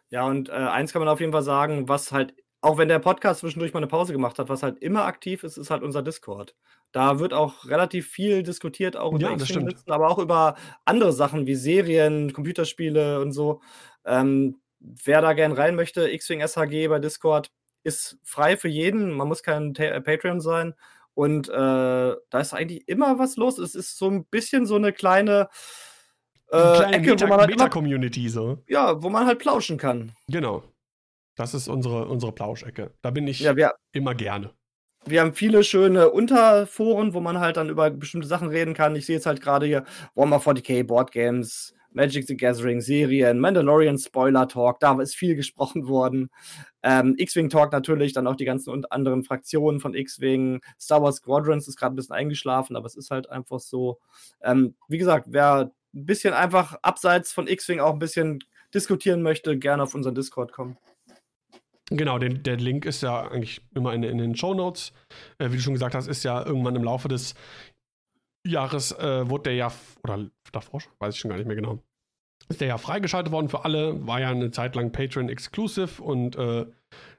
Ja, und äh, eins kann man auf jeden Fall sagen, was halt, auch wenn der Podcast zwischendurch mal eine Pause gemacht hat, was halt immer aktiv ist, ist halt unser Discord. Da wird auch relativ viel diskutiert, auch über ja, stimmt. aber auch über andere Sachen wie Serien, Computerspiele und so. Ähm, wer da gern rein möchte, X-Wing SHG bei Discord, ist frei für jeden. Man muss kein Ta äh, Patreon sein. Und äh, da ist eigentlich immer was los. Es ist so ein bisschen so eine kleine, äh, eine kleine Ecke, Meta, wo man halt Meta-Community so. Ja, wo man halt plauschen kann. Genau. Das ist unsere, unsere Plauschecke. Da bin ich ja, wir, immer gerne. Wir haben viele schöne Unterforen, wo man halt dann über bestimmte Sachen reden kann. Ich sehe jetzt halt gerade hier Warhammer 40k Board Games, Magic the Gathering Serien, Mandalorian Spoiler Talk, da ist viel gesprochen worden. Ähm, X-Wing Talk natürlich, dann auch die ganzen und anderen Fraktionen von X-Wing. Star Wars Squadrons ist gerade ein bisschen eingeschlafen, aber es ist halt einfach so. Ähm, wie gesagt, wer ein bisschen einfach abseits von X-Wing auch ein bisschen diskutieren möchte, gerne auf unseren Discord kommen. Genau, den, der Link ist ja eigentlich immer in, in den Show Notes. Äh, wie du schon gesagt hast, ist ja irgendwann im Laufe des Jahres äh, wurde der ja, oder davor, weiß ich schon gar nicht mehr genau, ist der ja freigeschaltet worden für alle, war ja eine Zeit lang Patreon Exclusive und äh,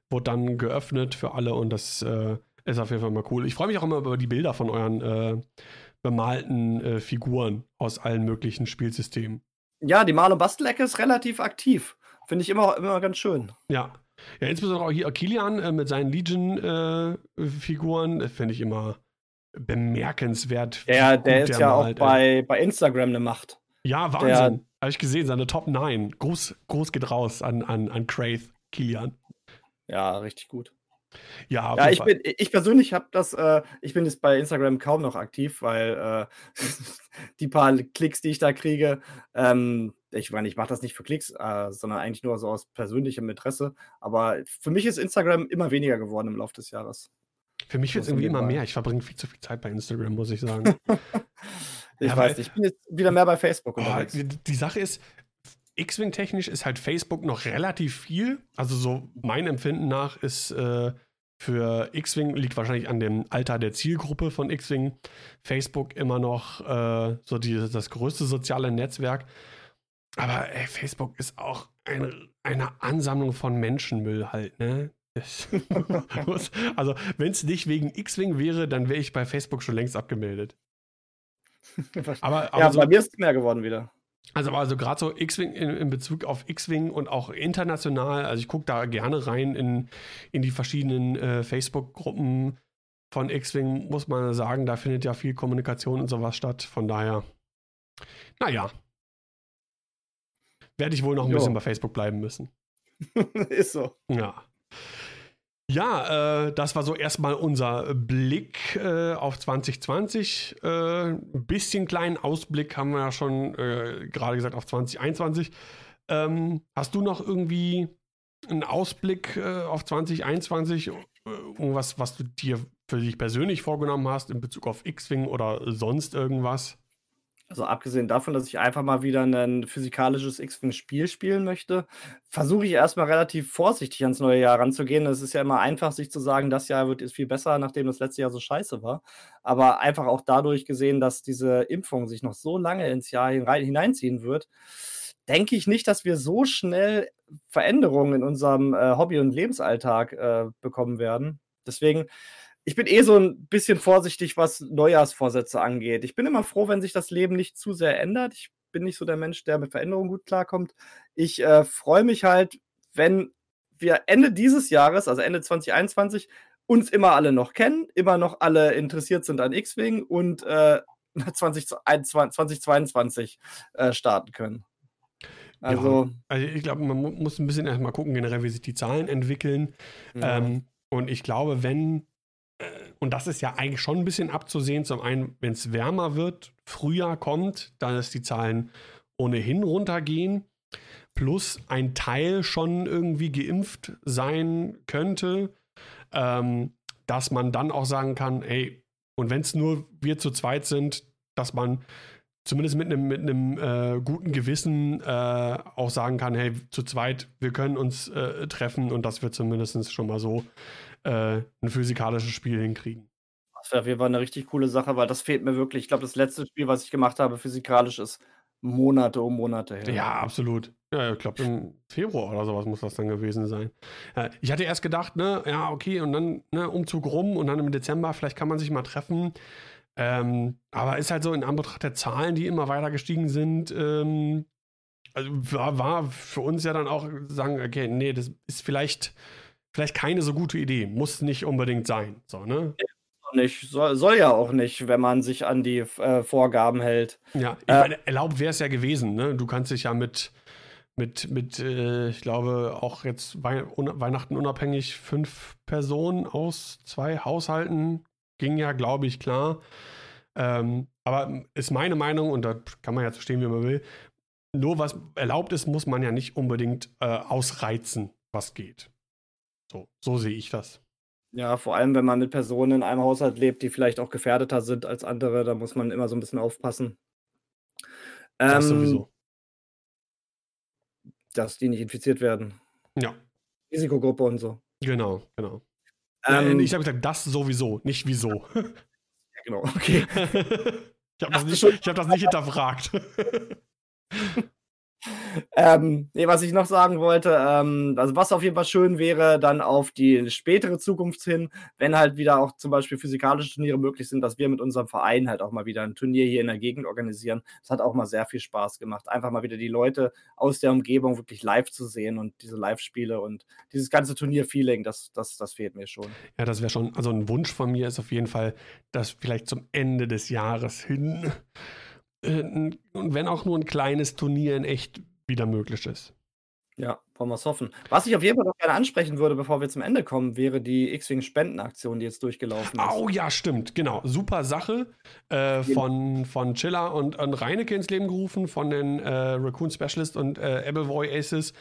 wurde dann geöffnet für alle und das äh, ist auf jeden Fall mal cool. Ich freue mich auch immer über die Bilder von euren äh, bemalten äh, Figuren aus allen möglichen Spielsystemen. Ja, die Mal- und Bastelecke ist relativ aktiv. Finde ich immer, immer ganz schön. Ja. Ja, insbesondere auch hier Kilian äh, mit seinen Legion-Figuren, finde ich immer bemerkenswert. Ja, der ist der ja malt, auch bei, bei Instagram eine Macht. Ja, Wahnsinn. Habe ich gesehen, seine Top 9. Groß, groß geht raus an, an, an Craith, Kilian. Ja, richtig gut. Ja, ja ich, bin, ich persönlich habe das, äh, ich bin jetzt bei Instagram kaum noch aktiv, weil äh, die paar Klicks, die ich da kriege, ähm, ich meine, ich mache das nicht für Klicks, äh, sondern eigentlich nur so aus persönlichem Interesse. Aber für mich ist Instagram immer weniger geworden im Laufe des Jahres. Für mich wird es irgendwie immer mehr. Ich verbringe viel zu viel Zeit bei Instagram, muss ich sagen. ich ja, weiß nicht. Ich bin jetzt wieder mehr bei Facebook oh, unterwegs. Die, Sache ist, X-Wing-technisch ist halt Facebook noch relativ viel. Also so mein Empfinden nach ist äh, für X-Wing, liegt wahrscheinlich an dem Alter der Zielgruppe von X-Wing, Facebook immer noch äh, so die, das größte soziale Netzwerk. Aber ey, Facebook ist auch ein, eine Ansammlung von Menschenmüll halt, ne? also, wenn es nicht wegen X-Wing wäre, dann wäre ich bei Facebook schon längst abgemeldet. aber, aber ja, so, bei mir ist es mehr geworden wieder. Also, also gerade so X-Wing in, in, Bezug auf X-Wing und auch international, also ich gucke da gerne rein in, in die verschiedenen äh, Facebook-Gruppen von X-Wing, muss man sagen, da findet ja viel Kommunikation und sowas statt. Von daher, naja, werde ich wohl noch ein jo. bisschen bei Facebook bleiben müssen. Ist so. Ja. Ja, äh, das war so erstmal unser Blick äh, auf 2020. Äh, ein bisschen kleinen Ausblick haben wir ja schon äh, gerade gesagt auf 2021. Ähm, hast du noch irgendwie einen Ausblick äh, auf 2021, äh, was, was du dir für dich persönlich vorgenommen hast in Bezug auf X-Wing oder sonst irgendwas? Also abgesehen davon, dass ich einfach mal wieder ein physikalisches X-Wing-Spiel spielen möchte, versuche ich erstmal relativ vorsichtig ans neue Jahr ranzugehen. Es ist ja immer einfach, sich zu sagen, das Jahr wird ist viel besser, nachdem das letzte Jahr so scheiße war. Aber einfach auch dadurch gesehen, dass diese Impfung sich noch so lange ins Jahr hineinziehen wird, denke ich nicht, dass wir so schnell Veränderungen in unserem äh, Hobby- und Lebensalltag äh, bekommen werden. Deswegen ich bin eh so ein bisschen vorsichtig, was Neujahrsvorsätze angeht. Ich bin immer froh, wenn sich das Leben nicht zu sehr ändert. Ich bin nicht so der Mensch, der mit Veränderungen gut klarkommt. Ich äh, freue mich halt, wenn wir Ende dieses Jahres, also Ende 2021, uns immer alle noch kennen, immer noch alle interessiert sind an X-Wing und äh, 2022 äh, starten können. Also, ja, also ich glaube, man muss ein bisschen erstmal gucken, generell, wie sich die Zahlen entwickeln. Ja. Ähm, und ich glaube, wenn und das ist ja eigentlich schon ein bisschen abzusehen. Zum einen, wenn es wärmer wird, Frühjahr kommt, dann ist die Zahlen ohnehin runtergehen. Plus ein Teil schon irgendwie geimpft sein könnte, ähm, dass man dann auch sagen kann, ey, und wenn es nur wir zu zweit sind, dass man zumindest mit einem mit äh, guten Gewissen äh, auch sagen kann, hey, zu zweit, wir können uns äh, treffen und dass wir zumindest schon mal so äh, ein physikalisches Spiel hinkriegen. Das wäre auf jeden Fall eine richtig coole Sache, weil das fehlt mir wirklich. Ich glaube, das letzte Spiel, was ich gemacht habe, physikalisch, ist Monate um Monate her. Ja, absolut. Ja, ich glaube, im Februar oder sowas muss das dann gewesen sein. Ja, ich hatte erst gedacht, ne, ja, okay, und dann ne, Umzug rum und dann im Dezember, vielleicht kann man sich mal treffen. Ähm, aber ist halt so in Anbetracht der Zahlen, die immer weiter gestiegen sind, ähm, also war, war, für uns ja dann auch sagen, okay, nee, das ist vielleicht vielleicht keine so gute Idee. Muss nicht unbedingt sein. So, ne? Nicht. Soll, soll ja auch nicht, wenn man sich an die äh, Vorgaben hält. Ja, ich äh, meine, erlaubt wäre es ja gewesen. Ne? Du kannst dich ja mit, mit, mit äh, ich glaube, auch jetzt Wei un Weihnachten unabhängig fünf Personen aus zwei Haushalten ging ja, glaube ich, klar. Ähm, aber ist meine Meinung, und da kann man ja zu stehen, wie man will, nur was erlaubt ist, muss man ja nicht unbedingt äh, ausreizen, was geht. So, so sehe ich das. Ja, vor allem, wenn man mit Personen in einem Haushalt lebt, die vielleicht auch gefährdeter sind als andere, da muss man immer so ein bisschen aufpassen. Das ähm, sowieso. Dass die nicht infiziert werden. Ja. Risikogruppe und so. Genau, genau. Ähm, ich habe gesagt, das sowieso, nicht wieso. Ja, genau, okay. ich habe das, hab das nicht hinterfragt. Ähm, nee, was ich noch sagen wollte, ähm, also was auf jeden Fall schön wäre, dann auf die spätere Zukunft hin, wenn halt wieder auch zum Beispiel physikalische Turniere möglich sind, dass wir mit unserem Verein halt auch mal wieder ein Turnier hier in der Gegend organisieren. Das hat auch mal sehr viel Spaß gemacht. Einfach mal wieder die Leute aus der Umgebung wirklich live zu sehen und diese Live-Spiele und dieses ganze Turnier-Feeling, das, das, das fehlt mir schon. Ja, das wäre schon, also ein Wunsch von mir ist auf jeden Fall, dass vielleicht zum Ende des Jahres hin äh, und wenn auch nur ein kleines Turnier in echt wieder möglich ist. Ja, wollen wir es hoffen. Was ich auf jeden Fall noch gerne ansprechen würde, bevor wir zum Ende kommen, wäre die X-Wing-Spendenaktion, die jetzt durchgelaufen ist. Oh ja, stimmt, genau. Super Sache. Äh, von, von Chiller und, und Reineke ins Leben gerufen, von den äh, Raccoon Specialist und äh, Appleboy Aces.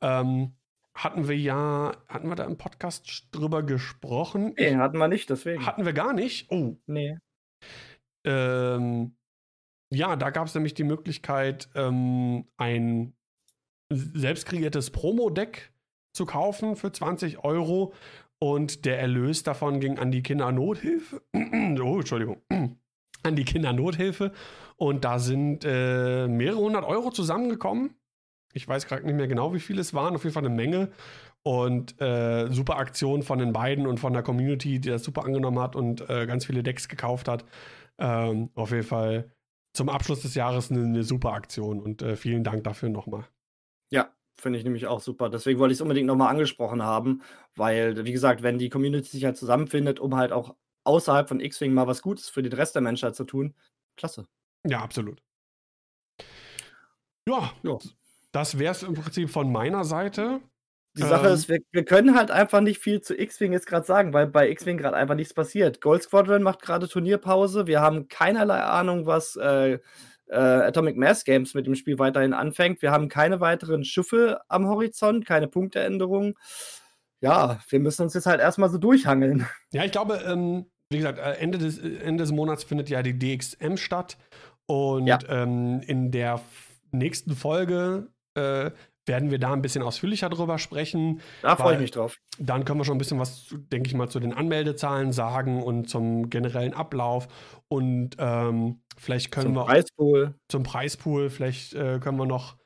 Ähm, hatten wir ja, hatten wir da im Podcast drüber gesprochen? Nee, hatten wir nicht, deswegen. Hatten wir gar nicht? Oh. Nee. Ähm, ja, da gab es nämlich die Möglichkeit, ähm, ein selbst kreiertes Promo-Deck zu kaufen für 20 Euro und der Erlös davon ging an die Kindernothilfe. oh, Entschuldigung. an die Kindernothilfe. Und da sind äh, mehrere hundert Euro zusammengekommen. Ich weiß gerade nicht mehr genau, wie viele es waren. Auf jeden Fall eine Menge. Und äh, super Aktion von den beiden und von der Community, die das super angenommen hat und äh, ganz viele Decks gekauft hat. Ähm, auf jeden Fall zum Abschluss des Jahres eine, eine super Aktion und äh, vielen Dank dafür nochmal. Ja, finde ich nämlich auch super. Deswegen wollte ich es unbedingt nochmal angesprochen haben, weil, wie gesagt, wenn die Community sich halt zusammenfindet, um halt auch außerhalb von X-Wing mal was Gutes für den Rest der Menschheit zu tun, klasse. Ja, absolut. Ja, ja. das wäre es im Prinzip von meiner Seite. Die Sache ähm, ist, wir, wir, können halt einfach nicht viel zu X-Wing jetzt gerade sagen, weil bei X-Wing gerade einfach nichts passiert. Gold Squadron macht gerade Turnierpause. Wir haben keinerlei Ahnung, was äh, äh, Atomic Mass Games mit dem Spiel weiterhin anfängt. Wir haben keine weiteren Schiffe am Horizont, keine Punkteänderungen. Ja, wir müssen uns jetzt halt erstmal so durchhangeln. Ja, ich glaube, ähm, wie gesagt, äh, Ende des, Ende des Monats findet ja die DXM statt. Und ja. ähm, in der nächsten Folge äh, werden wir da ein bisschen ausführlicher drüber sprechen. Da freue ich mich drauf. Dann können wir schon ein bisschen was, denke ich mal, zu den Anmeldezahlen sagen und zum generellen Ablauf. Und ähm, vielleicht können zum wir. Preispool. Zum Preispool. Vielleicht äh, können wir noch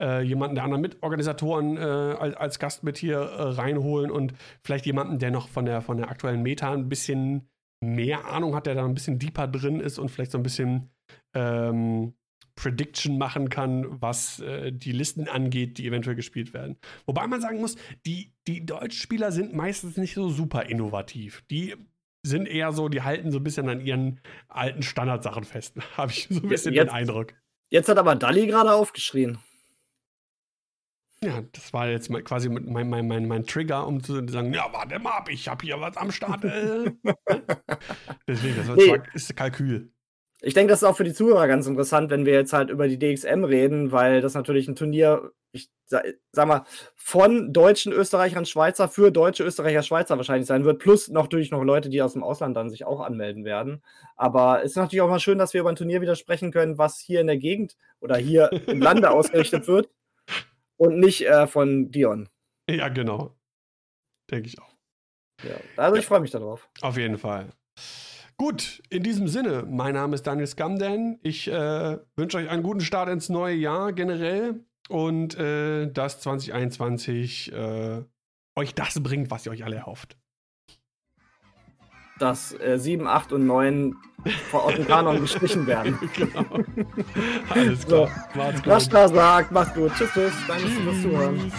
äh, jemanden der anderen Mitorganisatoren äh, als, als, Gast mit hier äh, reinholen und vielleicht jemanden, der noch von der, von der aktuellen Meta ein bisschen mehr Ahnung hat, der da ein bisschen deeper drin ist und vielleicht so ein bisschen ähm, Prediction machen kann, was äh, die Listen angeht, die eventuell gespielt werden. Wobei man sagen muss, die, die Deutschspieler sind meistens nicht so super innovativ. Die sind eher so, die halten so ein bisschen an ihren alten Standardsachen fest. Habe ich so ein bisschen jetzt, den Eindruck. Jetzt hat aber Dalli gerade aufgeschrien. Ja, das war jetzt quasi mein, mein, mein, mein Trigger, um zu sagen, ja, warte mal ab, ich habe hier was am Start. Äh. Deswegen, das nee. ist Kalkül. Ich denke, das ist auch für die Zuhörer ganz interessant, wenn wir jetzt halt über die DXM reden, weil das natürlich ein Turnier, ich sag mal, von deutschen Österreichern, Schweizer für deutsche Österreicher, Schweizer wahrscheinlich sein wird, plus noch natürlich noch Leute, die aus dem Ausland dann sich auch anmelden werden. Aber es ist natürlich auch mal schön, dass wir über ein Turnier wieder sprechen können, was hier in der Gegend oder hier im Lande ausgerichtet wird und nicht äh, von Dion. Ja, genau. Denke ich auch. Ja, also ich freue mich darauf. Auf jeden Fall. Gut, in diesem Sinne, mein Name ist Daniel Skamden. Ich äh, wünsche euch einen guten Start ins neue Jahr generell und äh, dass 2021 äh, euch das bringt, was ihr euch alle erhofft. Dass äh, 7, 8 und 9 vor Ort im Kanon gestrichen werden. genau. Alles klar. So. Macht's gut. Da sagt, macht's gut. Tschüss, tschüss. Danke fürs Zuhören.